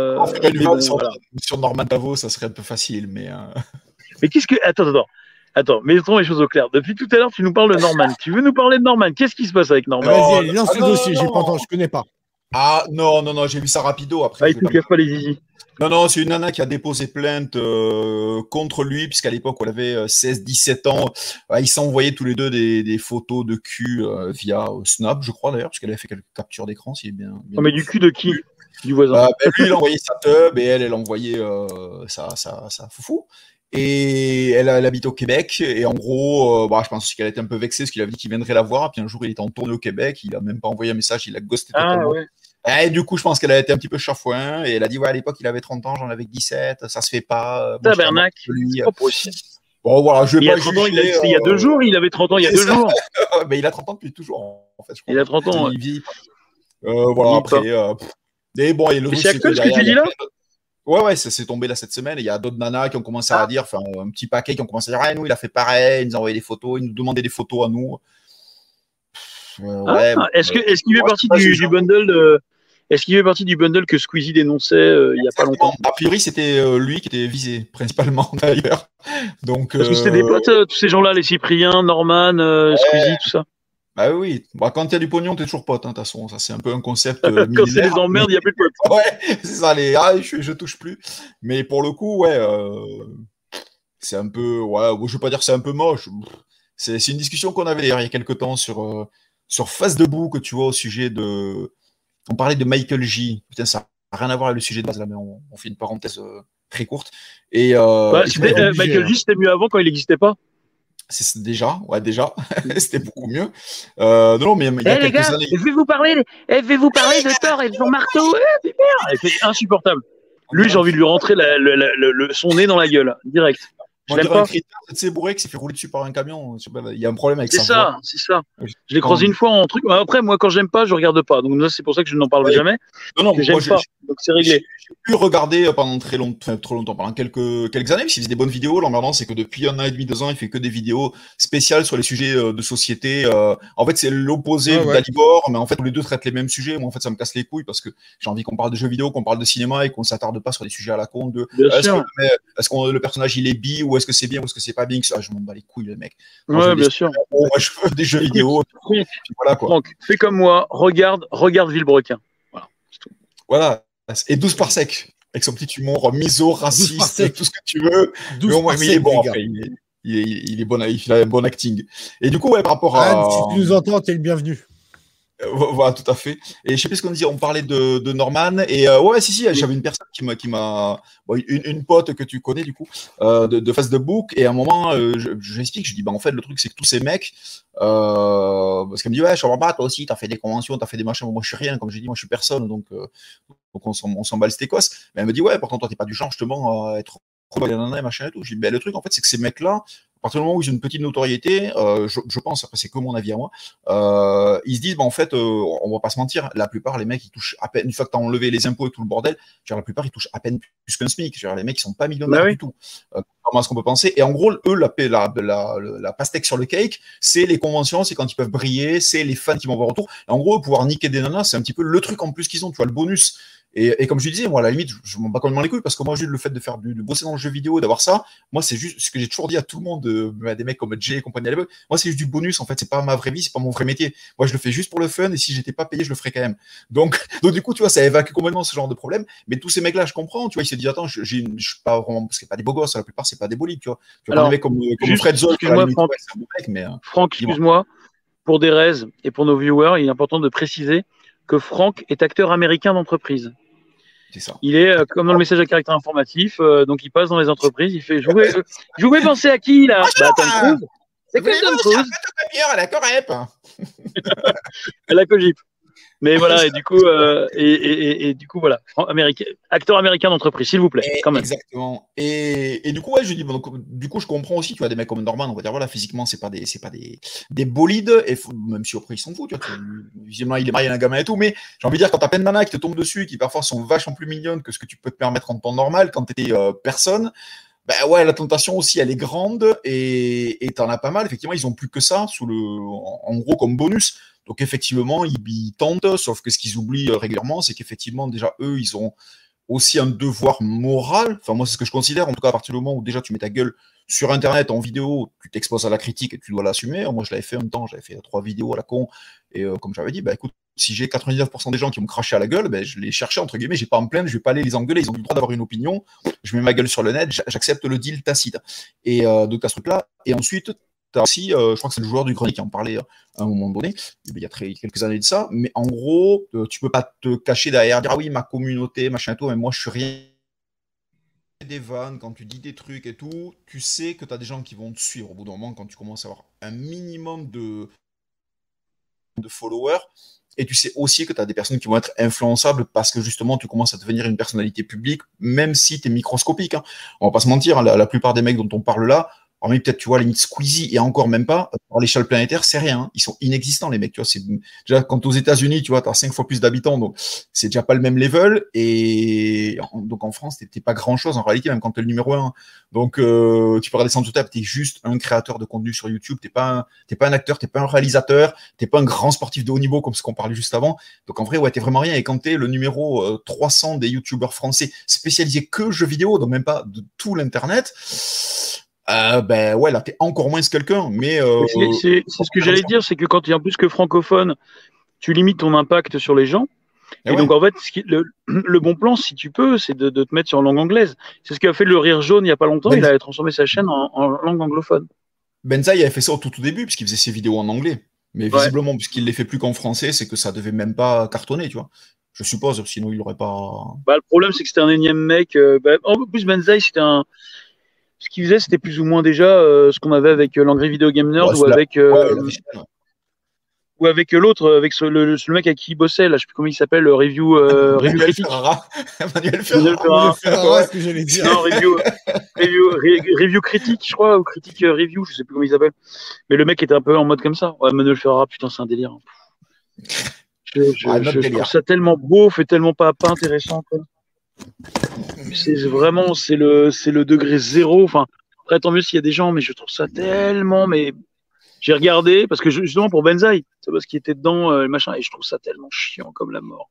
mais bon, sur, voilà. sur, Norman Tavo, ça serait un peu facile. Mais, euh... mais qu'est-ce que. Attends, attends. Attends, mettons les choses au clair. Depuis tout à l'heure, tu nous parles de Norman. tu veux nous parler de Norman? Qu'est-ce qui se passe avec Norman? Vas-y, lance le dossier, j'ai pas entendu, je connais pas. Ah non, non, non, j'ai vu ça rapido après. Ah, il ne pas les zizi. Non, non, c'est une nana qui a déposé plainte euh, contre lui, puisqu'à l'époque, on avait 16-17 ans. ils s'envoyaient tous les deux des, photos de cul euh, via Snap, je crois d'ailleurs, puisqu'elle avait fait quelques captures d'écran, si bien. bien non, mais du cul de qui? Du voisin. Euh, ben, lui, il envoyait sa tub et elle, elle envoyait sa, sa, sa foufou. Et elle, elle, habite au Québec. Et en gros, bah, je pense qu'elle était un peu vexée parce qu'il avait dit qu'il viendrait la voir. Puis un jour, il était en tournée au Québec. Il a même pas envoyé un message. Il a ghosté ah, Ouais. Et du coup, je pense qu'elle a été un petit peu chafouin et elle a dit ouais, à l'époque, il avait 30 ans, j'en avais 17, ça se fait pas. Tabernacle. C'est pas possible. Bon, voilà, je vais il pas a 30 ans, il, a, il y a deux euh, jours, il avait 30 ans il y a deux jours. mais il a 30 ans depuis toujours, en fait. Je crois. Il a 30 ans. Il vit. Euh, voilà, après. Euh, et bon, et le c'est actuel ce que tu dis là Ouais, ouais, ça s'est tombé là cette semaine. Il y a d'autres nanas qui ont commencé à ah. dire, enfin, un petit paquet qui ont commencé à dire, ah, nous, il a fait pareil, il nous a envoyé des photos, il nous demandait des photos à nous. Ah, est-ce qu'il est fait partie du, du, bundle de, est-ce qu'il fait partie du bundle que Squeezie dénonçait euh, il n'y a pas longtemps A priori, c'était euh, lui qui était visé, principalement d'ailleurs. Donc, Parce que c'était des euh, potes, tous ces gens-là, les Cypriens, Norman, Squeezie, tout ça. Bah oui, bah, quand il y a du pognon, t'es toujours pote, hein, de toute façon. Ça, c'est un peu un concept. quand c'est des emmerdes, il n'y a plus de potes. ouais, c'est ça, les ah, je, je, touche plus. Mais pour le coup, ouais, c'est un peu. Ouais, je veux pas dire que c'est un peu moche. C'est une discussion qu'on avait il y a quelques temps sur, sur Face Debout, que tu vois, au sujet de on parlait de Michael J. Putain, ça n'a rien à voir avec le sujet de base là, mais on, fait une parenthèse euh, très courte. Et, euh, euh, Michael J, c'était mieux avant quand il n'existait pas? C'est déjà, ouais, déjà, c'était beaucoup mieux. non, non, mais il y a eh, quelques années. Je vais vous parler, eh, je vais vous parler de Thor et de son marteau. Eh, c'est insupportable. Lui, j'ai envie de lui rentrer son nez dans la gueule, direct. Je pas. C'est bourré qui s'est fait rouler dessus par un camion. Il y a un problème avec ça. C'est ça, c'est ça. Je l'ai croisé une fois en truc. Après, moi, quand j'aime pas, je regarde pas. Donc, c'est pour ça que je n'en parle jamais. Non, non, j'aime pas. Donc, c'est réglé. J'ai pu regarder euh, pendant très longtemps, trop longtemps, pendant quelques, quelques années, il faisait des bonnes vidéos. L'emmerdant, c'est que depuis un an et demi, deux ans, il fait que des vidéos spéciales sur les sujets euh, de société. Euh. En fait, c'est l'opposé ah, d'Alibor, mais en fait, les deux traitent les mêmes sujets. Moi, en fait, ça me casse les couilles parce que j'ai envie qu'on parle de jeux vidéo, qu'on parle de cinéma et qu'on s'attarde pas sur des sujets à la con de est-ce que, le personnage il est bi ou est-ce que c'est bien ou est-ce que c'est pas bien ça, je m'en bats les couilles, le mec. ouais, bien sûr. moi, je veux des jeux vidéo. voilà, quoi. Donc, fais comme moi, regarde, regarde Villebrequin. Voilà, Voilà. Et 12 par sec, avec son petit humour miso, raciste, tout ce que tu veux. 12 mais au moins, il est bon après. Il est, il, est, bon, il a un bon acting. Et du coup, ouais, par rapport à. si tu nous entends, t'es le bienvenu. Euh, voilà, tout à fait. Et je sais plus ce qu'on disait, on parlait de, de Norman. Et euh, ouais, si, si, j'avais une personne qui m'a, qui m'a une, une, pote que tu connais du coup, euh, de, de Facebook. Et à un moment, euh, je, je l'explique, je dis, bah en fait, le truc, c'est que tous ces mecs, parce qu'elle me dit, ouais, je comprends pas, toi aussi, t'as fait des conventions, t'as fait des machins. moi, je suis rien, comme je dis, moi, je suis personne, donc, donc on, s'en, on s'en bat le stécos. Mais elle me dit, ouais, pourtant, toi, t'es pas du genre, justement, à être machin et tout. Je dis, ben, le truc, en fait, c'est que ces mecs-là, à partir du moment où ils ont une petite notoriété, euh, je, je, pense, après c'est que mon avis à moi, euh, ils se disent, bah, en fait, euh, on va pas se mentir, la plupart, les mecs, ils touchent à peine, une fois que tu as enlevé les impôts et tout le bordel, genre, la plupart, ils touchent à peine plus qu'un SMIC. Genre, les mecs, ils sont pas millionnaires bah du tout. Comment est-ce qu'on peut penser Et en gros, eux, la, la, la, pastèque sur le cake, c'est les conventions, c'est quand ils peuvent briller, c'est les fans qui vont voir autour. En gros, pouvoir niquer des nanas, c'est un petit peu le truc en plus qu'ils ont, tu vois, le bonus. Et, comme je disais, moi, à la limite, je, m'en bats complètement les couilles parce que moi, juste le fait de faire du, de bosser dans le jeu vidéo, d'avoir ça, moi, c'est juste ce que j'ai toujours dit à tout le monde, euh, des mecs comme Jay et compagnie à l'époque. Moi, c'est juste du bonus, en fait. C'est pas ma vraie vie, c'est pas mon vrai métier. Moi, je le fais juste pour le fun et si j'étais pas payé, je le ferais quand même. Donc, donc du coup, tu vois, ça évacue complètement ce genre de problème. Mais tous ces mecs-là, je comprends, tu vois, ils se disent, attends, je, je, suis pas vraiment, parce que pas des beaux gosses, la plupart, c'est pas des bolides, tu vois. Tu vois, Alors, comme, comme Fred Zoll, excuse-moi, Franck, mec, mais, euh, Franck, excuse-moi. Pour des raises et pour nos viewers, il est important de préciser que Franck est acteur américain d'entreprise. Il est euh, comme dans le message à caractère informatif, euh, donc il passe dans les entreprises, il fait jouer. Euh, voulais penser à qui là? Bah, Tom Cruise. C'est que Tom Cruise. Elle a Corep. Elle a Cogip. Mais voilà, et du coup, euh, et, et, et, du coup, voilà, américain, acteur américain d'entreprise, s'il vous plaît, quand même. Exactement. Et, et du coup, ouais, je dis, bon, du coup, je comprends aussi, tu vois, des mecs comme Norman, on va dire, voilà, physiquement, c'est pas des, c'est pas des, des bolides, et même si après ils s'en foutent, tu vois, visiblement, il est marié à un gamin et tout, mais j'ai envie de dire, quand t'as plein de nanas qui te tombent dessus, qui parfois sont vachement plus mignonnes que ce que tu peux te permettre en temps normal, quand t'étais euh, personne, ben ouais, la tentation aussi, elle est grande et t'en as pas mal. Effectivement, ils ont plus que ça sous le, en gros, comme bonus. Donc effectivement, ils, tentent, sauf que ce qu'ils oublient euh, régulièrement, c'est qu'effectivement, déjà, eux, ils ont aussi un devoir moral. Enfin, moi, c'est ce que je considère, en tout cas, à partir du moment où déjà tu mets ta gueule sur Internet en vidéo, tu t'exposes à la critique et tu dois l'assumer. Moi, je l'avais fait un temps, j'avais fait trois vidéos à la con. Et euh, comme j'avais dit, bah écoute, si j'ai 99% des gens qui me craché à la gueule, ben, je les cherchais, entre guillemets, j'ai pas à me plaindre, je vais pas aller les engueuler, ils ont le droit d'avoir une opinion, je mets ma gueule sur le net, j'accepte le deal tacite. Et euh, donc à ce truc-là. Et ensuite, as aussi, euh, je crois que c'est le joueur du grenier qui en parlait à un moment donné, il y a quelques années de ça, mais en gros, tu peux pas te cacher derrière, dire ah oui, ma communauté, machin et tout, mais moi je suis rien des vannes, quand tu dis des trucs et tout, tu sais que tu as des gens qui vont te suivre au bout d'un moment quand tu commences à avoir un minimum de, de followers. Et tu sais aussi que tu as des personnes qui vont être influençables parce que justement tu commences à devenir une personnalité publique, même si tu es microscopique. Hein. On va pas se mentir, hein, la, plupart des mecs dont on parle là, Hormis peut-être, tu vois, limite Squeezie et encore même pas, à l'échelle planétaire, c'est rien. Hein. Ils sont inexistants, les mecs. Tu vois, c'est déjà quand aux États-Unis, tu vois, tu as cinq fois plus d'habitants, donc c'est déjà pas le même level. Et donc en France, t'es pas grand-chose en réalité, même quand tu es le numéro un. Donc euh, tu peux redescendre tout à tu es juste un créateur de contenu sur YouTube. T'es pas un, pas un acteur, t'es pas un réalisateur, t'es pas un grand sportif de haut niveau comme ce qu'on parlait juste avant. Donc en vrai, ouais, t'es vraiment rien. Et quand t'es le numéro 300 euh, des YouTubeurs français spécialisés que jeux vidéo, donc même pas de tout l'internet euh, ben ouais, là, t'es encore moins quelqu'un. Mais euh, c'est ce que j'allais dire, c'est que quand tu es en plus que francophone, tu limites ton impact sur les gens. Eh et, donc, en fait, le, bon plan, si tu peux, c'est de, te mettre sur langue anglaise. C'est ce qu'a fait le Rire Jaune il n'y a pas longtemps. Ben il a transformé sa chaîne en, langue anglophone. Benza, il avait fait ça au tout, tout début, puisqu'il faisait ses vidéos en anglais. Mais visiblement, puisqu'il ne les fait plus qu'en français, c'est que ça devait même pas cartonner, tu vois. Je suppose, sinon il n'aurait pas. Bah, le problème, c'est que c'était un énième mec. Euh, bah, en plus, Benzaï, c'était un ce qu'il faisait, c'était plus ou moins déjà euh, ce qu'on avait avec euh, l'Angry Video Game Nerd ou, avec, euh, ou avec l'autre, avec ce, le, mec à qui il bossait, là, je sais plus comment il s'appelle, Review, review critique. Manuel Ferrara. Ferrara. ce que j'allais dire. Non, review, review, review, critique, je crois, ou critique review, je sais plus comment il s'appelle. Mais le mec était un peu en mode comme ça. Ouais, Manuel Ferrara, putain, c'est un délire. Je, je, ah, je, trouve ça tellement beau, fait tellement pas, pas intéressant. Quoi. C'est vraiment, c'est le, c'est le degré zéro. Enfin, après, tant mieux s'il y a des gens, mais je trouve ça tellement, mais j'ai regardé parce que justement pour Benzaï, c'est parce qu'il était dedans, euh, machin, et je trouve ça tellement chiant comme la mort.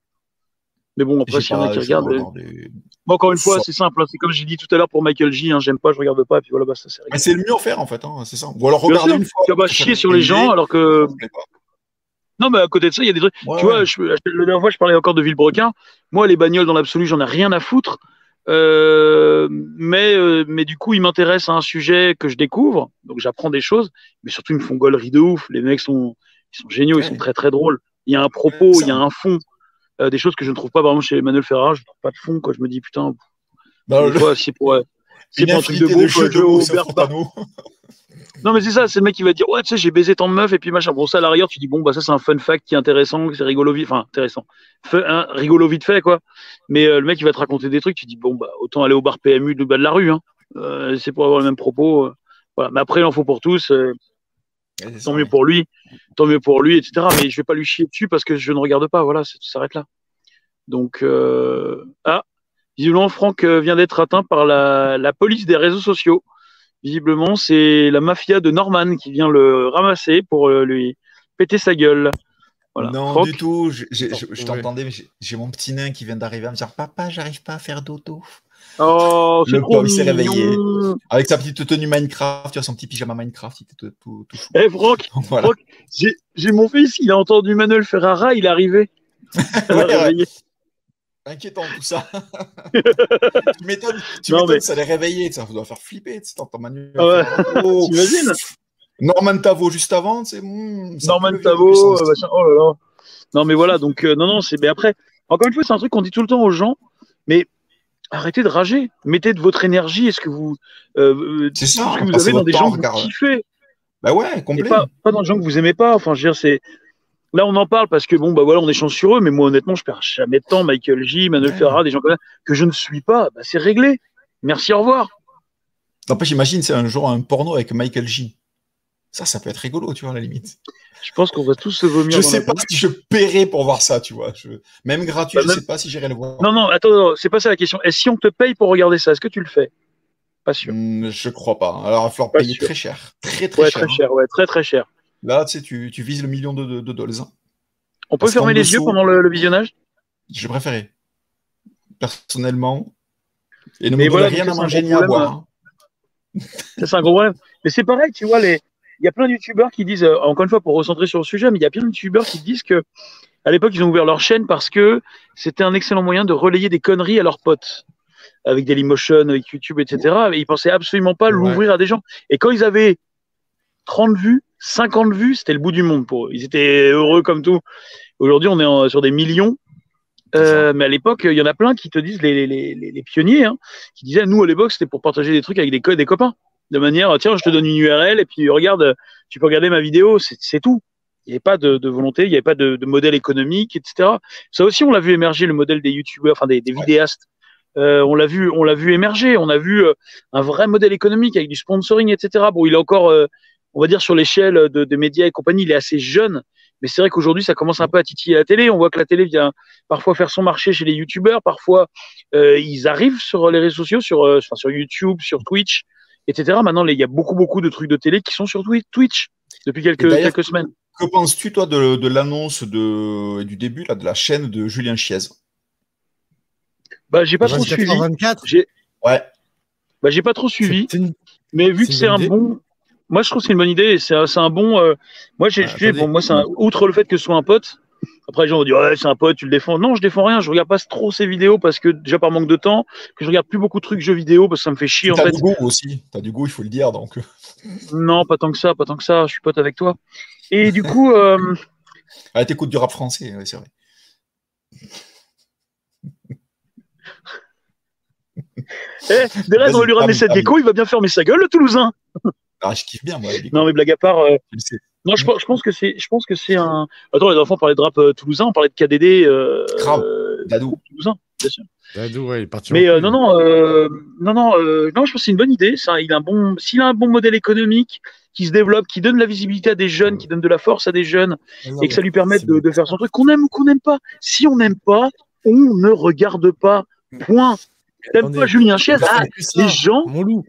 Mais bon, après, s'il y en a qui regardent. Euh, encore une fois, c'est simple. Hein, c'est comme j'ai dit tout à l'heure pour Michael J. Hein, j'aime pas, je regarde pas, et puis voilà, bah, ça c'est. c'est le mieux à faire en fait, hein, c'est ça. Ou alors regarder une fois. Tu vas chier sur les gens alors que. Non, mais à côté de ça, il y a des trucs. tu vois, je, la dernière fois, je parlais encore de Villebrequin. Moi, les bagnoles, dans l'absolu, j'en ai rien à foutre. Euh, mais, euh, mais du coup, ils m'intéressent à un sujet que je découvre. Donc, j'apprends des choses. Mais surtout, ils me font gollerie de ouf. Les mecs sont, ils sont géniaux, ils sont très, très drôles. Il y a un propos, il y a un fond. Euh, des choses que je ne trouve pas, par exemple, chez Emmanuel Ferrara, je ne trouve pas de fond. Quoi. Je me dis, putain, bah, c'est pour, c'est pour un truc de beau, de non, mais c'est ça, c'est le mec qui va dire Ouais, tu sais, j'ai baisé tant de meufs, et puis machin. Bon, ça, à l'arrière, tu dis Bon, bah, ça, c'est un fun fact qui est intéressant, c'est rigolo vite, enfin, intéressant. Hein, rigolo vite fait, quoi. Mais euh, le mec, il va te raconter des trucs, tu dis Bon, bah, autant aller au bar PMU de bas de la rue, hein. Euh, c'est pour avoir le même propos. Euh. voilà. Mais après, il en faut pour tous. tant mieux pour lui, tant mieux pour lui, etc. Mais je vais pas lui chier dessus parce que je ne regarde pas. Voilà, ça s'arrête là. Donc, ah, visiblement, Franck vient d'être atteint par la, la police des réseaux sociaux. Visiblement, c'est la mafia de Norman qui vient le ramasser pour euh, lui péter sa gueule. Non, du tout. Je, t'entendais, mais j'ai mon petit nain qui vient d'arriver à me dire Papa, j'arrive pas à faire d'auto. Oh, c'est trop il s'est réveillé. Avec sa petite tenue Minecraft, tu as son petit pyjama Minecraft. Il était tout, tout, Eh, Franck, j'ai mon fils, il a entendu Manuel Ferrara, il est arrivé. ouais, Inquiétant tout ça. tu m'étonnes, tu m'étonnes, ça les réveiller, ça doit faire flipper, tu t'entends Manu. Ah ouais. Oh. T'imagines Norman Tavo juste avant, c'est. Hmm, Norman Tavo, euh, oh là là. Non mais voilà, donc euh, non non, c'est mais après, encore une fois, c'est un truc qu'on dit tout le temps aux gens, mais arrêtez de rager, mettez de votre énergie, est-ce que vous, euh, c'est ça, ce que vous avez dans des gens que vous kiffez. Bah ouais, complètement. Pas, pas, dans des gens que vous aimez pas. Enfin, je veux dire, c'est Là, on en parle parce que bon, bah voilà, on échange sur eux, mais moi, honnêtement, je perds jamais de temps. Michael J, Manuel Ferrara, des gens comme ça, que je ne suis pas, bah, c'est réglé. Merci, au revoir. Après, j'imagine, c'est un jour un porno avec Michael J. Ça, ça peut être rigolo, tu vois, à la limite. Je pense qu'on va tous se vomir. Je sais pas si je paierai pour voir ça, tu vois. Même gratuit, bah, je ne sais pas si j'irai le voir. Non, non, attends, c'est pas ça la question. Et si on te paye pour regarder ça, est-ce que tu le fais? Pas sûr. Hmm, je crois pas. Alors, il va falloir payer très cher. Très, très cher. Très cher, ouais, très, très cher. Là, tu sais, tu, tu vises le million de, dollars. On peut fermer les yeux pendant le, visionnage? Je préférais. personnellement. Et ne me voilà, rien à manger ni à boire. Hein. C'est un gros problème. Mais c'est pareil, tu vois, les... il y a plein de youtubeurs qui disent, euh, encore une fois, pour recentrer sur le sujet, mais il y a plein de youtubeurs qui disent que à l'époque, ils ont ouvert leur chaîne parce que c'était un excellent moyen de relayer des conneries à leurs potes avec Dailymotion, avec YouTube, etc. Et ils pensaient absolument pas l'ouvrir à des gens. Et quand ils avaient 30 vues, 50 vues, c'était le bout du monde pour eux. Ils étaient heureux comme tout. Aujourd'hui, on est sur des millions. Euh, mais à l'époque, il y en a plein qui te disent, les, les, les, pionniers, hein, qui disaient, nous, à l'époque, c'était pour partager des trucs avec des, des copains. De manière, tiens, je te donne une URL et puis regarde, tu peux regarder ma vidéo, c'est tout. Il n'y avait pas de, volonté, il n'y avait pas de, modèle économique, etc. Ça aussi, on l'a vu émerger, le modèle des youtubeurs, enfin des, vidéastes. Euh, on l'a vu, on l'a vu émerger. On a vu euh, un vrai modèle économique avec du sponsoring, etc. Bon, il est encore, on va dire, sur l'échelle de, de médias et compagnie, il est assez jeune, mais c'est vrai qu'aujourd'hui, ça commence un peu à titiller la télé. On voit que la télé vient parfois faire son marché chez les youtubeurs. Parfois, euh, ils arrivent sur les réseaux sociaux, sur, euh, sur YouTube, sur Twitch, etc. Maintenant, il y a beaucoup, beaucoup de trucs de télé qui sont sur Twitch depuis quelques, quelques semaines. Que penses-tu, toi, de, de l'annonce de, du début là, de la chaîne de Julien Chiez? Bah, j'ai pas trop suivi. Ouais. Bah, j'ai pas trop suivi. Mais vu que c'est un bon, moi, je trouve que c'est une bonne idée. C'est un, bon. Euh, moi, j'ai, bah, bon, moi, c'est outre le fait que ce soit un pote. Après, les gens vont dire ouais, c'est un pote, tu le défends. Non, je défends rien. Je regarde pas trop ses vidéos parce que déjà par manque de temps, que je regarde plus beaucoup de trucs jeux vidéo parce que ça me fait chier en fait. T'as du goût aussi. T'as du goût, il faut le dire donc. Non, pas tant que ça, pas tant que ça. Je suis pote avec toi. Et du coup. Euh... Ah, t'écoutes du rap français, c'est vrai. Eh, derrière, on va lui ramener cette déco, il va bien fermer sa gueule, le Toulousain. Ah, je kiffe bien, moi. Non, mais blague à part. Euh... Non, je, je, pense que c'est, je pense que c'est un. Attends, les enfants parlaient de rap euh, toulousain, on parlait de KDD. Euh, Grave. Dadou. Toulousain, bien sûr. Dadou, ouais, il est parti. Mais euh, non, non, euh, non, non, euh, non, je pense que c'est une bonne idée. Ça, il a un bon, s'il a un bon modèle économique qui se développe, qui donne la visibilité à des jeunes, qui donne de la force à des jeunes, et que ça lui permette de, de, faire son truc, qu'on aime ou qu'on n'aime pas. Si on n'aime pas, on ne regarde pas. Point. T'aimes pas Julien Chiez ah, Les gens,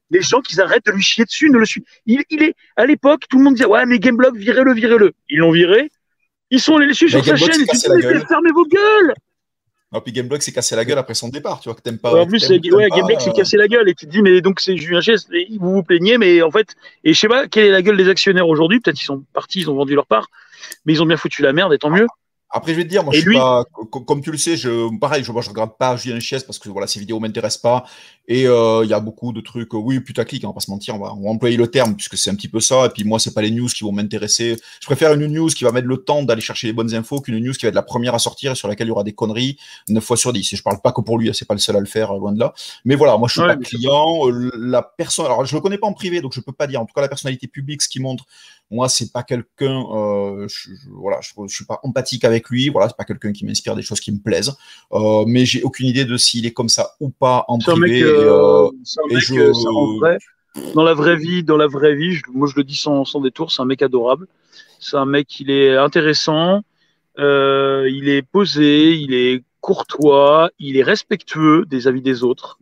les gens qui arrêtent de lui chier dessus ne le suivent. Il, il est à l'époque, tout le monde disait ouais mais Gameblog virez-le, virez-le. Ils l'ont viré. Ils sont allés les suivre sur sa chaîne. Ils disent fermez vos gueules. Non, puis Gameblog s'est cassé la gueule après son départ, tu vois, que t'aimes pas. en plus, ouais, Gameblog s'est cassé la gueule et tu te dis, mais donc c'est Julien Chiez, vous vous plaignez, mais en fait, et je sais pas quelle est la gueule des actionnaires aujourd'hui, peut-être ils sont partis, ils ont vendu leur part, mais ils ont bien foutu la merde, et tant mieux. Après, je vais te dire, moi, je suis pas, comme tu le sais, je, pareil, je, moi, je regarde pas Julien Chies parce que voilà, ces vidéos m'intéressent pas. Et euh, il y a beaucoup de trucs, oui, putaclic, on va pas se mentir, on va, on va employer le terme puisque c'est un petit peu ça. Et puis moi, c'est pas les news qui vont m'intéresser. Je préfère une news qui va mettre le temps d'aller chercher les bonnes infos qu'une news qui va être la première à sortir et sur laquelle il y aura des conneries 9 fois sur 10. Et je parle pas que pour lui, hein, c'est pas le seul à le faire, loin de là. Mais voilà, moi, je suis pas client. Euh, la personne, alors je le connais pas en privé, donc je peux pas dire. En tout cas, la personnalité publique, ce qui montre moi, c'est pas quelqu'un, euh, je, voilà, je, je, suis pas empathique avec lui. Voilà, c'est pas quelqu'un qui m'inspire des choses qui me plaisent. Euh, mais j'ai aucune idée de s'il est comme ça ou pas en privé. euh, et je... en vrai, dans la vraie vie, dans la vraie vie, je, moi je le dis sans, sans détour, c'est un mec adorable. C'est un mec, il est intéressant, euh, il est posé, il est courtois, il est respectueux des avis des autres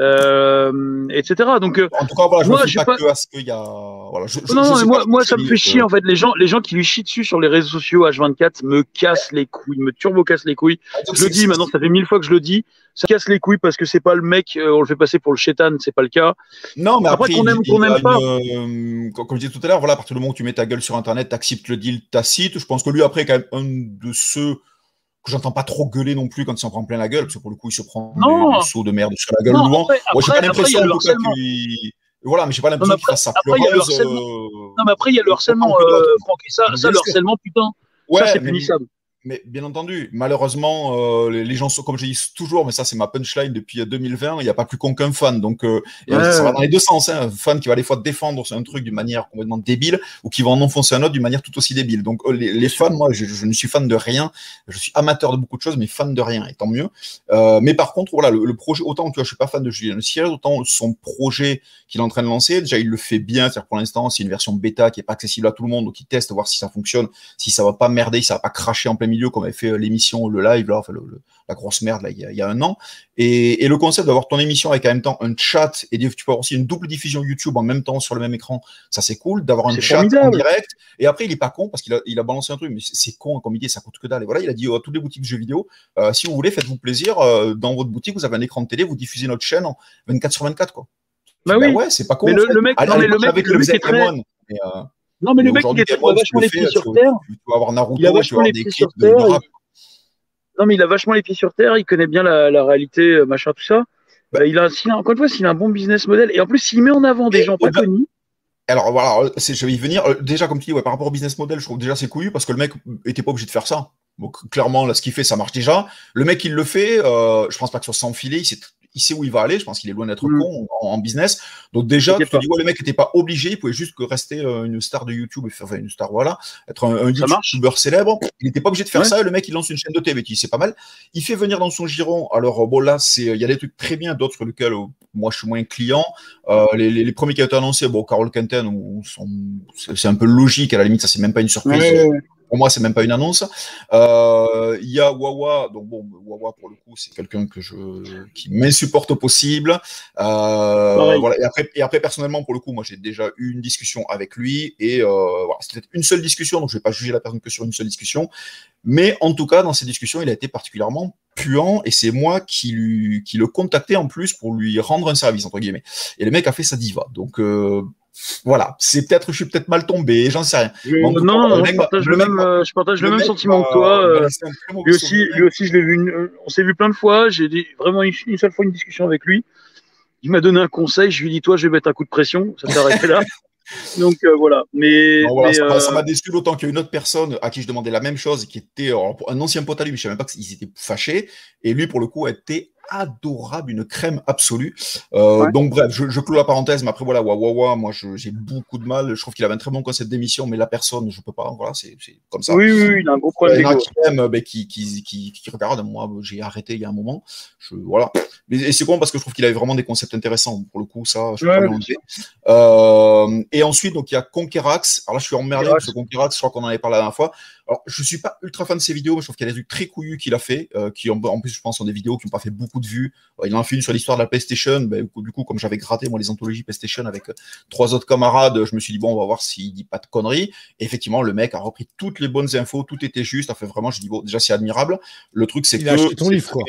euh, etc. Donc, euh, en tout cas, voilà, je moi, pas, pas, que à ce qu'il y a. Voilà, je, non, je, non moi, moi ça me fait chier en fait. Les gens, les gens qui lui chient dessus sur les réseaux sociaux H24 me cassent les couilles, me turbo cassent les couilles. Ah, je le dis maintenant, ça fait mille fois que je le dis. Ça casse les couilles parce que c'est pas le mec, euh, on le fait passer pour le chétan, c'est pas le cas. Non, mais après, qu'on aime, qu'on n'aime pas. Euh, comme je disais tout à l'heure, voilà, à partir du moment où tu mets ta gueule sur Internet, t'acceptes le deal tacite. Je pense que lui, après, quand même, un de ceux que j'entends pas trop gueuler non plus quand il s'en prend plein la gueule, parce que pour le coup, il se prend un saut de merde sur la gueule non, Moi, j'ai pas l'impression qu'il. Voilà, mais j'ai pas l'impression qu'il fasse ça. Euh... Non, mais après, il y a le harcèlement, euh, Franck, et ça, ça le harcèlement, putain, ouais, ça, c'est punissable. Mais bien entendu, malheureusement, euh, les, gens sont, comme je dis toujours, mais ça c'est ma punchline depuis 2020, il n'y a pas plus con qu'un fan. Donc euh, ça va dans les deux sens. Hein. Un fan qui va des fois défendre un truc d'une manière complètement débile ou qui va en enfoncer un autre d'une manière tout aussi débile. Donc euh, les, les, fans, moi je, je, ne suis fan de rien. Je suis amateur de beaucoup de choses, mais fan de rien, et tant mieux. Euh, mais par contre, voilà, le, le, projet, autant tu vois, je suis pas fan de Julien Sierra, autant son projet qu'il est en train de lancer, déjà il le fait bien. C'est-à-dire pour l'instant, c'est une version bêta qui est pas accessible à tout le monde, donc il teste voir si ça fonctionne, si ça va pas merder, si ça va pas cracher en plein milieu, comme avait fait l'émission, le live, là, enfin, la grosse merde, là, il y a, un an. Et, le concept d'avoir ton émission avec en même temps un chat et tu peux avoir aussi une double diffusion YouTube en même temps sur le même écran, ça c'est cool. D'avoir un chat en direct. Et après, il est pas con parce qu'il a, il a balancé un truc, mais c'est con comme idée, ça coûte que dalle. Et voilà, il a dit à toutes les boutiques de jeux vidéo, si vous voulez, faites-vous plaisir, dans votre boutique, vous avez un écran de télé, vous diffusez notre chaîne en 24 sur 24, quoi. Bah, oui. ouais, c'est pas con. Mais le, mec, non, mais le mec, le mec est très... Non, mais le mec, il, est vachement les pieds sur terre. Tu avoir Naruto, il a vachement les pieds sur terre. Non, mais il a vachement les pieds sur terre. Il connaît bien la, réalité, euh, machin, tout ça. Bah, il a, encore une fois, s'il a un bon business model, et en plus, s'il met en avant des gens pas connus. Alors voilà, je vais y venir. Euh, déjà, comme tu dis, ouais, par rapport au business model, je trouve déjà c'est couillu parce que le mec était pas obligé de faire ça. Donc clairement, là, ce qu'il fait, ça marche déjà. Le mec, il le fait. Euh, je pense pas que ce soit sans filet. Il il sait où il va aller. Je pense qu'il est loin d'être mm. con en, business. Donc déjà, tu te dis, ouais, le mec n'était pas obligé. Il pouvait juste rester euh, une star de YouTube, enfin une star, voilà, être un, un YouTuber célèbre. Il n'était pas obligé de faire ça. Et le mec, il lance une chaîne de TV. C'est pas mal. Il fait venir dans son giron. Alors bon, là, c'est, il y a des trucs très bien, d'autres sur lesquels euh, moi je suis moins client. Euh, les, les, premiers qui ont été annoncés, bon, Carol Quentin, c'est un peu logique. À la limite, ça c'est même pas une surprise pour moi, c'est même pas une annonce. Euh, il y a Wawa, donc bon, Wawa pour le coup, c'est quelqu'un que je qui m'insupporte au possible. Euh, voilà. Et après, et après, personnellement, pour le coup, moi, j'ai déjà eu une discussion avec lui et euh, voilà, c'était une seule discussion, donc je vais pas juger la personne que sur une seule discussion. Mais en tout cas, dans ces discussions, il a été particulièrement puant et c'est moi qui, lui, qui le contactais en plus pour lui rendre un service, entre guillemets. Et le mec a fait sa diva. Donc, euh, voilà, c'est peut-être, je suis peut-être mal tombé, j'en sais rien. non, non, je, partage le même, je partage le, même sentiment que toi. Euh, lui aussi, lui aussi, je l'ai vu. on s'est vu plein de fois. J'ai vraiment une, seule fois une discussion avec lui. Il m'a donné un conseil. Je lui ai dit, toi, je vais mettre un coup de pression. Ça s'est arrêté là. Donc euh, voilà. Mais, ça m'a déçu d'autant qu'il y a une autre personne à qui je demandais la même chose, qui était un ancien pote à lui, mais je savais même pas qu'ils étaient fâchés. Et lui, pour le coup, a été adorable, une crème absolue. Euh, donc bref, je, je, clôt la parenthèse, mais après voilà, Wawawa, moi j'ai beaucoup de mal. Je trouve qu'il avait un très bon concept d'émission, mais la personne, je peux pas. Voilà, c'est comme ça. Oui, oui, il a un gros problème. Il y en a qui aiment, ben, qui, qui, qui, qui, regardent. Moi, j'ai arrêté il y a un moment. Je, voilà. Mais, et c'est con parce que je trouve qu'il avait vraiment des concepts intéressants. Pour le coup, ça, je peux pas l'enlever. Euh, et ensuite, donc il y a Conquerax. Alors là, je suis emmerdé parce que Conquerax, je crois qu'on en avait parlé la dernière fois. Alors, je suis pas ultra fan de ses vidéos, mais je trouve qu'il y a des trucs très couillus qu'il a fait, euh, qui en, en, plus, je pense, sont des vidéos qui n'ont pas fait beaucoup de vues. Euh, il en a fait une sur l'histoire de la PlayStation. Ben, du coup, comme j'avais gratté moi les anthologies PlayStation avec euh, trois autres camarades, je me suis dit bon, on va voir s'il dit pas de conneries. Et effectivement, le mec a repris toutes les bonnes infos, tout était juste. Enfin, vraiment, je dis bon, déjà c'est admirable. Le truc, c'est que a acheté ton livre, quoi.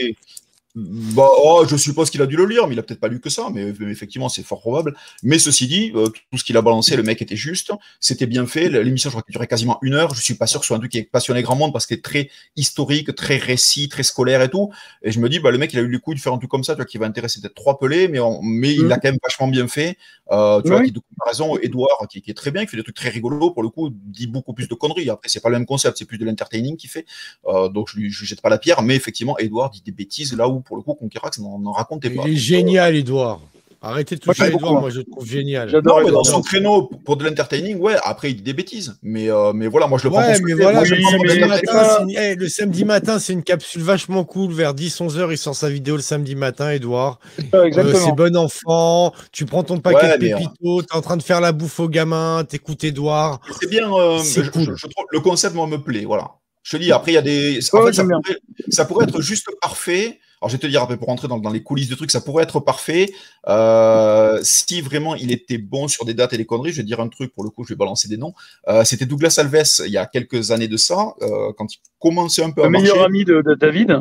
Bah, oh, je suppose qu'il a dû le lire, mais il a peut-être pas lu que ça, mais, effectivement, c'est fort probable. Mais ceci dit, euh, tout ce qu'il a balancé, le mec était juste, c'était bien fait. L'émission, je crois qu'elle durait quasiment une heure. Je suis pas sûr que ce soit un truc qui ait passionné grand monde parce qu'il est très historique, très récit, très scolaire et tout. Et je me dis, bah, le mec, il a eu le coup de faire un truc comme ça, tu vois, qui va intéresser peut-être trois pelés, mais, mais il l'a quand même vachement bien fait. Euh, tu vois, qui de comparaison, Edouard, qui, qui, est très bien, qui fait des trucs très rigolos, pour le coup, dit beaucoup plus de conneries. Après, c'est pas le même concept, c'est plus de l'entertaining qu'il fait. Euh, donc, je lui je jette pas la pierre, mais effectivement, Edouard dit des bêtises là où, pour le coup, Conquerax n'en racontait pas. Il est génial, Edouard. Arrêtez de toucher Edouard, moi je le trouve génial. J'adore dans son créneau pour de l'entertaining, ouais, après il dit des bêtises. Mais, euh, mais voilà, moi je le prends ouais, mais voilà, le, samedi matin, c'est une capsule vachement cool. Vers 10-11 heures, il sort sa vidéo le samedi matin, Edouard. Euh, c'est bon enfant. Tu prends ton paquet de pépitos, t'es en train de faire la bouffe aux gamins, t'écoutes Edouard. C'est bien, euh, cool. le concept, moi, me plaît, voilà. Je te dis, après, il y a des. En fait, ça, pourrait, ça pourrait être juste parfait. Alors, je vais te dire, pour rentrer dans, dans, les coulisses de trucs, ça pourrait être parfait. Euh, si vraiment il était bon sur des dates et des conneries, je vais dire un truc, pour le coup, je vais balancer des noms. Euh, C'était Douglas Alves, il y a quelques années de ça, euh, quand il commençait un peu à. Le meilleur ami de, de David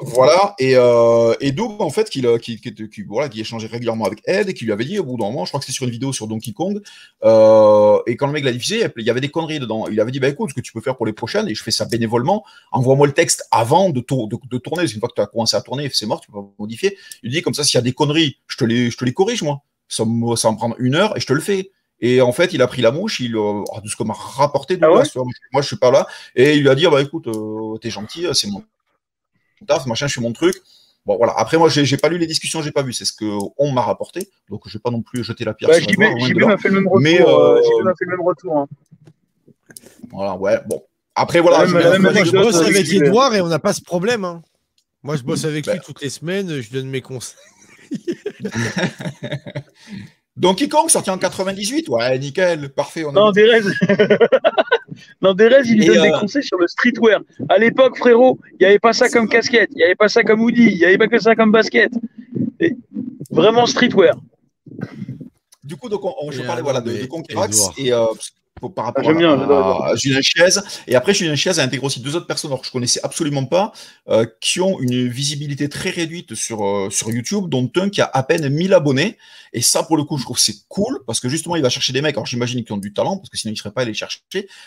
voilà, et, euh, et Doug, en fait, qui, qui, qui, voilà, qui échangeait régulièrement avec Ed et qui lui avait dit au bout d'un moment, je crois que c'était sur une vidéo sur Donkey Kong, euh, et quand le mec l'a diffusé, il y avait des conneries dedans. Il avait dit, bah écoute, ce que tu peux faire pour les prochaines, et je fais ça bénévolement, envoie-moi le texte avant de, tour, de, de, tourner, une fois que tu as commencé à tourner, c'est mort, tu peux pas modifier. Il dit, comme ça, s'il y a des conneries, je te les, je te les corrige, moi. Ça, ça va me prendre une heure et je te le fais. Et en fait, il a pris la mouche, il, euh, de ce qu'on m'a rapporté, ah moi je suis pas là, et il lui a dit, bah écoute, euh, t'es gentil, c'est mon taf, machin, je fais mon truc. Bon, voilà. Après, moi, j'ai pas lu les discussions, j'ai pas vu. C'est ce qu'on m'a rapporté. Donc, je vais pas non plus jeter la pierre. Bah, JB m'a fait le même retour. Mais, euh, euh fait le même retour. Hein. Voilà, ouais. Bon. Après, voilà. je, moi, je bosse avec Edouard et on n'a pas ce problème. Hein. Moi, je bosse avec lui bah. toutes les semaines. Je donne mes conseils. Donkey Kong sorti en 98, ouais, nickel, parfait. On non, Derez. Dans Derez, il lui donne des conseils sur le streetwear. À l'époque, frérot, il n'y avait pas ça comme casquette, il n'y avait pas ça comme hoodie, il n'y avait pas que ça comme basket. vraiment streetwear. Du coup, donc, on, je parlais voilà, de, de Conquerax et par rapport à, Julien Chiez. Et après, Julien Chiez a intégré aussi deux autres personnes que je connaissais absolument pas, euh, qui ont une visibilité très réduite sur, euh, sur YouTube, dont un qui a à peine 1000 abonnés. Et ça, pour le coup, je trouve c'est cool, parce que justement, il va chercher des mecs, alors j'imagine qu'ils ont du talent, parce que sinon, il ne serait pas allé chercher.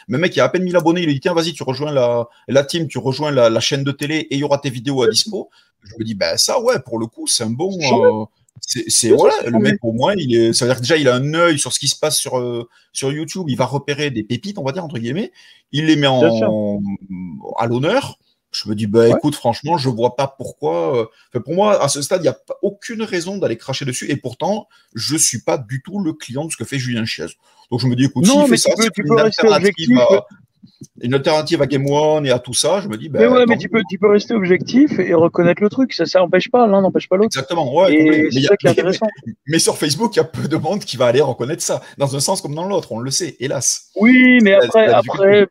Mais mec qui a à peine 1000 abonnés, il lui dit, tiens, vas-y, tu rejoins la, la team, tu rejoins la, chaîne de télé et il y aura tes vidéos à dispo. Je me dis, ben ça, ouais, pour le coup, c'est un bon... C'est voilà, le mec pour moi, il est, ça veut dire que déjà il a un œil sur ce qui se passe sur euh, sur YouTube, il va repérer des pépites, on va dire entre guillemets, il les met en, à l'honneur. Je me dis bah écoute franchement, je vois pas pourquoi. Euh, pour moi à ce stade, il n'y a aucune raison d'aller cracher dessus et pourtant je suis pas du tout le client de ce que fait Julien Chiez. Donc je me dis écoute, non, mais fait ça, tu peux rester objectif une alternative à Game One et à tout ça, je me dis. Ben, mais ouais, mais tu peux, tu peux rester objectif et reconnaître le truc. Ça, ça n'empêche pas, l'un n'empêche pas l'autre. Exactement, ouais. c'est ça qui est intéressant. Mais, sur Facebook, il y a peu de monde qui va aller reconnaître ça, dans un sens comme dans l'autre, on le sait, hélas. Oui, mais après, après,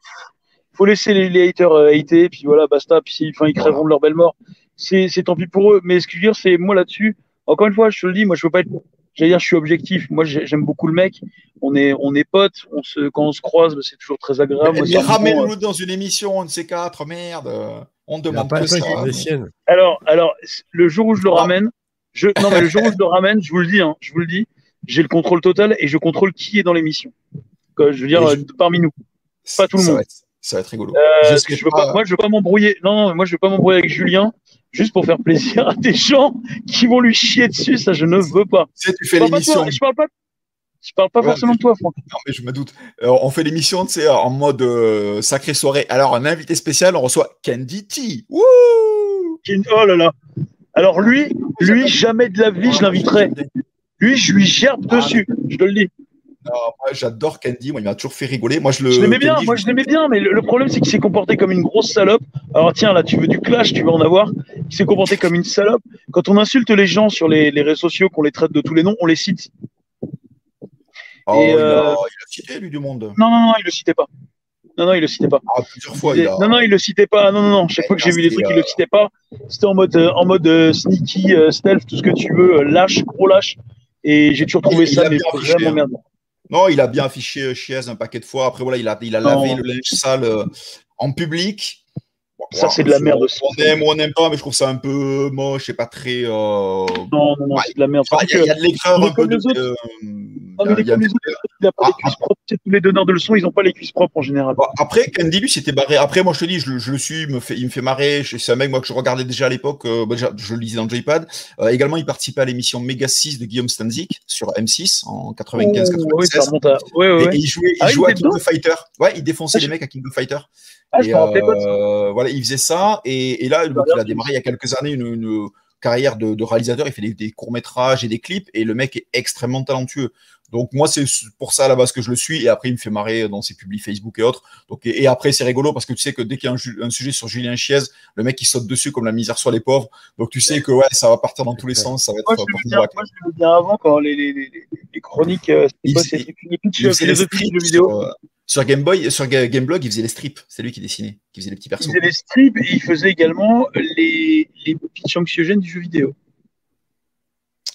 faut laisser les, haters euh, hater, puis voilà, basta, puis ils crèveront de leur belle mort. C'est tant pis pour eux. Mais ce que je veux dire, c'est moi là-dessus, encore une fois, je te le dis, moi, je veux pas être j'allais dire, je suis objectif. Moi, j'aime beaucoup le mec. On est, on est potes. On se, quand on se croise, c'est toujours très agréable. Mais, ramène-nous dans une émission, on ne sait quatre, merde. On demande pas ça. Alors, alors, le jour où je le ramène, je, non, mais le jour où je le ramène, je vous le dis, hein, je vous le dis, j'ai le contrôle total et je contrôle qui est dans l'émission. Je veux dire, parmi nous, pas tout le monde. ça va être rigolo. Euh, je, veux pas, moi, je veux pas m'embrouiller. Non, non, moi, je veux pas m'embrouiller avec Julien juste pour faire plaisir à des gens qui vont lui chier dessus. Ça, je ne veux pas. Tu tu fais l'émission. Je parle pas. Je parle pas forcément de toi, Franck. Non, mais je me doute. Euh, on fait l'émission, tu sais, en mode euh, sacrée soirée. Alors, un invité spécial, on reçoit Candy T. Wouh oh là là. Alors, lui, lui, jamais de la vie, je l'inviterai. Lui, je lui gerbe ah, dessus. Je te le dis moi, j'adore Candy. Moi, il m'a toujours fait rigoler. Moi, je le. Je l'aimais bien. moi, je l'aimais bien. Mais le, problème, c'est qu'il s'est comporté comme une grosse salope. Alors, tiens, là, tu veux du clash, tu vas en avoir. Il s'est comporté comme une salope. Quand on insulte les gens sur les, réseaux sociaux, qu'on les traite de tous les noms, on les cite. Oh, il, a, euh, cité, lui, du monde. Non, non, non, il le citait pas. Non, non, il le citait pas. Ah, plusieurs fois, Non, non, il le citait pas. Non, non, non. Chaque fois que j'ai vu des trucs, il le citait pas. C'était en mode, euh, en mode euh, sneaky, stealth, tout ce que tu veux, lâche, gros lâche. Et j'ai toujours trouvé ça mais vraiment hein. Non, il a bien affiché euh, Chiez un paquet de fois. Après, voilà, il a, il a lavé le linge sale euh, en public. Ça, c'est de la merde aussi. On aime ou on n'aime pas, mais je trouve ça un peu moche et pas très. Euh... Non, non, non, c'est de la merde. Il y, a de l'écran un peu. De, euh, non, mais les, a... il pas les ah, cuisses propres. C'est tous les donneurs de leçons, ils n'ont pas les cuisses propres en général. après, Candy, lui, s'était barré. Après, moi, je te dis, je, je le suis, il me fait, il me fait marrer. C'est un mec, moi, que je regardais déjà à l'époque. Euh, bah, je le lisais dans le Joypad. Euh, également, il participait à l'émission Mega 6 de Guillaume Stanzik sur M6 en 95-96. oui, ça remonte à... ouais, ouais, et, il jouait, il ah, jouait à King of Fighter. Ouais, il défonçait ah, les mecs à King of Fighter. Ah, je euh, voilà, il faisait ça. Et, et là, il a démarré il y a quelques années une, une carrière de, de, réalisateur. Il fait des, des courts métrages et des clips. Et le mec est extrêmement talentueux. Donc moi c'est pour ça à la base que je le suis et après il me fait marrer dans ses publics Facebook et autres. Donc et, après c'est rigolo parce que tu sais que dès qu'il y a un, sujet sur Julien Chiez, le mec il saute dessus comme la misère sur les pauvres. Donc tu sais que ouais ça va partir dans tous les sens, ça va être. Moi je, bien, moi, je bien avant quand les, les, les, les chroniques, euh, une philosophie de vidéo. Sur, sur Game Boy, sur Gameblog, il faisait les strips. C'est lui qui dessinait, qui faisait les petits persos. Il faisait les strips et il faisait également les, les pitchs anxiogènes du jeu vidéo.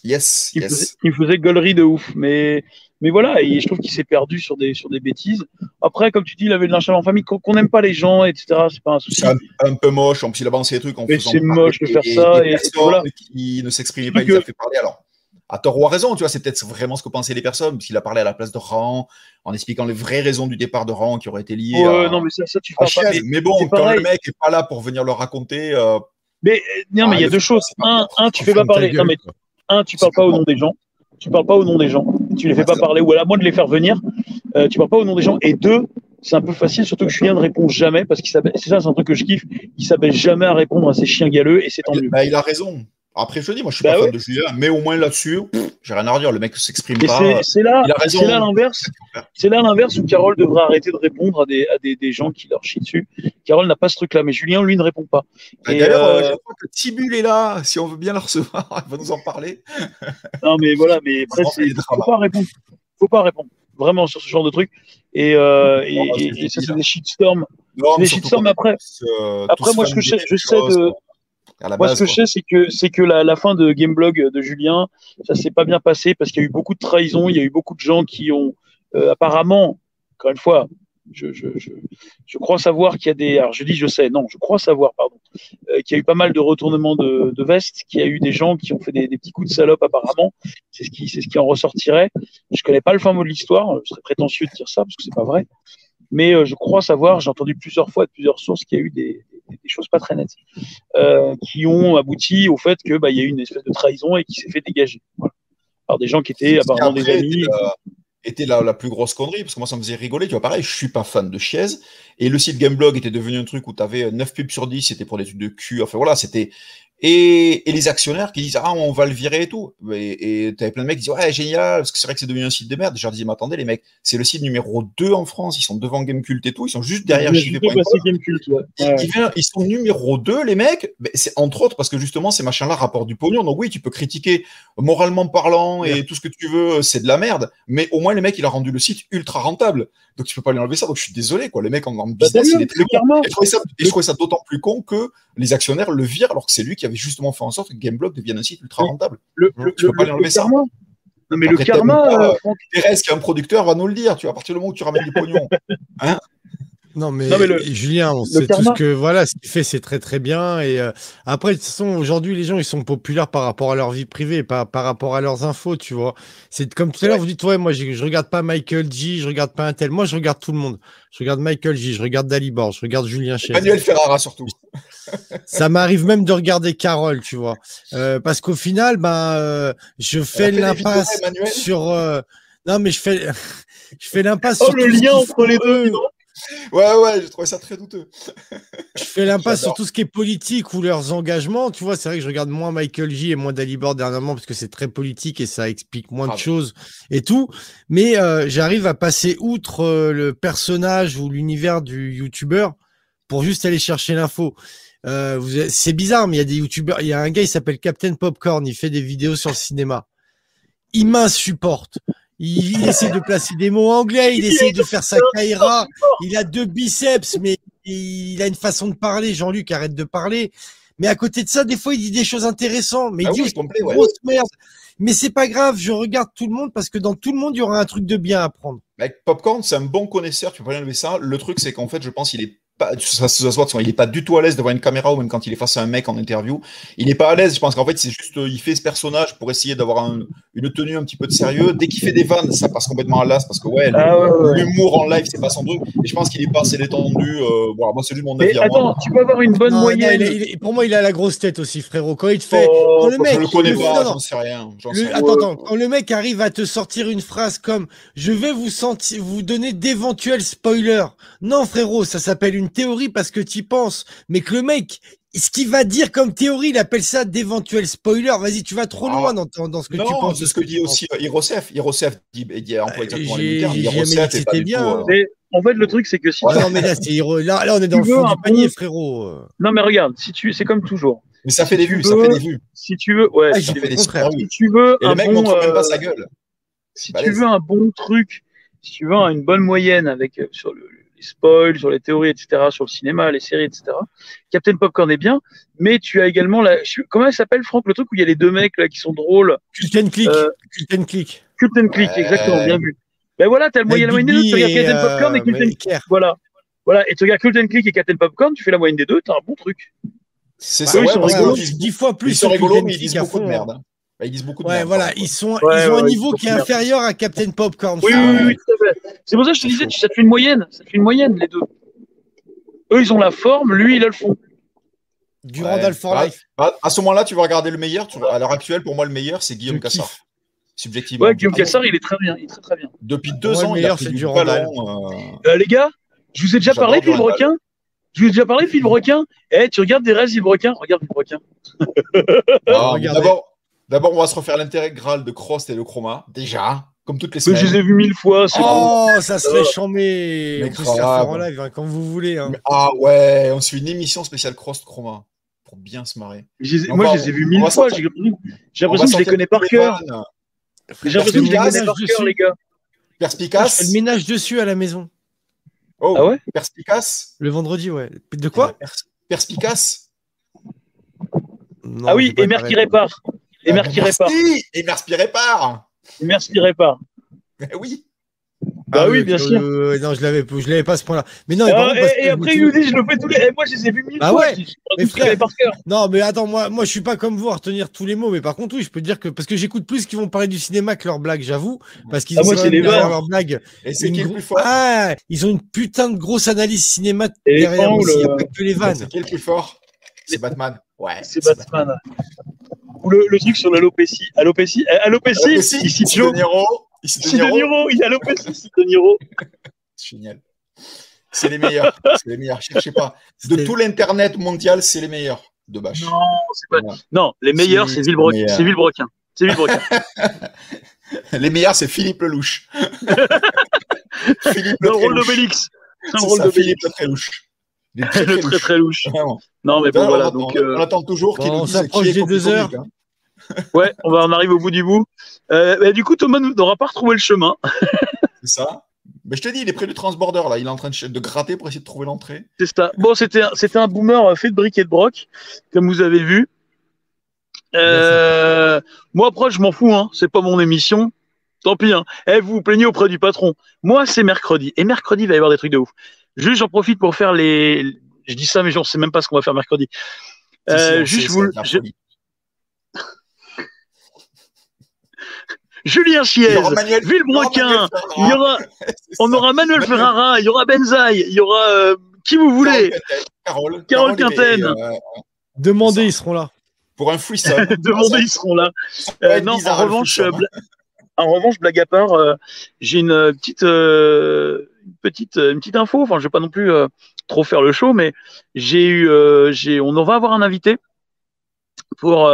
Yes, il, yes. Faisait, il faisait gaulerie de ouf. Mais, mais voilà, et je trouve qu'il s'est perdu sur des, sur des bêtises. Après, comme tu dis, il avait de l'inchallah en famille, qu'on n'aime pas les gens, etc. C'est pas un souci. C'est un, peu moche, en plus il a balancé des trucs en mais C'est moche de faire ça. Et, et voilà. qui ne s'exprimait pas, il les a fait parler. Alors, à tort ou à raison, tu vois, c'est peut-être vraiment ce que pensaient les personnes, parce qu'il a parlé à la place de Ran, en expliquant les vraies raisons du départ de Ran qui auraient été liées ouais, non, mais ça, ça tu pas. Mais bon, quand le mec est pas là pour venir le raconter. Euh, mais non, mais il y a deux choses. Un, un tu fais pas parler. non, mais un, tu parles pas au nom des gens. Tu parles pas au nom des gens. Tu les fais pas parler, ou à la moins de les faire venir. Euh, tu parles pas au nom des gens. Et deux, c'est un peu facile, surtout que Julien ne répond jamais, parce qu'il c'est ça, c'est un truc que je kiffe. Il s'abaisse jamais à répondre à ces chiens galeux, et c'est tant mieux. Bah, il a raison. Après, je dis, moi, je suis bah pas fan de Julien, mais au moins là-dessus, j'ai rien à redire. Le mec s'exprime pas. C'est là, c'est là l'inverse. C'est là l'inverse où Carole devrait arrêter de répondre à des, à des, des gens qui leur chient dessus. Carole n'a pas ce truc-là, mais Julien, lui, ne répond pas. Bah, d'ailleurs, euh, je crois que Tibul est là. Si on veut bien le recevoir, il va nous en parler. non, mais voilà, mais après, il faut pas répondre. Faut pas répondre vraiment sur ce genre de truc. Et, et, ça, c'est des shitstorms. des shitstorms après. après, moi, ce que je, je sais de. Moi, ce que je sais, c'est que, c'est que la, la, fin de Gameblog de Julien, ça s'est pas bien passé parce qu'il y a eu beaucoup de trahison, il y a eu beaucoup de gens qui ont apparemment, encore une fois, je, je, je, je, crois savoir qu'il y a des. Alors je dis je sais, non, je crois savoir, pardon, euh, qu'il y a eu pas mal de retournements de, de veste, qu'il y a eu des gens qui ont fait des, des petits coups de salope apparemment. C'est ce qui, c'est ce qui en ressortirait. Je connais pas le fin mot de l'histoire. Je serais prétentieux de dire ça parce que c'est pas vrai. Mais euh, je crois savoir, j'ai entendu plusieurs fois de plusieurs sources qu'il y a eu des, des, des choses pas très nettes euh, qui ont abouti au fait que bah, y a eu une espèce de trahison et qui s'est fait dégager. Voilà. Alors des gens qui étaient apparemment des amis. Euh était la, la, plus grosse connerie, parce que moi ça me faisait rigoler, tu vois, pareil, je suis pas fan de Chiez, et le site Gameblog était devenu un truc où tu avais 9 pubs sur 10, c'était pour des trucs de cul, enfin voilà, c'était et, et, les actionnaires qui disent ah on va le virer et tout. Et tu avais plein de mecs qui disent ouais génial parce que c'est vrai que c'est devenu un site de merde. Je leur disais mais attendez les mecs c'est le site numéro 2 en France. Ils sont devant Gamecult et tout. Ils sont juste derrière JV.com ouais. ils, ils, sont numéro 2 les mecs. C'est entre autres parce que justement ces machins là rapportent du pognon. Donc oui tu peux critiquer moralement parlant et ouais. tout ce que tu veux c'est de la merde. Mais au moins les mecs il a rendu le site ultra rentable. Donc tu peux pas lui enlever ça. Donc je suis désolé quoi. Les mecs en, en bah, business il est très bon. et je trouvais ça, ça d'autant plus con que les actionnaires le virent alors que c'est lui qui avait justement fait en sorte que Gameblog devienne un site ultra rentable. Le, le, tu peux pas lui enlever ça. Karma. Non, mais Après, le karma. Euh, Thérèse, qui est un producteur, va nous le dire. Tu vois, à partir du moment où tu ramènes du pognon. Hein non mais, non mais le, Julien, on sait tout ce que voilà, ce qu'il fait, c'est très très bien. Et euh, après, de toute façon, aujourd'hui, les gens, ils sont populaires par rapport à leur vie privée, pas par rapport à leurs infos, tu vois. C'est comme tout à l'heure, vous dites ouais, moi, je, je regarde pas Michael G, je regarde pas un tel. Moi, je regarde tout le monde. Je regarde Michael G, je regarde Dalibor, je regarde Julien Chez. Manuel Ferrara surtout. Ça m'arrive même de regarder Carole, tu vois, euh, parce qu'au final, ben, euh, je fais l'impasse sur. Non, mais je fais, je fais l'impasse oh, sur le lien entre les deux. Ouais, ouais, j'ai trouvé ça très douteux. je fais l'impasse sur tout ce qui est politique ou leurs engagements. Tu vois, c'est vrai que je regarde moins Michael J et moins Dalibor dernièrement parce que c'est très politique et ça explique moins ah, de choses et tout. Mais euh, j'arrive à passer outre euh, le personnage ou l'univers du YouTuber pour juste aller chercher l'info. Euh, c'est bizarre, mais il y a des YouTubeurs. Il y a un gars, il s'appelle Captain Popcorn. Il fait des vidéos sur le cinéma. Il m'insupporte. Il, il, essaie de placer des mots anglais, il essaie de faire sa caïra. Il a deux biceps, mais il a une façon de parler. Jean-Luc, arrête de parler. Mais à côté de ça, des fois, il dit des choses intéressantes. Mais ah il dit oui, complet, ouais. grosse merde. Mais c'est pas grave, je regarde tout le monde parce que dans tout le monde, il y aura un truc de bien à prendre. Mec, Popcorn, c'est un bon connaisseur, tu peux pas enlever ça. Le truc, c'est qu'en fait, je pense qu'il est pas, ça, ça, ça, il est pas du tout à l'aise devant une caméra ou même quand il est face à un mec en interview. Il n'est pas à l'aise. Je pense qu'en fait, c'est juste, il fait ce personnage pour essayer d'avoir un, une tenue un petit peu de sérieux. Dès qu'il fait des vannes, ça passe complètement à l'as parce que ouais, ah, l'humour ouais, ouais. en live, c'est pas son truc. Et je pense qu'il est pas assez détendu. Euh, voilà, moi, c'est juste mon avis. Mais attends, moi. tu peux avoir une bonne non, moyenne. Non, il est, il est, pour moi, il a la grosse tête aussi, frérot. Quand il te fait, oh, quand le mec, je le connais pas, j'en sais rien. Le, sais attends, attends, quand le mec arrive à te sortir une phrase comme, je vais vous sentir, vous donner d'éventuels spoilers. Non, frérot, ça s'appelle une théorie parce que tu y penses, mais que le mec, ce qu'il va dire comme théorie, il appelle ça d'éventuels spoilers. Vas-y, tu vas trop loin dans, dans, ce que non, tu penses. C'est ce que dit aussi Hirosef. Hirosef dit, dit emploie exactement les termes. Hirosef c'était bien. Du tout, euh... En fait, le truc, c'est que si ouais, tu... non, mais là, là, là, on est dans le fond du panier, frérot. Non, mais regarde, si tu, c'est comme toujours. Mais ça fait des vues, ça fait des vues. Si tu veux, ouais, ah, si, fait des si tu veux, Et le mec bon, montre même pas sa gueule. Si tu veux un bon truc, si tu veux une bonne moyenne avec euh, sur le les spoils, sur les théories, etc., sur le cinéma, les séries, etc. Captain Popcorn est bien, mais tu as également la. Comment elle s'appelle, Franck, le truc où il y a les deux mecs là qui sont drôles Cult and Click. Euh... Cult and Click. Cult and Click, ouais. exactement, bien vu. Ben voilà, t'as le moyen, la moyenne des deux, tu regardes Captain euh, Popcorn et Cult and Click. Voilà. Voilà, et tu regardes Cult and Click et Captain Popcorn, tu fais la moyenne des deux, t'as un bon truc. C'est ça, ouais, ils sont rigolos. Dix fois plus. Ils sont rigolos, mais ils disent beaucoup de merde. Bah, ils disent beaucoup de ouais, merde, voilà, ils sont, ouais, ils ont ouais, un niveau qui est inférieur à Captain Popcorn. Oui, oui, oui. C'est pour ça que je te disais, ça te fait une moyenne, ça te fait une moyenne, les deux. Eux, ils ont la forme, lui, il a le fond. Du ouais. Randall for bah, Life. Bah, à ce moment-là, tu vas regarder le meilleur. Tu... À l'heure actuelle, pour moi, le meilleur, c'est Guillaume Cassard. Subjectivement. Ouais, Guillaume Cassard, il est très bien. Il est très, très bien. Depuis deux ans, il a pris du ballon. Euh... Euh, les gars, je vous ai déjà parlé de Requin je vous ai déjà parlé de Philippe Requin Eh, tu regardes des restes Philippe Requin Regarde Philippe Requin. Ah, D'abord, D'abord, on va se refaire l'intégrale de Crost et le Chroma, déjà, comme toutes les semaines. Mais je les ai vus mille fois. Oh, cool. ça serait chambé. On peut se faire en live hein, quand vous voulez. Hein. Ah ouais, on suit une émission spéciale Crost Chroma pour bien se marrer. Les moi, je les ai vus mille fois. J'ai l'impression que je les connais par cœur. J'ai l'impression que je les connais par cœur, les gars. Perspicace. Je fais le ménage dessus à la maison. Oh, ah ouais? Perspicace. Le vendredi, ouais. De quoi? Perspicace. ah oui, et mère qui répare. Et mère qui répare. Et qui répare. Et mère qui répare. oui. Bah ah, oui, bien sûr. non, je l'avais, je l'avais pas à ce point-là. Mais non. Ah, et, après, il nous dit, je le fais tous les. Et moi, je les ai vus mille ah fois. Ouais. mais frère, par cœur. Non, mais attends, moi, moi, je suis pas comme vous à retenir tous les mots. Mais par contre, oui, je peux dire que parce que j'écoute plus qu'ils vont parler du cinéma que leurs blagues, j'avoue, parce qu'ils ah, moi, les leurs blagues. Et c'est qui le plus fort Ah, ils ont une putain de grosse analyse cinéma derrière aussi. Il n'y a pas que les vannes. C'est qui le plus fort? C'est Batman. Ouais. C'est Batman. Ou le, le truc sur l'alopécie. Alopécie, alopécie, ici Joe. Ici De Niro, il y a Lopez ici De Niro. Génial. C'est les meilleurs. C'est les meilleurs. Cherchez pas. De tout l'internet mondial, c'est les meilleurs de bâche. Non, c'est pas. Non, les meilleurs, c'est Villebrequin. C'est Villebrequin. C'est Villebrequin. les meilleurs, c'est Philippe Lelouch. Philippe le, le rôle d'Obélix. C'est le rôle de Philippe le très louche. Le très très, très louche. Non, mais bon, voilà. Donc, on, attend toujours qu'il nous dise qui est deux heures. Hein ouais, on va en arriver au bout du bout. Euh, bah, du coup, Thomas n'aura pas retrouvé le chemin. c'est ça. Mais je te dis, il est près du transborder là. Il est en train de, gratter pour essayer de trouver l'entrée. C'est ça. Bon, c'était un, boomer fait de briques et de broc, comme vous avez vu. Euh, moi, après, je m'en fous. Hein. C'est pas mon émission. Tant pis. Hein. Eh, vous vous plaignez auprès du patron. Moi, c'est mercredi. Et mercredi, il va y avoir des trucs de ouf. Juste, j'en profite pour faire les. Je dis ça, mais je ne sais même pas ce qu'on va faire mercredi. Euh, juste, vous. Julien Chiez, Villebrequin, il y aura, on aura Manuel Ferrara, il y aura Benzaï, il y aura euh, qui vous voulez. Carole, Carole Quinten. Euh, Demandez, ils seront là. Pour un fouisseur. Demandez, ils seront là. Euh, non, en revanche, en revanche, blague à part, j'ai une petite, une petite, une petite info. Enfin, je vais pas non plus trop faire le show, mais j'ai eu, j'ai, on va avoir un invité pour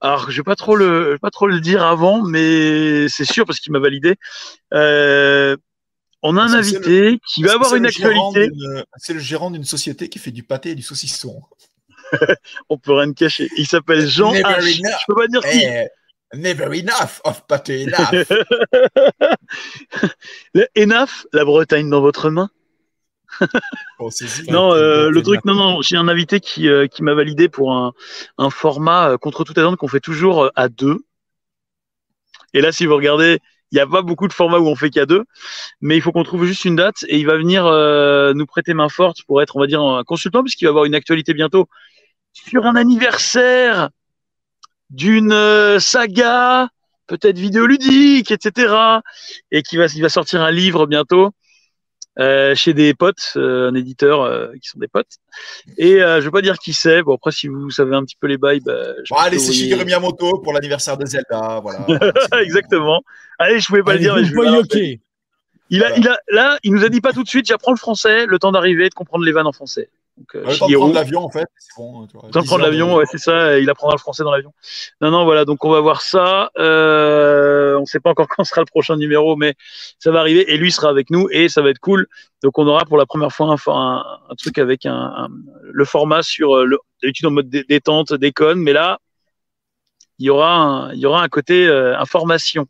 alors, je vais pas trop le, pas trop le dire avant, mais c'est sûr parce qu'il m'a validé. Euh, on a un invité qui va avoir une actualité. C'est le gérant d'une société qui fait du pâté et du saucisson. on peut rien cacher. Il s'appelle Jean H. Je peux pas dire qui. Eh, never enough of pâté enough. enough, la Bretagne dans votre main. Non, euh, le truc, non, non, j'ai un invité qui, euh, qui m'a validé pour un, un format euh, contre toute attente qu'on fait toujours à deux. Et là, si vous regardez, il n'y a pas beaucoup de formats où on fait qu'à deux, mais il faut qu'on trouve juste une date et il va venir nous prêter main forte pour être, on va dire, un consultant puisqu'il va avoir une actualité bientôt sur un anniversaire d'une saga, peut-être vidéoludique, etc. Et qui va, il va sortir un livre bientôt. Euh, chez des potes, euh, un éditeur euh, qui sont des potes. Et je vais pas dire qui c'est. Bon après si vous savez un petit peu les bails, bah, bon, allez c'est Shigeru Miyamoto pour l'anniversaire de Zelda, voilà. Exactement. Allez je pouvais pas le dire. Mais je vais il a, il a, là, il nous a dit pas tout de suite. J'apprends le français, le temps d'arriver, de comprendre les vannes en français. Donc, euh, le temps de prendre l'avion, en fait. Bon, le temps de prendre l'avion, ouais, c'est ça. Il apprendra le français dans l'avion. Non, non, voilà. Donc, on va voir ça. Euh, on ne sait pas encore quand sera le prochain numéro, mais ça va arriver. Et lui sera avec nous et ça va être cool. Donc, on aura pour la première fois un, un, truc avec un, le format sur euh, d'habitude en mode détente, déconne, mais là, il y aura un, il y aura un côté euh, information.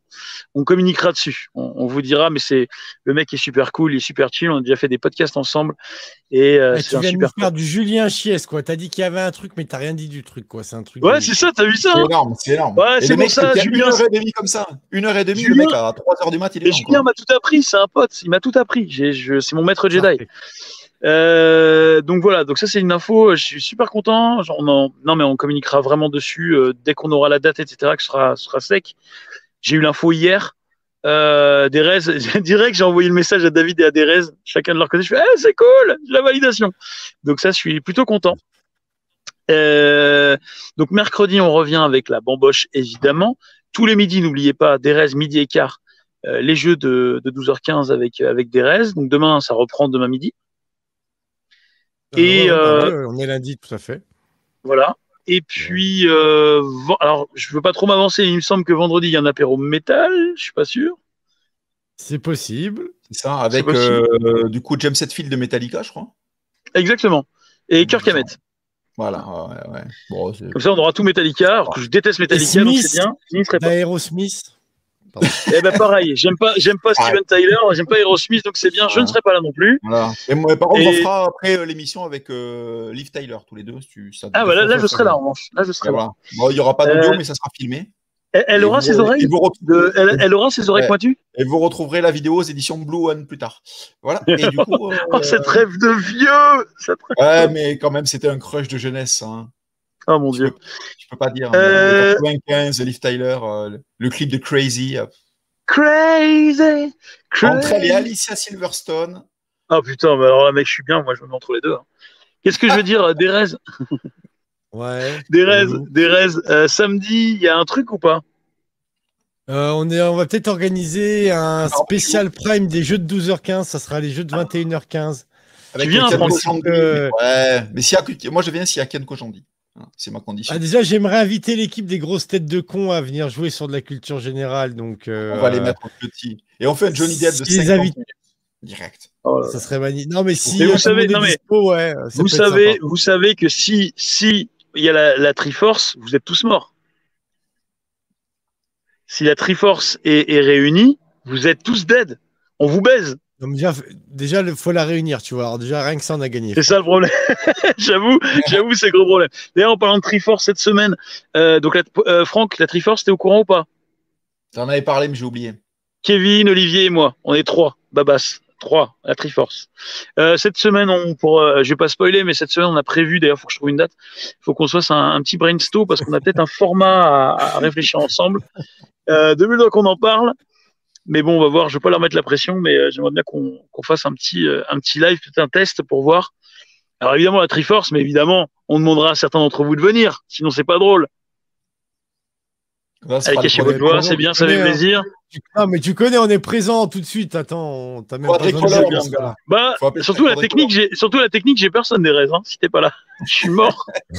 On communiquera dessus. On, vous dira, mais c'est le mec est super cool, il est super chill. On a déjà fait des podcasts ensemble et euh, c'est un viens super. Nous faire du Julien Chies quoi. T'as dit qu'il y avait un truc, mais t'as rien dit du truc quoi. C'est un truc. Ouais, c'est ça. T'as vu ça C'est énorme, c'est énorme. Ouais, c'est pour ça. Julien, une heure et demie comme ça. Une heure et demie. le mec à 3 heures du mat, il est. Et Julien m'a tout appris. C'est un pote. Il m'a tout appris. C'est mon maître Jedi. Euh, donc voilà, donc ça c'est une info. Je suis super content. Genre, non mais on communiquera vraiment dessus euh, dès qu'on aura la date, etc. Que ce sera, sera sec. J'ai eu l'info hier. Euh, Derez, direct, j'ai envoyé le message à David et à Derez, chacun de leur côté. Je fais, eh, c'est cool, la validation. Donc ça, je suis plutôt content. Euh, donc mercredi, on revient avec la bamboche, évidemment. Tous les midis, n'oubliez pas, Derez, midi et quart, euh, les jeux de, de 12h15 avec, avec Derez. Donc demain, ça reprend demain midi. Et euh, on est lundi, tout à fait. Voilà. Et puis, euh, alors, je veux pas trop m'avancer. Il me semble que vendredi, il y a un apéro métal. Je suis pas sûr. C'est possible. C'est ça, avec euh, du coup James Hetfield de Metallica, je crois. Exactement. Et Kirk Hammett. Voilà. Ouais, ouais. Comme ça, on aura tout Metallica. Alors que je déteste Metallica, donc c'est bien. Aerosmith. Eh ben pareil, j'aime pas, j'aime pas Steven Tyler, j'aime pas Aerosmith, donc c'est bien. Je ne serai pas là non plus. Voilà. Et moi, par contre, on fera après euh, l'émission avec euh, Liv Tyler tous les deux. tu, ah voilà, là, je serai là en revanche. Là je serai là. Bon, il y aura pas d'audio, mais ça sera filmé. Elle, aura ses oreilles. elle, aura ses oreilles pointues. Et vous retrouverez la vidéo aux éditions Blue One plus tard. Voilà. Et du coup, oh, cette rêve de vieux. Ouais, mais quand même, c'était un crush de jeunesse. Hein. Oh mon dieu. Je peux pas dire. Euh... 95, Liv Tyler, euh, le clip de Crazy. Crazy, crazy. Entre elle et Alicia Silverstone. Ah putain, mais alors là, mec, je suis bien. Moi, je me mets entre les deux. Hein. Qu'est-ce que je veux dire, Derez? Ouais. Derez, Derez, euh, samedi, il y a un truc ou pas? Euh, on, est, on va peut-être organiser un spécial prime des jeux de 12h15. Ça sera les jeux de 21h15. Avec tu viens, euh... Ouais, mais si moi je viens s'il y a Ken Kojandi. C'est ma condition. Ah, déjà, j'aimerais inviter l'équipe des grosses têtes de cons à venir jouer sur de la culture générale. Donc, euh, on va les mettre en petit. Et on fait un Johnny Depp de si 50 direct. Oh ça serait magnifique. Non, mais si vous savez, non, mais ouais, vous savez, vous savez que si si il y a la, la, Triforce, vous êtes tous morts. Si la Triforce est, est réunie, vous êtes tous dead. On vous baise. Déjà, il faut la réunir, tu vois. Alors déjà, rien que ça, on a gagné. C'est ça le problème. j'avoue, j'avoue, c'est gros problème. D'ailleurs, en parlant de Triforce cette semaine, euh, donc euh, Franck, la Triforce, t'es au courant ou pas? T'en avais parlé, mais j'ai oublié. Kevin, Olivier et moi, on est trois, Babas. 3, la Triforce. Euh, cette semaine, on, pour, euh, je vais pas spoiler, mais cette semaine, on a prévu, d'ailleurs, faut que je trouve une date, il faut qu'on se fasse un, petit brainstorm parce qu'on a peut-être un format à, réfléchir ensemble. Euh, deux qu'on en parle. Mais bon, on va voir, je vais pas leur mettre la pression, mais euh, j'aimerais bien qu'on fasse un petit, euh, un petit live, peut-être un test pour voir. Alors évidemment, la Triforce, mais évidemment, on demandera à certains d'entre vous de venir, sinon c'est pas drôle. Allez, cachez votre voix, c'est bien, ça fait plaisir. Non, mais tu connais, on est présent tout de suite. Attends, t'as même pas besoin Bah, surtout la, technique, j'ai, surtout la technique, j'ai personne des. Hein, si t'es pas là, je suis mort. Il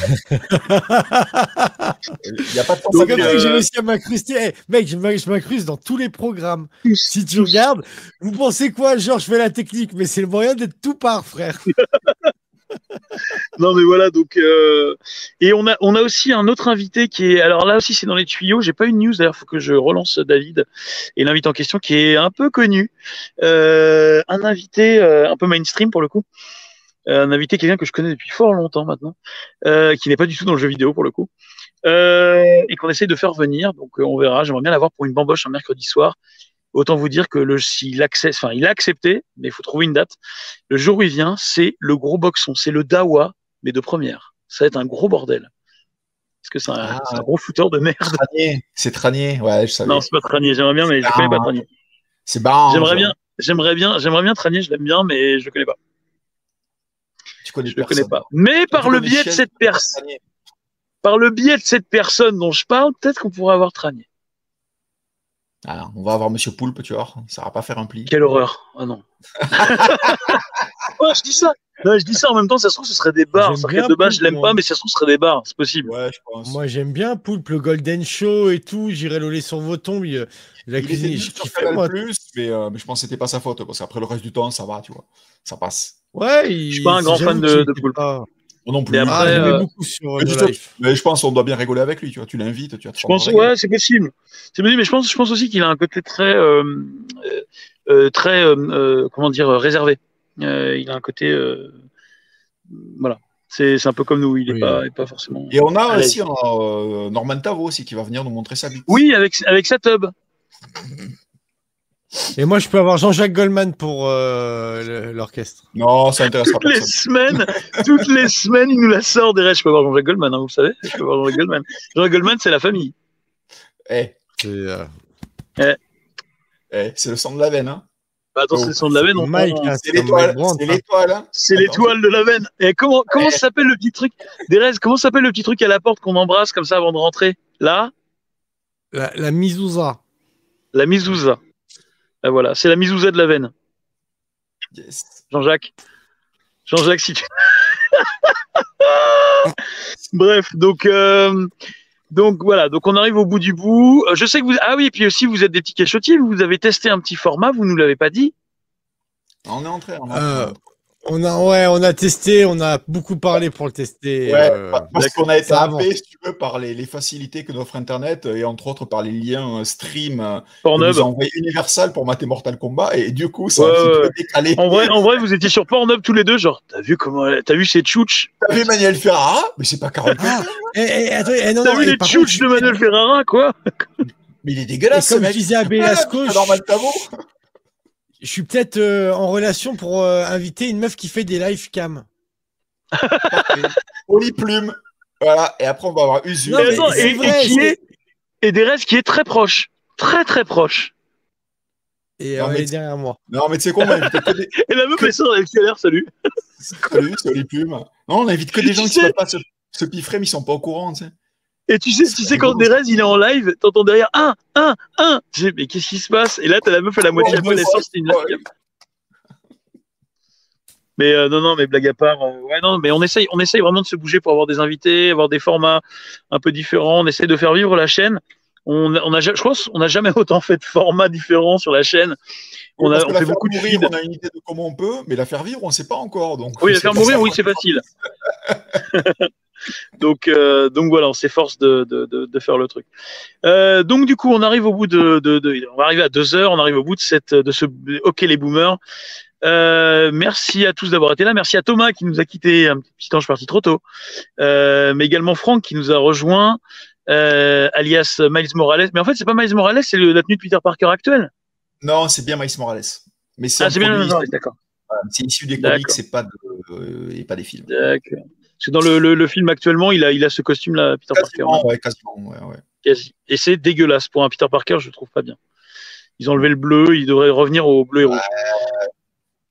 y a pas de C'est comme ça que j'ai réussi à m'incruster. Eh, mec, je m'incruste dans tous les programmes. si tu regardes, vous pensez quoi Genre, je fais la technique, mais c'est le moyen d'être tout part, frère. non mais voilà donc euh, et on a on a aussi un autre invité qui est alors là aussi c'est dans les tuyaux. J'ai pas une news d'ailleurs faut que je relance David et l'invité en question qui est un peu connu. Euh, un invité euh, un peu mainstream pour le coup. Un invité quelqu'un que je connais depuis fort longtemps maintenant qui n'est pas du tout dans le jeu vidéo pour le coup. Et qu'on essaye de faire venir. Donc on verra. J'aimerais bien l'avoir pour une bamboche un mercredi soir Autant vous dire que le, s'il accède, enfin, il a accepté, mais il faut trouver une date. Le jour où il vient, c'est le gros boxon, c'est le Dawa, mais de première. Ça va être un gros bordel. Parce que c'est un, ah. gros fouteur de merde. C'est Tranier, ouais, je savais. Non, c'est pas Tranier, j'aimerais bien, mais je connais pas Tranier. C'est barrant. J'aimerais bien, j'aimerais bien, j'aimerais bien Tranier, je l'aime bien, mais je le connais pas. Tu connais je le connais pas. Mais par le biais de cette personne, par le biais de cette personne dont je parle, peut-être qu'on pourrait avoir Tranier. Ah, on va avoir Monsieur Poulpe, tu vois, ça va pas faire un pli. Quelle horreur Ah non. je dis ça. je dis ça en même temps, ça se trouve, ce serait des bars. de base, je l'aime pas, mais ça se trouve, ce serait des bars. C'est possible. Ouais, je pense. Moi, j'aime bien Poulpe, le Golden Show et tout. J'irai loler sur vos tombes. La cuisine, je kiffe moi. plus, mais, euh, mais, je pense que c'était pas sa faute. Parce qu'après le reste du temps, ça va, tu vois. Ça passe. Ouais, je suis pas un grand fan de, de Poulpe. Non plus. Ah, euh, beaucoup sur mais, mais, je pense qu'on doit bien rigoler avec lui, tu vois. Tu l'invites, tu vas Je pense, ouais, c'est possible. C'est possible, mais je pense, je pense aussi qu'il a un côté très, euh, euh, très, comment dire, réservé. il a un côté, voilà. C'est un peu comme nous, il n'est pas, pas, forcément. Et on a aussi Norman Tavo aussi qui va venir nous montrer sa vie. Oui, avec, avec sa tub. Et moi, je peux avoir Jean-Jacques Goldman pour euh, l'orchestre. Non, ça intéresse toutes les semaines, toutes les semaines, il nous la sort des Je peux avoir Jean-Jacques Goldman, hein, vous savez. Je peux avoir Jean-Jacques Goldman. Jean-Jacques Goldman, c'est la famille. Eh. C'est euh... eh. eh. le sang de la veine, hein. Bah, attends, c'est le sang de la veine. Mike, hein, c'est l'étoile. C'est l'étoile. Hein. C'est l'étoile de la veine. Et comment, comment eh. s'appelle le petit truc Derez, comment s'appelle le petit truc à la porte qu'on embrasse comme ça avant de rentrer? Là? La, la Mizouza. La Mizouza. Ah, voilà, c'est la misouza de la veine. Jean-Jacques. Jean-Jacques, si tu. Bref, donc, euh, donc voilà, donc on arrive au bout du bout. Euh, je sais que vous. Ah oui, et puis aussi, vous êtes des petits cachotiers, vous avez testé un petit format, vous ne nous l'avez pas dit. On est entré. On euh, On a, ouais, on a testé, on a beaucoup parlé pour le tester. Ouais, euh, parce qu'on a été happé, si tu veux, par les, les, facilités que offre Internet et entre autres par les liens euh, stream euh, Pornhub. nous envoyé Universal pour mater Mortal Kombat et du coup, ça a un petit peu décalé. En vrai, en vrai, vous étiez sur Pornhub tous les deux, genre, t'as vu comment, t'as vu ces tchouches? T'as vu Manuel Ferrara? Mais c'est pas Carole ah, eh, eh, eh, T'as vu les tchouches de Manuel Ferrara, quoi? Mais il est dégueulasse, et comme je disais à Belasco, normal je suis peut-être euh, en relation pour euh, inviter une meuf qui fait des live cam. Polyplume. Voilà, et après on va avoir Usu. et, et, qui est... et des rêves qui est très proche. Très très proche. Et elle est derrière moi. Non, mais tu sais quoi, on invite que des... Et la meuf, elle sort avec l'air, salut. salut, salut Plume. Non, on invite que des gens qui ne savent pas se, se piffrer, mais ils sont pas au courant, tu sais. Et tu sais, tu sais quand Derez il est en live, t'entends derrière un, un, un. Tu sais, mais qu'est-ce qui se passe? Et là, t'as la meuf à la moitié de la c'est une Mais euh, non, non, mais blague à part, euh, ouais, non, mais on essaye, on essaye vraiment de se bouger pour avoir des invités, avoir des formats un peu différents. On essaie de faire vivre la chaîne. On, on a, je crois, on n'a jamais autant fait de formats différents sur la chaîne. On, a, on fait beaucoup de feed. On a une idée de comment on peut, mais la faire vivre, on ne sait pas encore. Donc oui, la faire mourir, oui, c'est facile. donc, euh, donc voilà, on s'efforce de, de, de, faire le truc. Euh, donc du coup, on arrive au bout de, on va arriver à deux heures, on arrive au bout de cette, de ce OK les boomers. Euh, merci à tous d'avoir été là. Merci à Thomas qui nous a quitté un petit temps, je suis parti trop tôt. Mais également Franck qui nous a rejoint, alias Miles Morales. Mais en fait, c'est pas Miles Morales, c'est la tenue de Peter Parker actuelle. Non, c'est bien Miles Morales. Mais c'est ah, bien, d'accord. C'est issu des comics, c'est pas, de, et pas des films. D'accord. Parce que dans le, le, le, film actuellement, il a, il a ce costume-là, Peter quasiment, Parker. Ouais, quasiment, ouais, ouais. Quasi. Et c'est dégueulasse. Pour un Peter Parker, je le trouve pas bien. Ils ont enlevé le bleu, il devrait revenir au bleu et rouge.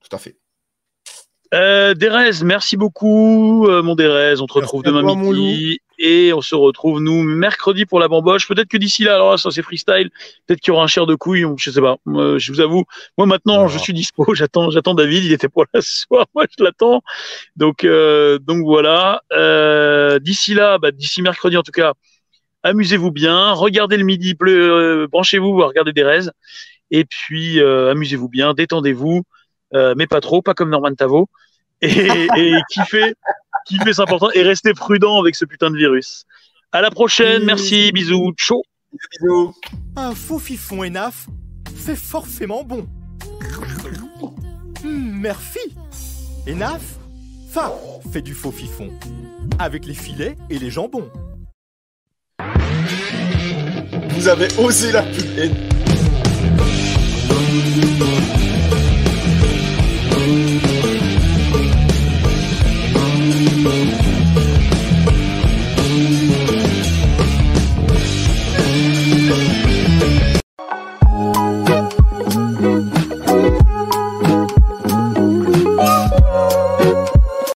tout à fait. Euh, Derez, merci beaucoup, euh, mon Derez. On te retrouve demain midi et on se retrouve nous mercredi pour la bamboche. Peut-être que d'ici là, alors ça c'est freestyle. Peut-être qu'il y aura un chair de couilles, je sais pas. je vous avoue, moi maintenant je suis dispo. J'attends, j'attends David. Il était pour la soir, moi je l'attends. Donc euh, donc voilà. Euh, d'ici là, bah, d'ici mercredi en tout cas, amusez-vous bien. Regardez le midi, euh, branchez-vous, regardez Derez. Et puis amusez-vous bien, détendez-vous. Euh, mais pas trop, pas comme Norman Tavo. Et, et kiffez, kiffez, c'est important. Et restez prudent avec ce putain de virus. À la prochaine, merci, bisous, ciao. Bisous. Un faux fifon ENAF, c'est forcément bon. Mmh, merci. Enaf, ça fait du faux fifon. Avec les filets et les jambons. Vous avez osé la pub. rainbow.